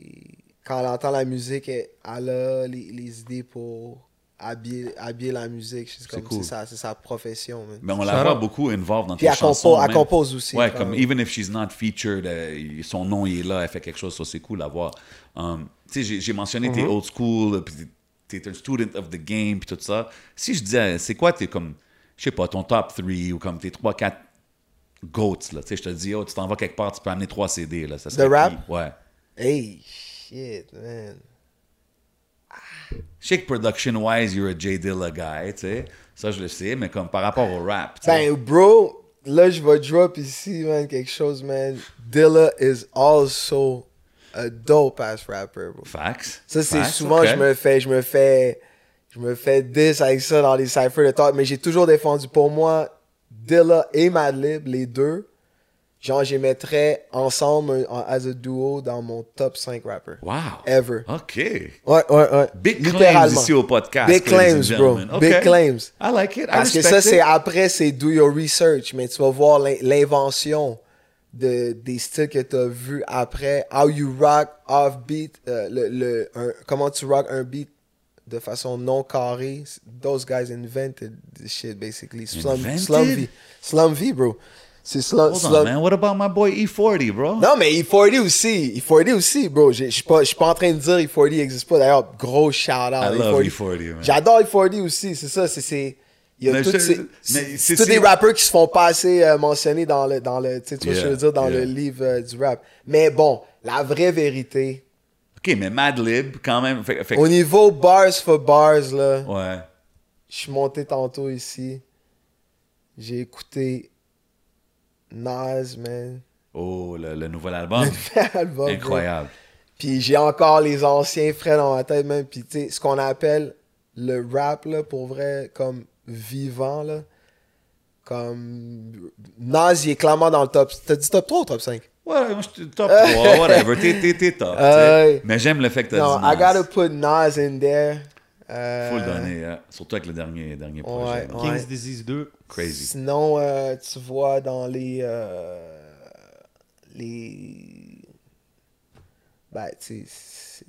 Quand elle entend la musique, elle, elle a les, les idées pour habiller, habiller la musique. C'est comme cool. c'est sa, c'est sa profession. man. Mais on la voit beaucoup involved dans Puis tes elle, chansons. compo- elle compose aussi. Ouais, comme même. even if she's not featured, euh, son nom il est là, elle fait quelque chose, ça c'est cool à voir. Um, tu sais, j'ai- mentionné tes Mm-hmm. old school, euh, t'es un student of the game, puis tout ça. Si je disais, c'est quoi tes comme je sais pas, ton top 3 ou comme tes 3-4 goats, là. Tu sais, je te dis, oh, tu t'en vas quelque part, tu peux amener 3 CD, là. Ça serait rap? qui? Ouais. Hey, shit, man. Je sais que production-wise, you're a J. Dilla guy, tu sais. Ça, je le sais, mais comme par rapport au rap, tu sais. Ben, bro, là, je vais drop ici, man, quelque chose, man. Dilla is also a dope ass rapper, bro. Facts. Ça, c'est souvent, ok. je me fais, je me fais, je me fais 10 avec ça dans les cyphers de talk, mais j'ai toujours défendu pour moi Dilla et Madlib, les deux. Genre, je mettrais ensemble en- as a duo dans mon top 5 rappers. Wow. Ever. OK. Ouais, ouais, ouais. Big claims ici au podcast. Big claims, bro. Big claims. I like it. I Parce que ça, c'est après, c'est do your research, mais tu vas voir l'in- l'invention de, des styles que tu as vus après. How you rock off beat, euh, le, le, un- comment tu rock un beat de façon non carrée. Those guys invented this shit, basically. Slum, Invented? Slum V. Slum V, bro. C'est Slum, Hold on, man. What about my boy E40, bro? Non, mais E40 aussi. E40 aussi, bro. Je suis pas, pas en train de dire E40 n'existe pas. D'ailleurs, gros shout-out. I love E40, man. J'adore E40 aussi, c'est ça. C'est, il y a Mais toutes ces, c'est, tous des rappeurs qui se font pas assez euh, mentionner dans le, dans le, tu sais, tu vois ce que je veux Yeah, dire, dans yeah. le livre euh, du rap. Mais bon, la vraie vérité, OK, mais Madlib, quand même. Fait, fait- au niveau bars for bars, là, Ouais. je suis monté tantôt ici. J'ai écouté Nas, man. Oh, le, le nouvel album. Album, bro. Incroyable. Puis j'ai encore les anciens frais dans ma tête, même. Puis tu sais, ce qu'on appelle le rap, là, pour vrai, comme vivant, là. Comme. Nas, il est clairement dans le top. T'as dit top 3 ou top 5? Ouais, moi, je suis top 3, whatever. T'es, top. Ouais. Mais j'aime le fait que t'as dit Nas. I gotta put Nas in there. Euh, Faut le donner, hein. surtout avec le dernier, dernier projet. Ouais, là. ouais. King's Disease 2. Crazy. Sinon, euh, tu vois dans les. euh, les. Ben, tu sais.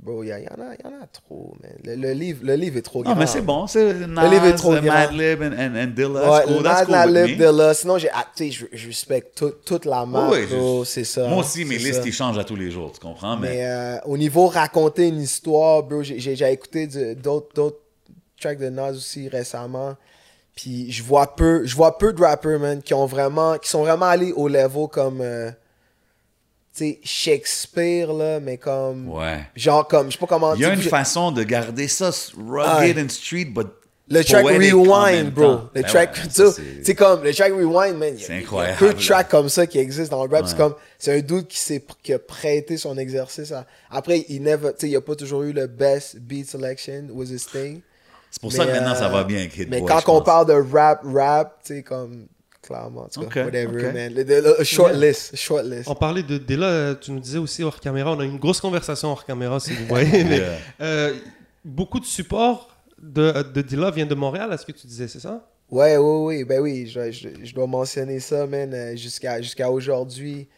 Bro, il y, en a- y en a trop, man. Le, le livre, le livre est trop Non, grand. mais c'est bon. C'est Nas, livre est trop grand. Madlib and, and, and Dilla. Ouais, cool. Nas, cool Madlib. Dilla. Sinon, j'ai, ah, tu sais, je, je respecte tout- toute la marque, bro, c'est ça. Moi aussi, mes listes, ils changent à tous les jours, tu comprends? Mais, Mais euh, au niveau raconter une histoire, bro, j'ai, j'ai, j'ai écouté d'autres, d'autres tracks de Nas aussi récemment. Puis je vois peu, je vois peu de rappers, man, qui ont vraiment, qui sont vraiment allés au level comme, euh, sais, Shakespeare, là, mais comme, ouais. genre comme, je sais pas comment Il y a une façon de garder ça rugged and street, but Le track Rewind, bro. Le Ben track, ouais, tu ça, sais, c'est- comme, le track Rewind, man. C'est il y a incroyable, peu de tracks comme ça qui existent dans le rap. C'est comme, c'est un dude qui s'est, qui a prêté son exercice à- Après, il never, tu sais, il a pas toujours eu le best beat selection was his thing. C'est pour ça que maintenant, ça euh, va bien avec Mais quand on pense. parle de rap, rap, tu sais, comme, clairement, en tout cas, Ok, whatever, ok. man. Le, le- le- short list, short list. On parlait de Della, euh, tu nous disais aussi hors caméra, on a eu une grosse conversation hors caméra si vous voyez. mais, Yeah. euh, beaucoup de support de, de Dilla vient de Montréal, est-ce que tu disais, c'est ça? Ouais, ouais, oui, ben oui, je, je, je dois mentionner ça, man, euh, jusqu'à jusqu'à aujourd'hui.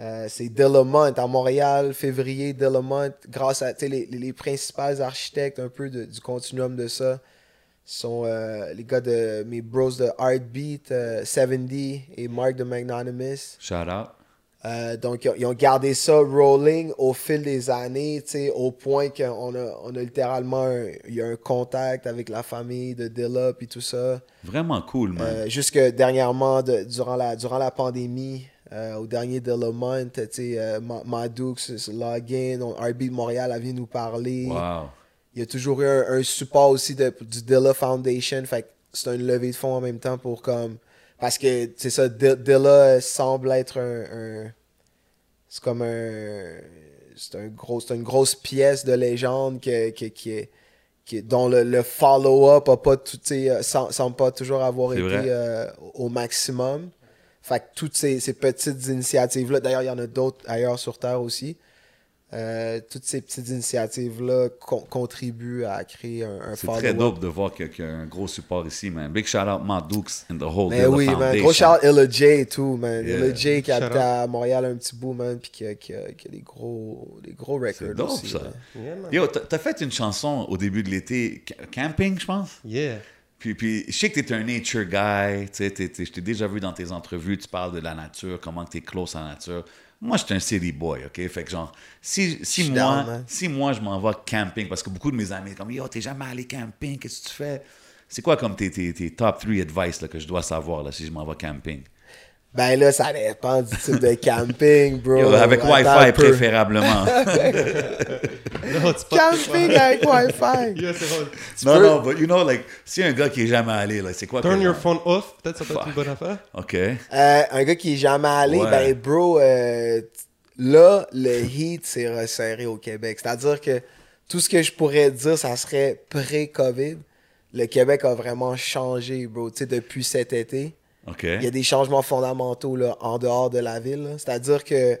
Euh, c'est Delamont à Montréal, février, Delamont, grâce à tu sais, les, les, les principaux architectes un peu de- du continuum de ça, sont euh, les gars de mes bros de Heartbeat, euh, 70 et Mark de Magnanimous. Shout out. Euh, donc, ils ont, gardé ça rolling au fil des années, au point qu'on a, on a littéralement un, il y a un contact avec la famille de Dilla et tout ça. Vraiment cool, man. Euh, jusque dernièrement, de- durant, la, durant la pandémie, euh, au dernier Delamont, tu sais, euh, Ma- Maddoux, ce login, de Montréal a venu nous parler. wow. Il y a toujours eu un, un support aussi de, du Dilla Foundation. Fait que c'est une levée de fonds en même temps pour comme. Parce que c'est ça, Di- Dilla semble être un. un- c'est comme un. C'est un gros, une grosse pièce de légende que, que- qui est, qui dont le, le follow-up a pas tout, euh, sem- semble pas toujours avoir été euh, au maximum. Fait que toutes ces, ces petites initiatives-là, d'ailleurs, il y en a d'autres ailleurs sur Terre aussi. Euh, toutes ces petites initiatives-là con- contribuent à créer un, un C'est très dope de voir qu'il y a- un gros support ici, man. Big shout out Matt Dukes and the whole Mais oui, man. Gros shout Illa J et tout, man. Yeah. Illa J qui habite à Montréal un petit bout, man, puis qui a, qui a- qui a des gros, des gros C'est records dope, aussi. ça. man. Yeah, man. Yo, t'as fait une chanson au début de l'été, ca- camping, je pense? Yeah. Puis, puis je sais que t'es un nature guy, tu sais, je t'ai déjà vu dans tes entrevues, tu parles de la nature, comment tu es close à la nature. Moi, je suis un city boy, OK? Fait que genre, si, si, moi, down, man. si moi, je m'en vais camping, parce que beaucoup de mes amis comme, yo, t'es jamais allé camping, qu'est-ce que tu fais? C'est quoi comme tes, tes, tes top 3 advice là, que je dois savoir là, si je m'en vais camping? Ben là, ça dépend du type de camping, bro. Yo, avec Wi-Fi préférablement. Non, c'est pas- Camping avec Wi-Fi. Yeah, non, peux- non, but you know, like, si un gars qui est jamais allé, là, c'est quoi Turn que- your phone off, peut-être ça peut être une bonne affaire. OK. Euh, un gars qui est jamais allé, Ouais. ben bro, euh, là, le heat s'est resserré au Québec. C'est-à-dire que tout ce que je pourrais dire, ça serait pré-COVID. Le Québec a vraiment changé, bro. Tu sais, depuis cet été, Il y a des changements fondamentaux là, en dehors de la ville. C'est-à-dire que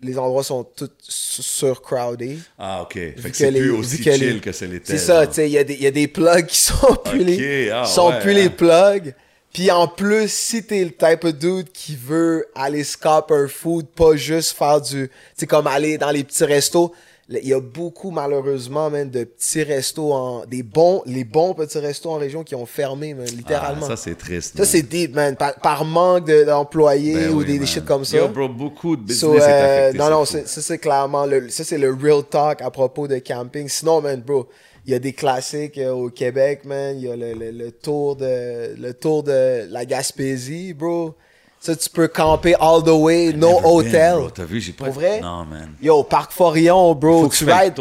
les endroits sont tous su- surcrowded. Ah, OK. Fait que que c'est plus aussi que les- chill que c'est l'était. C'est ça, tu sais, il y, a des- il y a des plugs qui sont plus les, ah sont ouais, plus hein. les plugs. Puis en plus, si t'es le type of dude qui veut aller scop un food, pas juste faire du, tu sais, comme aller dans les petits restos, il y a beaucoup malheureusement, man, de petits restos en, des bons, les bons petits restos en région qui ont fermé, man, Ah, littéralement. ça, ça, c'est triste. man. c'est deep, man, par, par manque de- d'employés Ben ou oui, des, des shit comme ça. Yo, bro, beaucoup de business So, est euh, affecté. non, non, ça c'est clairement le, ça c'est le real talk à propos de camping. Sinon, man, bro, il y a des classiques euh, au Québec, man. Il y a le, le, le tour de le tour de la Gaspésie, bro. Ça, tu peux camper all the way, no hotel. T'as vu, j'ai pas... Pour vrai? Non, man. Yo, Parc Forillon, bro, Faut que tu rides,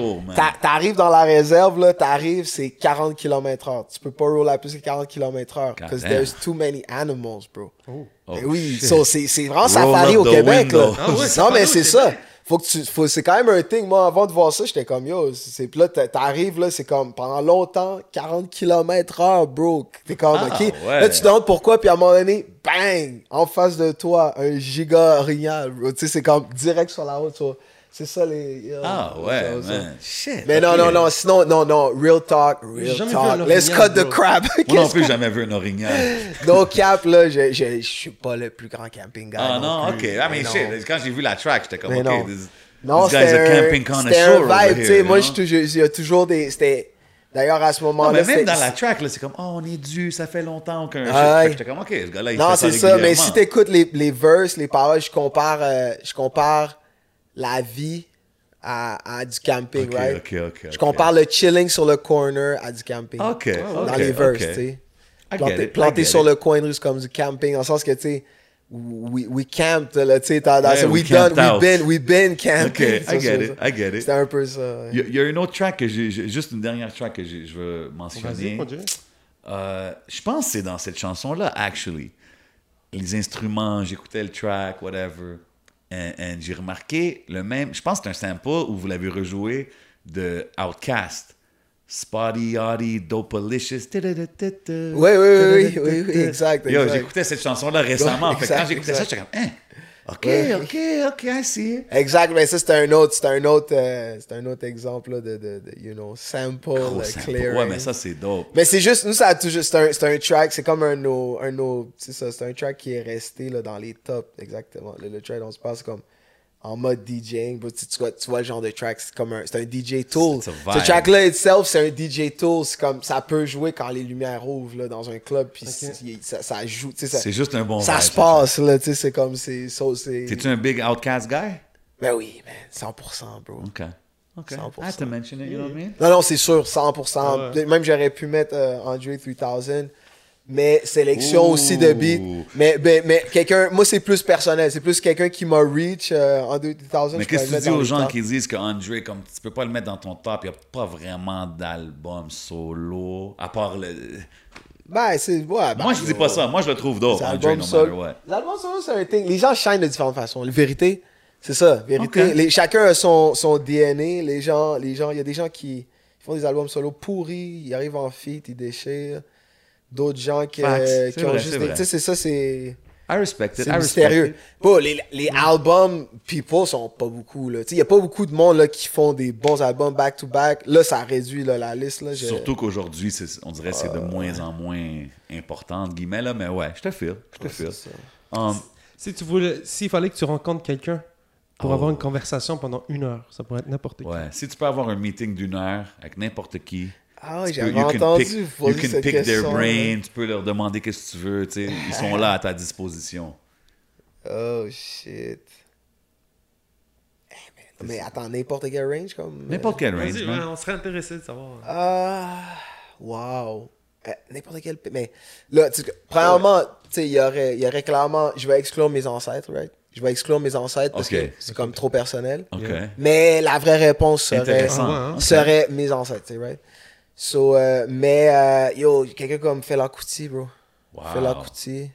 t'arrives dans la réserve, là, t'arrives, c'est 40 km heure. Tu peux pas rouler à plus que 40 km heure. Because there's too many animals, bro. Oh, Ben oui, shit. so, c'est c'est vraiment Roll safari au Québec, là. Ah ouais, non, mais c'est Québec. ça. Faut que tu, faut, c'est quand même un thing. Moi, avant de voir ça, j'étais comme, yo, c'est, là, t'a- t'arrives, là, c'est comme, pendant longtemps, 40 km heure, bro. T'es comme, Ah, ok. ouais. Là, tu te demandes pourquoi, puis à un moment donné, bang, en face de toi, un giga orignal, bro. Tu sais, c'est comme, direct sur la route, so, c'est ça, les... yo, Ah, ouais, man. Shit. Mais non, non, non, sinon, non, non, real talk, real talk. un Let's cut the crap. Moi non plus, j'ai jamais vu un orignal. No cap, là, je, je, je suis pas le plus grand camping guy. Ah non, ok. plus. Ah, mais non. shit, quand j'ai vu la track, j'étais comme, Mais ok, non. this, Non, this guy's c'était a un, camping c'était connoisseur un over vibe, tu sais. Moi, il y a toujours des. C'était. D'ailleurs, à ce Non, moment-là. mais même c'était- dans la track, là, c'est comme, oh, on est dû, ça fait longtemps qu'un ouais. J'étais comme, ok, ce gars-là, il Non, fait ça c'est ça, mais si t'écoutes les, les verses, les paroles, je compare, euh, je compare la vie à, à du camping, Ok, right? ok, ok, Je compare le chilling sur le corner à du camping. Ok, Dans les verses, tu sais. Planté, planté sur it. le coin de rue, c'est comme du camping, dans le sens que, tu sais, we, we camped, là, tu sais, Yeah, we, we done, camped we been, we been Ok, camping. I get it, ça. I get it. C'était un peu ça. ouais. Il y, a- il y a une autre track que j'ai, juste une dernière track que je veux mentionner. Euh, je pense que c'est dans cette chanson-là, actually. Les instruments, j'écoutais le track, whatever. J'ai remarqué le même. Je pense que c'est un sample où vous l'avez rejoué de Outkast. Spotty, Yachty, Dopalicious. Oui, oui, oui, oui, oui, exact, Yo, j'écoutais cette chanson-là récemment. Quand j'écoutais ça, j'étais comme, hein, ok, ok, ok, I see. Exact, mais ça, c'était un autre, c'était un autre, euh, c'était un autre exemple là, de, de, de, you know, sample, Gros euh, sample. clearing. Ouais, mais ça, c'est dope. Mais c'est juste, nous, ça a toujours, c'est un, c'est un track, c'est comme un, no- un, no- c'est ça, c'est un track qui est resté là, dans les tops, exactement. Le, le track, on se passe comme en mode DJing, bro. tu, tu vois, tu vois le genre de track, c'est comme un, c'est un DJ tool. C'est Ce track-là itself, c'est un DJ tool, c'est comme, ça peut jouer quand les lumières ouvrent là, dans un club, puis c'est- ça, ça joue, tu sais, ça, C'est juste un bon ça se passe là, tu sais, c'est comme, c'est, so, c'est. T'es-tu un big Outkast guy? Ben oui, man, 100%, bro. Ok. Ok. 100%. I had to mention it, you know what I mean? Non, non, c'est sûr, 100%. Ah ouais. Même j'aurais pu mettre euh, Andre 3000. Mais sélection aussi de beat. Mais, mais, mais quelqu'un, moi c'est plus personnel. C'est plus quelqu'un qui m'a reach euh, en 2000. Mais qu'est-ce que tu dis aux gens qui disent que Andre, comme tu peux pas le mettre dans ton top, il n'y a pas vraiment d'album solo, à part le. Ben, c'est. Ouais, ben, Moi, je dis pas ça. Moi, je le trouve no matter solo. c'est un thing. Les gens shine de différentes façons. La vérité, c'est ça. Vérité. Les- chacun a son, son DNA. Les gens, les gens, il y a des gens qui font des albums solo pourris. Ils arrivent en feat, ils déchirent. D'autres gens qui, euh, qui ont vrai, juste c'est des. vrai. Tu sais, c'est ça, c'est. I respect it. I C'est respect mystérieux. it. Bon, les, les albums people sont pas beaucoup. Il n'y a pas beaucoup de monde là, qui font des bons albums back-to-back. Là, ça réduit là, la liste. Là, Surtout qu'aujourd'hui, on dirait que c'est de moins en moins important, entre guillemets, là, mais ouais, je te file. Je te file. c'est ça. Um, Si tu voulais, s'il fallait que tu rencontres quelqu'un pour Oh. avoir une conversation pendant une heure, ça pourrait être n'importe qui. ouais, si tu peux avoir un meeting d'une heure avec n'importe qui, Ah peux- j'avais you can entendu pick, you can cette pick their brain, tu peux leur demander qu'est-ce que tu veux, tu sais, ils sont là à ta disposition. Oh shit. Mais, mais attends, n'importe quel range comme. N'importe quel range, man. on serait intéressé de savoir. Ah, wow. Euh, N'importe quel. Mais là, tu- premièrement, tu sais, il y aurait, il y aurait clairement. Je vais exclure mes ancêtres, right? Je vais exclure mes ancêtres parce que c'est comme trop personnel. Mais la vraie réponse serait. Ah hein? Serait mes ancêtres, tu sais, right? So, euh, mais, euh, yo, quelqu'un comme Fela Kuti, bro. Wow. Fela Kuti.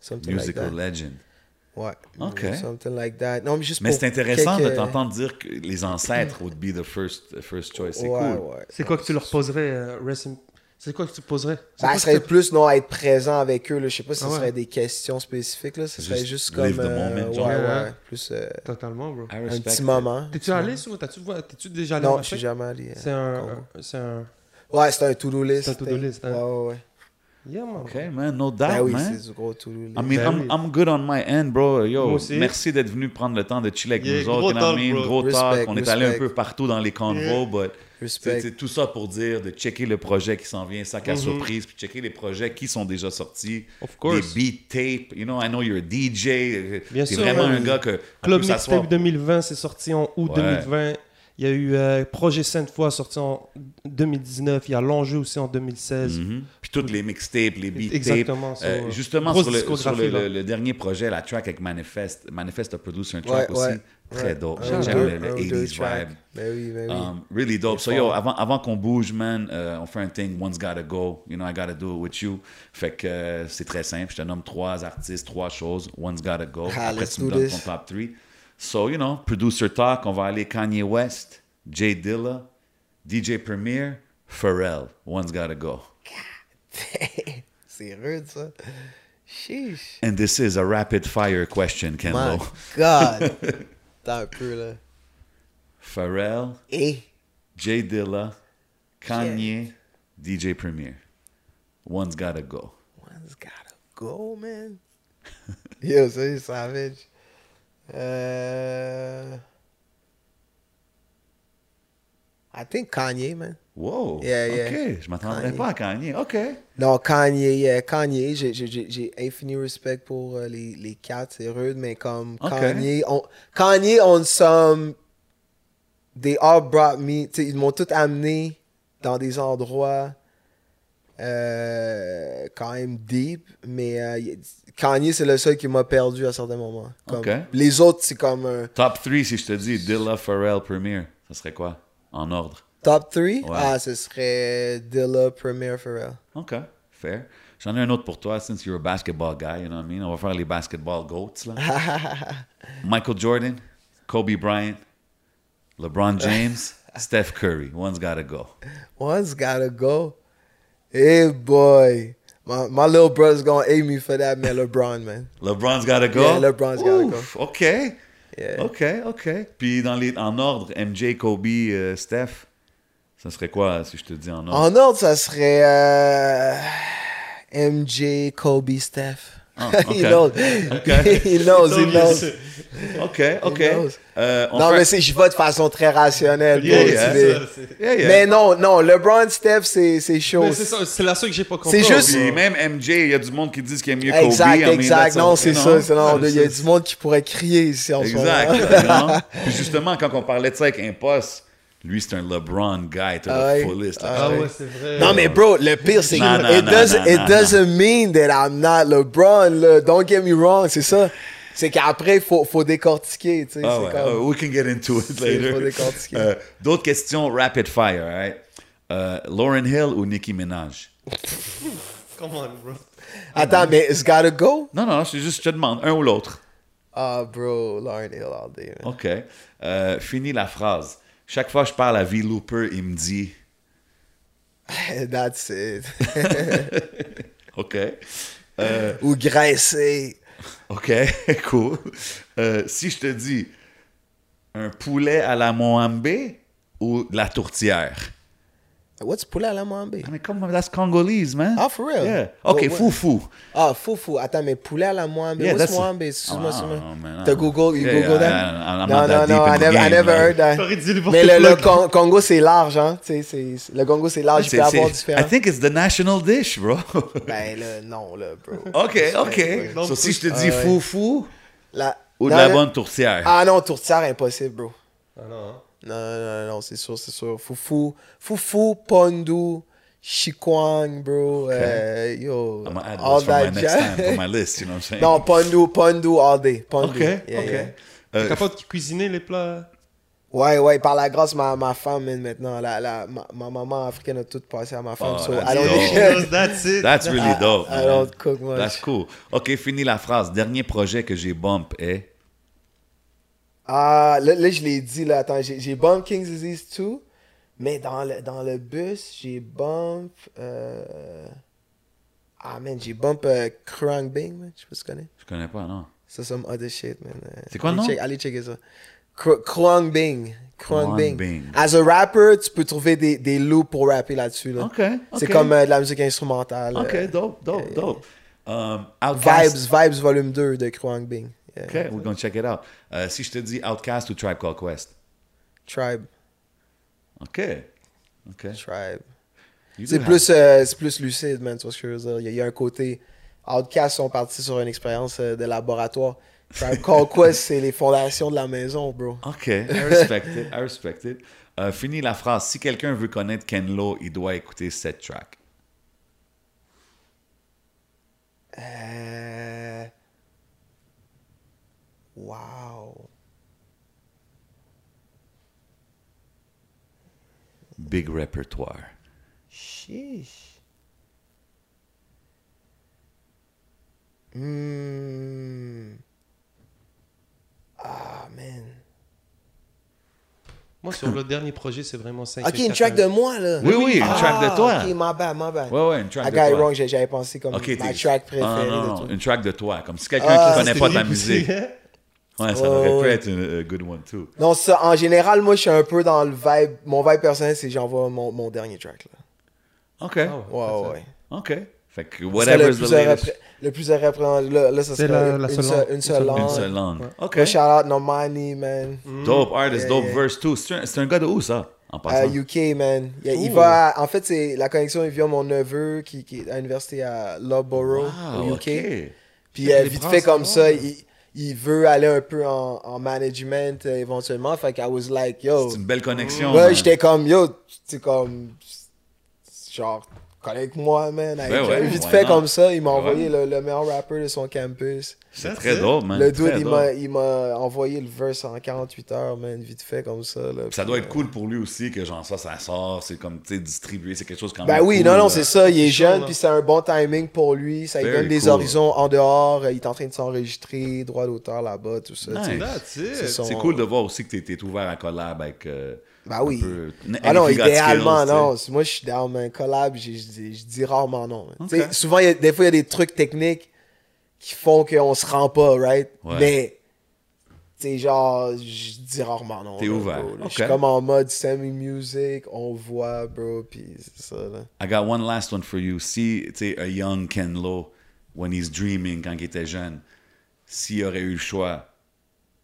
Something Musical like legend. that. Ouais. Ok. Something like that. Non, mais juste Mais pour c'est intéressant quelques- de t'entendre dire que les ancêtres would be the first, first choice. C'est Ouais, cool. ouais. C'est quoi que tu leur poserais, euh, in- C'est quoi que tu poserais? Ça quoi que serait plus, non, être présent avec eux. Là. Je sais pas si Ah ce ouais. serait des questions spécifiques. Là. Ce serait Juste comme. live the euh, moment, ouais, genre. ouais. Ouais. Plus euh, Totalement, bro. Un petit it. moment. T'es-tu allé vois- T'es-tu déjà allé Non, je suis jamais allé. C'est euh, un, Ouais, c'est un to-do list. C'est un to-do list, hein. Ouais, ouais, ouais. Yeah, man. OK, man, no doubt, Ben oui, man. c'est du gros to-do list. I mean, Ben I'm, oui. I'm good on my end, bro. Yo, merci d'être venu prendre le temps de chiller avec Yeah, nous autres. gros you know what I talk, mean? Gros talk. Respect, On est allé un respect. peu partout dans les convos, but c'est Respect. tout ça pour dire de checker le projet qui s'en vient, sac à Mhm. surprise, puis checker les projets qui sont déjà sortis. Of course. Des beat tapes. You know, I know you're a DJ. Bien sûr, vraiment man. un gars que. Club Mixtape 2020, c'est sorti en août Ouais. 2020. Il y a eu euh, Projet Sainte Fois sorti en 2019. Il y a L'Enjeu aussi en 2016. Mhm. Puis toutes les mixtapes, les beat Euh, euh, justement, sur, le, sur le, là. le- le dernier projet, la track avec Manifest. Manifest a produit un track Ouais, aussi. ouais. Très dope. J'aime le, le un ou deux 80s tracks. vibe. Ben oui, ben oui. Um, really dope. So, yo, avant, avant qu'on bouge, man, euh, on fait un thing, one's gotta go. You know, I gotta do it with you. Fait que euh, c'est très simple. Je te nomme trois artistes, trois choses. One's gotta go. Ah, Après, let's tu me do donnes this. ton top 3. So, you know, producer talk, on va aller Kanye West, Jay Dilla, DJ Premier, Pharrell. One's gotta go. c'est rude, ça. Sheesh. And this is a rapid fire question, My Kenlo. God. Un peu, là. Pharrell, Et. Eh? Jay Dilla, Kanye, DJ Premier. One's gotta go. One's gotta go, man. Yo, so c'est savage. Euh... I think Kanye, man. Wow. Yeah, yeah. OK. Je m'attendrais pas à Kanye. OK. Non, Kanye, yeah, Kanye, j'ai- infini respect pour euh, les, les quatre, c'est rude, mais comme Ok. Kanye, on, Kanye, on some, they all brought me, ils m'ont tout amené dans des endroits euh, quand même deep, mais euh, Kanye, c'est le seul qui m'a perdu à certains moments. Comme, Ok. Les autres, c'est comme un Top 3, si je te dis Dilla, Pharrell, Premier, ça serait quoi? En ordre. top 3. Ouais. Ah, ce serait Dilla, Premier, Pharrell. OK. Fair. J'en ai un autre pour toi, since you're a basketball guy, you know what I mean? On va faire les basketball goats, là. Michael Jordan, Kobe Bryant, LeBron James, Steph Curry. One's gotta go. One's gotta go. Hey boy. My, my little brother's gonna hate me for that, man. LeBron, man. LeBron's gotta go? Yeah, LeBron's gotta Ouf, OK. Yeah. OK, OK. Puis dans les, en ordre, MJ, Kobe, euh, Steph, ça serait quoi si je te dis en ordre? En ordre, ça serait euh, MJ, Kobe, Steph. Ah, he ok. knows. Ok. he knows, he knows. OK, OK. Euh, on Non, fait- mais c'est, je vais de façon très rationnelle. Yeah, yeah, ça, c'est- Yeah, yeah. Mais non, non, LeBron, Steph, c'est, c'est chaud. Mais c'est ça, c'est la seule que j'ai pas compris. C'est juste- Puis même MJ, il y a du monde qui disent qu'il aime mieux Kobe. Exact, exact. Non, okay, c'est ça. c'est- non, Il y a du monde qui pourrait crier ici en ce moment. Exact. Puis justement, quand on parlait de ça avec Impost, lui, c'est un LeBron guy to the fullest. Ah ouais, c'est vrai. Non, mais bro, le pire, c'est que it, doesn't, non, it non, doesn't mean that I'm not LeBron, là. Don't get me wrong, c'est ça. C'est qu'après, il faut, faut décortiquer, tu sais. C'est ouais, comme- uh, we can get into it later. faut décortiquer. Euh, D'autres questions rapid fire, all right? Euh, Lauren Hill ou Nicki Minaj? Come on, bro. Attends, mais it's gotta go? Non, non, c'est juste, je te demande, un ou l'autre. Ah, bro, Lauren Hill all day, man. OK. Euh, fini la phrase. Chaque fois que je parle à V. Looper, il me dit That's it. OK. Euh, Ou graisser. OK, cool. Euh, si je te dis un poulet à la Moambe ou de la tourtière? What's poulet à la moambe? I mean, come on, that's Congolese, man. Ah, for real? Yeah. OK, What- what- foufou. Ah, foufou. Attends, mais poulet à la moambe. Yeah, What's that's- moambe? Excuse-moi, Ah, excuse-moi. non. Google, you Yeah, Google yeah, that? I'm not non, that non, in I the never, I game, never là. heard that. Mais le, le. Con- Congo, c'est large, hein. Tu sais, le Congo, c'est large, il peut avoir c'est- différents. I think it's the national dish, bro. Ben là, non, là, bro. OK, OK. Donc, So, si je te ah dis La- ou de la bonne tourtière? Ah non, tourtière, impossible, bro. Ah non, hein. Non, non, non, non, c'est sûr, c'est sûr. Foufou, foufou, pondou, Chikwang, bro. euh, yo, I'm gonna add all for my that next jazz. time, for my list, you know what I'm saying? non, Pondu, Pondu all day. Pondu. OK, Yeah, OK. yeah. Euh, Capable de cuisiner les plats? Ouais, ouais, par la grâce, ma, ma femme, man, maintenant, la, la, ma, ma maman africaine a tout passé à ma femme. Oh, so that's I don't That's it. That's really I- dope. I man. don't cook much. That's cool. OK, fini la phrase. Dernier projet que j'ai bump est... Ah, là, là, je l'ai dit, là, attends, j'ai bump King's Disease 2, mais dans le, dans le bus, j'ai bump. Euh... Ah, man, j'ai bump euh, Krang Bing, man, je sais pas si tu connais. Je connais pas, non. C'est some other shit, man. Euh, C'est quoi le allez nom? check- allez checker ça. Kr- Krang Bing. Krang Bing. Bing. As a rapper, tu peux trouver des, des loops pour rapper là-dessus. Là. OK, C'est comme euh, de la musique instrumentale. OK, dope, dope, dope. Um. Vibes, Vibes Volume 2 de Krang Bing. Yeah. OK, we're gonna check it out. Euh, si je te dis Outcast ou Tribe Called Quest? Tribe. OK. OK. Tribe. C'est plus, euh, plus lucide, man, tu vois ce que je veux dire. Il y a, il y a un côté. Outcast sont partis sur une expérience euh, de laboratoire. Tribe Called Quest, c'est les fondations de la maison, bro. OK, I respect it, I respect it. Euh, fini la phrase. Si quelqu'un veut connaître Ken Lo, il doit écouter cette track. Euh... Wow. Big répertoire. Sheesh. Hmm. Ah, man. Moi, sur le dernier projet, c'est vraiment 5 Ok, une track de moi, là. Oui, oui, une track de toi. Ok, my bad, my bad. Ouais, ouais, une track I de got it toi. wrong, j'ai- j'avais pensé comme OK, ma track Ah, préférée non, de non, tout. une track de toi. Comme si quelqu'un Ah, qui connaît pas ta musique. Ouais, ça Ouais, aurait pu ouais. être une a good one too. Non, ça, en général, moi, je suis un peu dans le vibe. Mon vibe personnel, c'est j'envoie mon, mon dernier track, là. OK. Ah Ouais, ouais, ouais. OK. Fait que whatever le is the plus, latest. le plus représentatif. Là, là, ça C'est serait la- la une, seule une seule langue. Une seule langue. OK. Moi, shout out Normani, man. Dope artist, Yeah, dope yeah. verse too. C'est un, un gars de où ça, en passant? Euh, UK, man. Il, il va, en fait, c'est la connexion, il vient mon neveu qui, qui est à l'université à Loughborough, Ah, au UK. OK. Puis euh, vite fait comme ça, ouais. il, il veut aller un peu en, en management euh, éventuellement. Fait que I was like, yo. C'est une belle connexion. Ouais, j'étais comme, yo, c'est comme, genre, connecte-moi, man. avec- Ben ouais, vite fait comme ça, il m'a Ouais. envoyé le, le meilleur rapper de son campus. C'est très dope, man. le dude, il m'a, il m'a envoyé le verse en 48 heures, man, vite fait comme ça. Là, Ça Puis, doit être euh, cool pour lui aussi que genre ça, ça sort, c'est comme, tu sais, distribué, c'est quelque chose quand Ben même oui, cool, non, non, c'est ça. Il est jeune, puis c'est un bon timing pour lui. Ça lui Very donne des cool. horizons en dehors. euh, Il est en train de s'enregistrer, droit d'auteur là-bas, tout ça. tu. Nice. C'est cool de voir aussi que t'es t'es ouvert à collab avec. euh, Ben oui. peu- Ah got idéalement, non. Moi, je suis down, man. Collab, je dis, je dis rarement non. Souvent, il y a- des fois, il y a des trucs techniques qui font qu'on se rend pas, right? Ouais. Mais, tu sais, genre, je dis rarement non. T'es ouvert. Je suis comme en mode semi-music, on voit, bro, puis c'est ça, là. I got one last one for you. Si, tu sais, a young Ken Lo, when he's dreaming, quand il était jeune, s'il aurait eu le choix,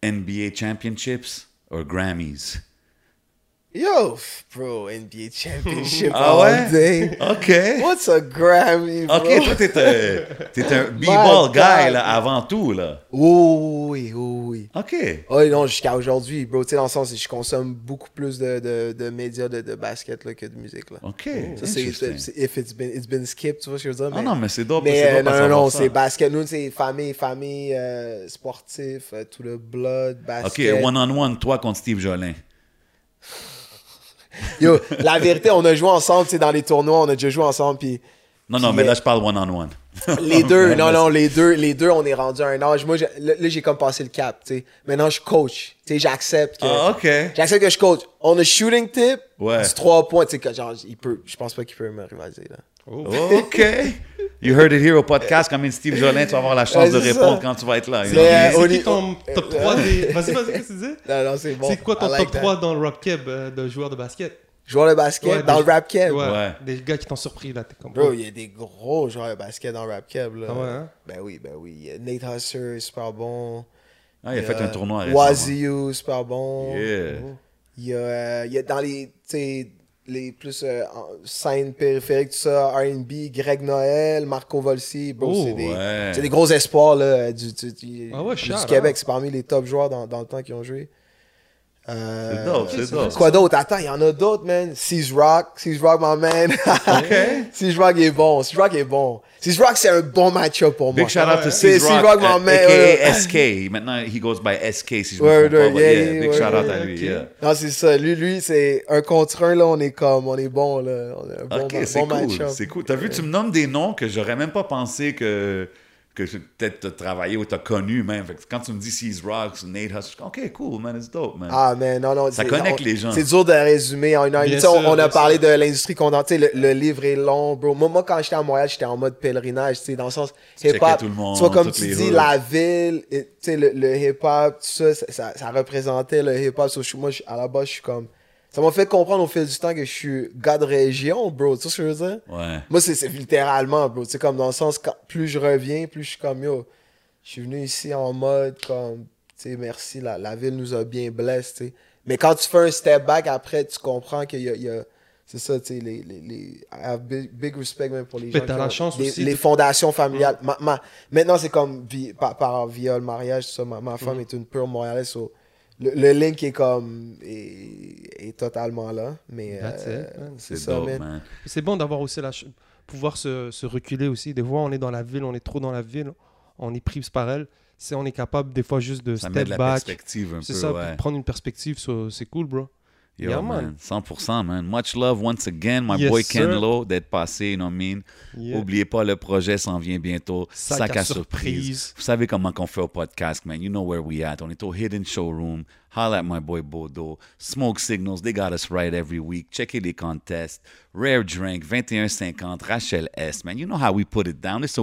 NBA Championships ou Grammys? Yo, bro, NBA Championship Ah all ouais? day. OK. What's a Grammy, bro? OK, toi, t'es un, t'es un b-ball guy, là, avant tout, là. Oh, oui, oh, oui. OK. Oh non, jusqu'à aujourd'hui, bro. Tu sais, dans le sens, je consomme beaucoup plus de, de, de médias de, de basket là, que de musique. Là. OK. Ça, c'est, if it's been, it's been skipped, tu vois ce que je veux dire? Ah non, mais c'est dope. mais c'est euh, non, non, non, c'est basket. Nous, c'est famille, famille, euh, sportif, euh, tout le blood, OK, basket. one-on-one, toi contre Steve Jolin. Yo, la vérité, on a joué ensemble, dans les tournois, on a déjà joué ensemble, puis Non, non, mais là, je parle one-on-one. les deux, non, non, les deux, les deux, on est rendu à un âge. Moi, je- là, j'ai comme passé le cap, tu sais. Maintenant, je coach. Tu sais, j'accepte que. Ah, OK. J'accepte que je coach. On a shooting tip, Ouais. c'est trois points. Tu sais, genre, il peut, je pense pas qu'il peut me rivaliser, là. OK. You heard it here au podcast. Comme Steve Jolin, tu vas avoir la chance Ouais, de c'est répondre ça. quand tu vas être là. C'est, euh, qui ton top 3 des. Vas-y, vas-y, qu'est-ce que tu disais? Non, non, c'est bon. C'est quoi ton like top that. 3 dans le rap keb euh, de joueurs de basket? Joueur de basket, Ouais, dans des- le rap keb. Ouais, Ouais. Des gars qui t'ont surpris là. T'es comme. Bro, il y a des gros joueurs de basket dans le rap keb, là. Ah ouais, hein? Ben oui, ben oui. Il y a Nate Husser, super bon. Ah, il a fait un tournoi récemment. Waziu, super bon. Yeah. Il y a, euh, il y a dans les, tu sais, les plus euh, scènes périphériques, tout ça, R&B, Greg Noël, Marco Volsi, bro, Oh, c'est des, ouais. des gros espoirs là, du, du, du- Ah ouais, du shout Québec. C'est parmi les top joueurs dans, dans le temps qui ont joué. Euh, C'est dope, c'est dope. Quoi d'autre? Attends, il y en a d'autres, man. Seize Rock, Seize Rock, my man. Seize Rock est bon, Seize Rock est bon. Seize Rock, c'est un bon match-up pour moi. Big shout out to Seize Rock, Rock, my man. aka. SK. Maintenant, he goes by SK, ouais, but yeah, big shout out à lui, yeah. Non, c'est ça. Lui, lui c'est un contre un, là, on est comme, on est bon, là. On a un bon, Ok, c'est cool. C'est cool. T'as vu, tu me nommes des noms que j'aurais même pas pensé que, que tu- peut-être t'as travaillé ou t'as connu même. Fait que quand tu me dis Seize Rocks, Nate Huss, je suis comme, ok, cool, man, it's dope, man. Ah, man, non, non. Ça c'est- connecte on- les gens. C'est dur de résumer en une heure. Bien Tu sais, on, sûr, on a parlé sûr. de l'industrie qu'on Tu sais, le, le livre est long, bro. Moi, moi quand j'étais à Montréal, j'étais en mode pèlerinage, tu sais, dans le sens hip-hop. tout le monde, Tu vois, comme tu dis, la ville, tu sais, le, le hip-hop, tout ça, ça, ça, ça représentait le hip-hop. So, moi, je- à la base, je suis comme. Ça m'a fait comprendre au fil du temps que je suis gars de région, bro. Tu sais ce que je veux dire? Ouais. Moi, c'est c'est littéralement, bro. C'est comme dans le sens, quand, plus je reviens, plus je suis comme, yo, je suis venu ici en mode, comme, tu sais, merci, la, la ville nous a bien blessés, tu sais. Mais quand tu fais un step back, après, tu comprends qu'il y a, il y a- c'est ça, tu sais, les, les, les, I have big, big respect même pour les Mais gens. t'as qui la chance les, aussi les de- fondations familiales. Ma- ma- maintenant, c'est comme, vi- par, par via le mariage, tout ça, ma, ma Mm. femme est une pure montréalaise, so, le, le link est comme, est, est totalement là, mais That's euh, c'est ça, dope, man. man. C'est bon d'avoir aussi la ch- pouvoir se, se reculer aussi. Des fois, on est dans la ville, on est trop dans la ville, on est pris par elle. Si on est capable, des fois, juste de Ça met step de la back, perspective un peu, c'est ça, ouais. prendre une perspective, so- c'est cool, bro. Yo, Yeah, man. man. 100%, man. Much love once again, my Yes, boy sir. Ken Lo, d'être passé, you know what I mean? Yeah. Oubliez pas, le projet s'en vient bientôt. Sac Sac, à à, surprise. surprise. Vous savez comment qu'on fait au podcast, man. You know where we at. On est au Hidden Showroom. Holla at my boy Bodo. Smoke Signals, they got us right every week. Checkez les contests. Rare Drink, 2150, Rachel S, man. You know how we put it down. It's a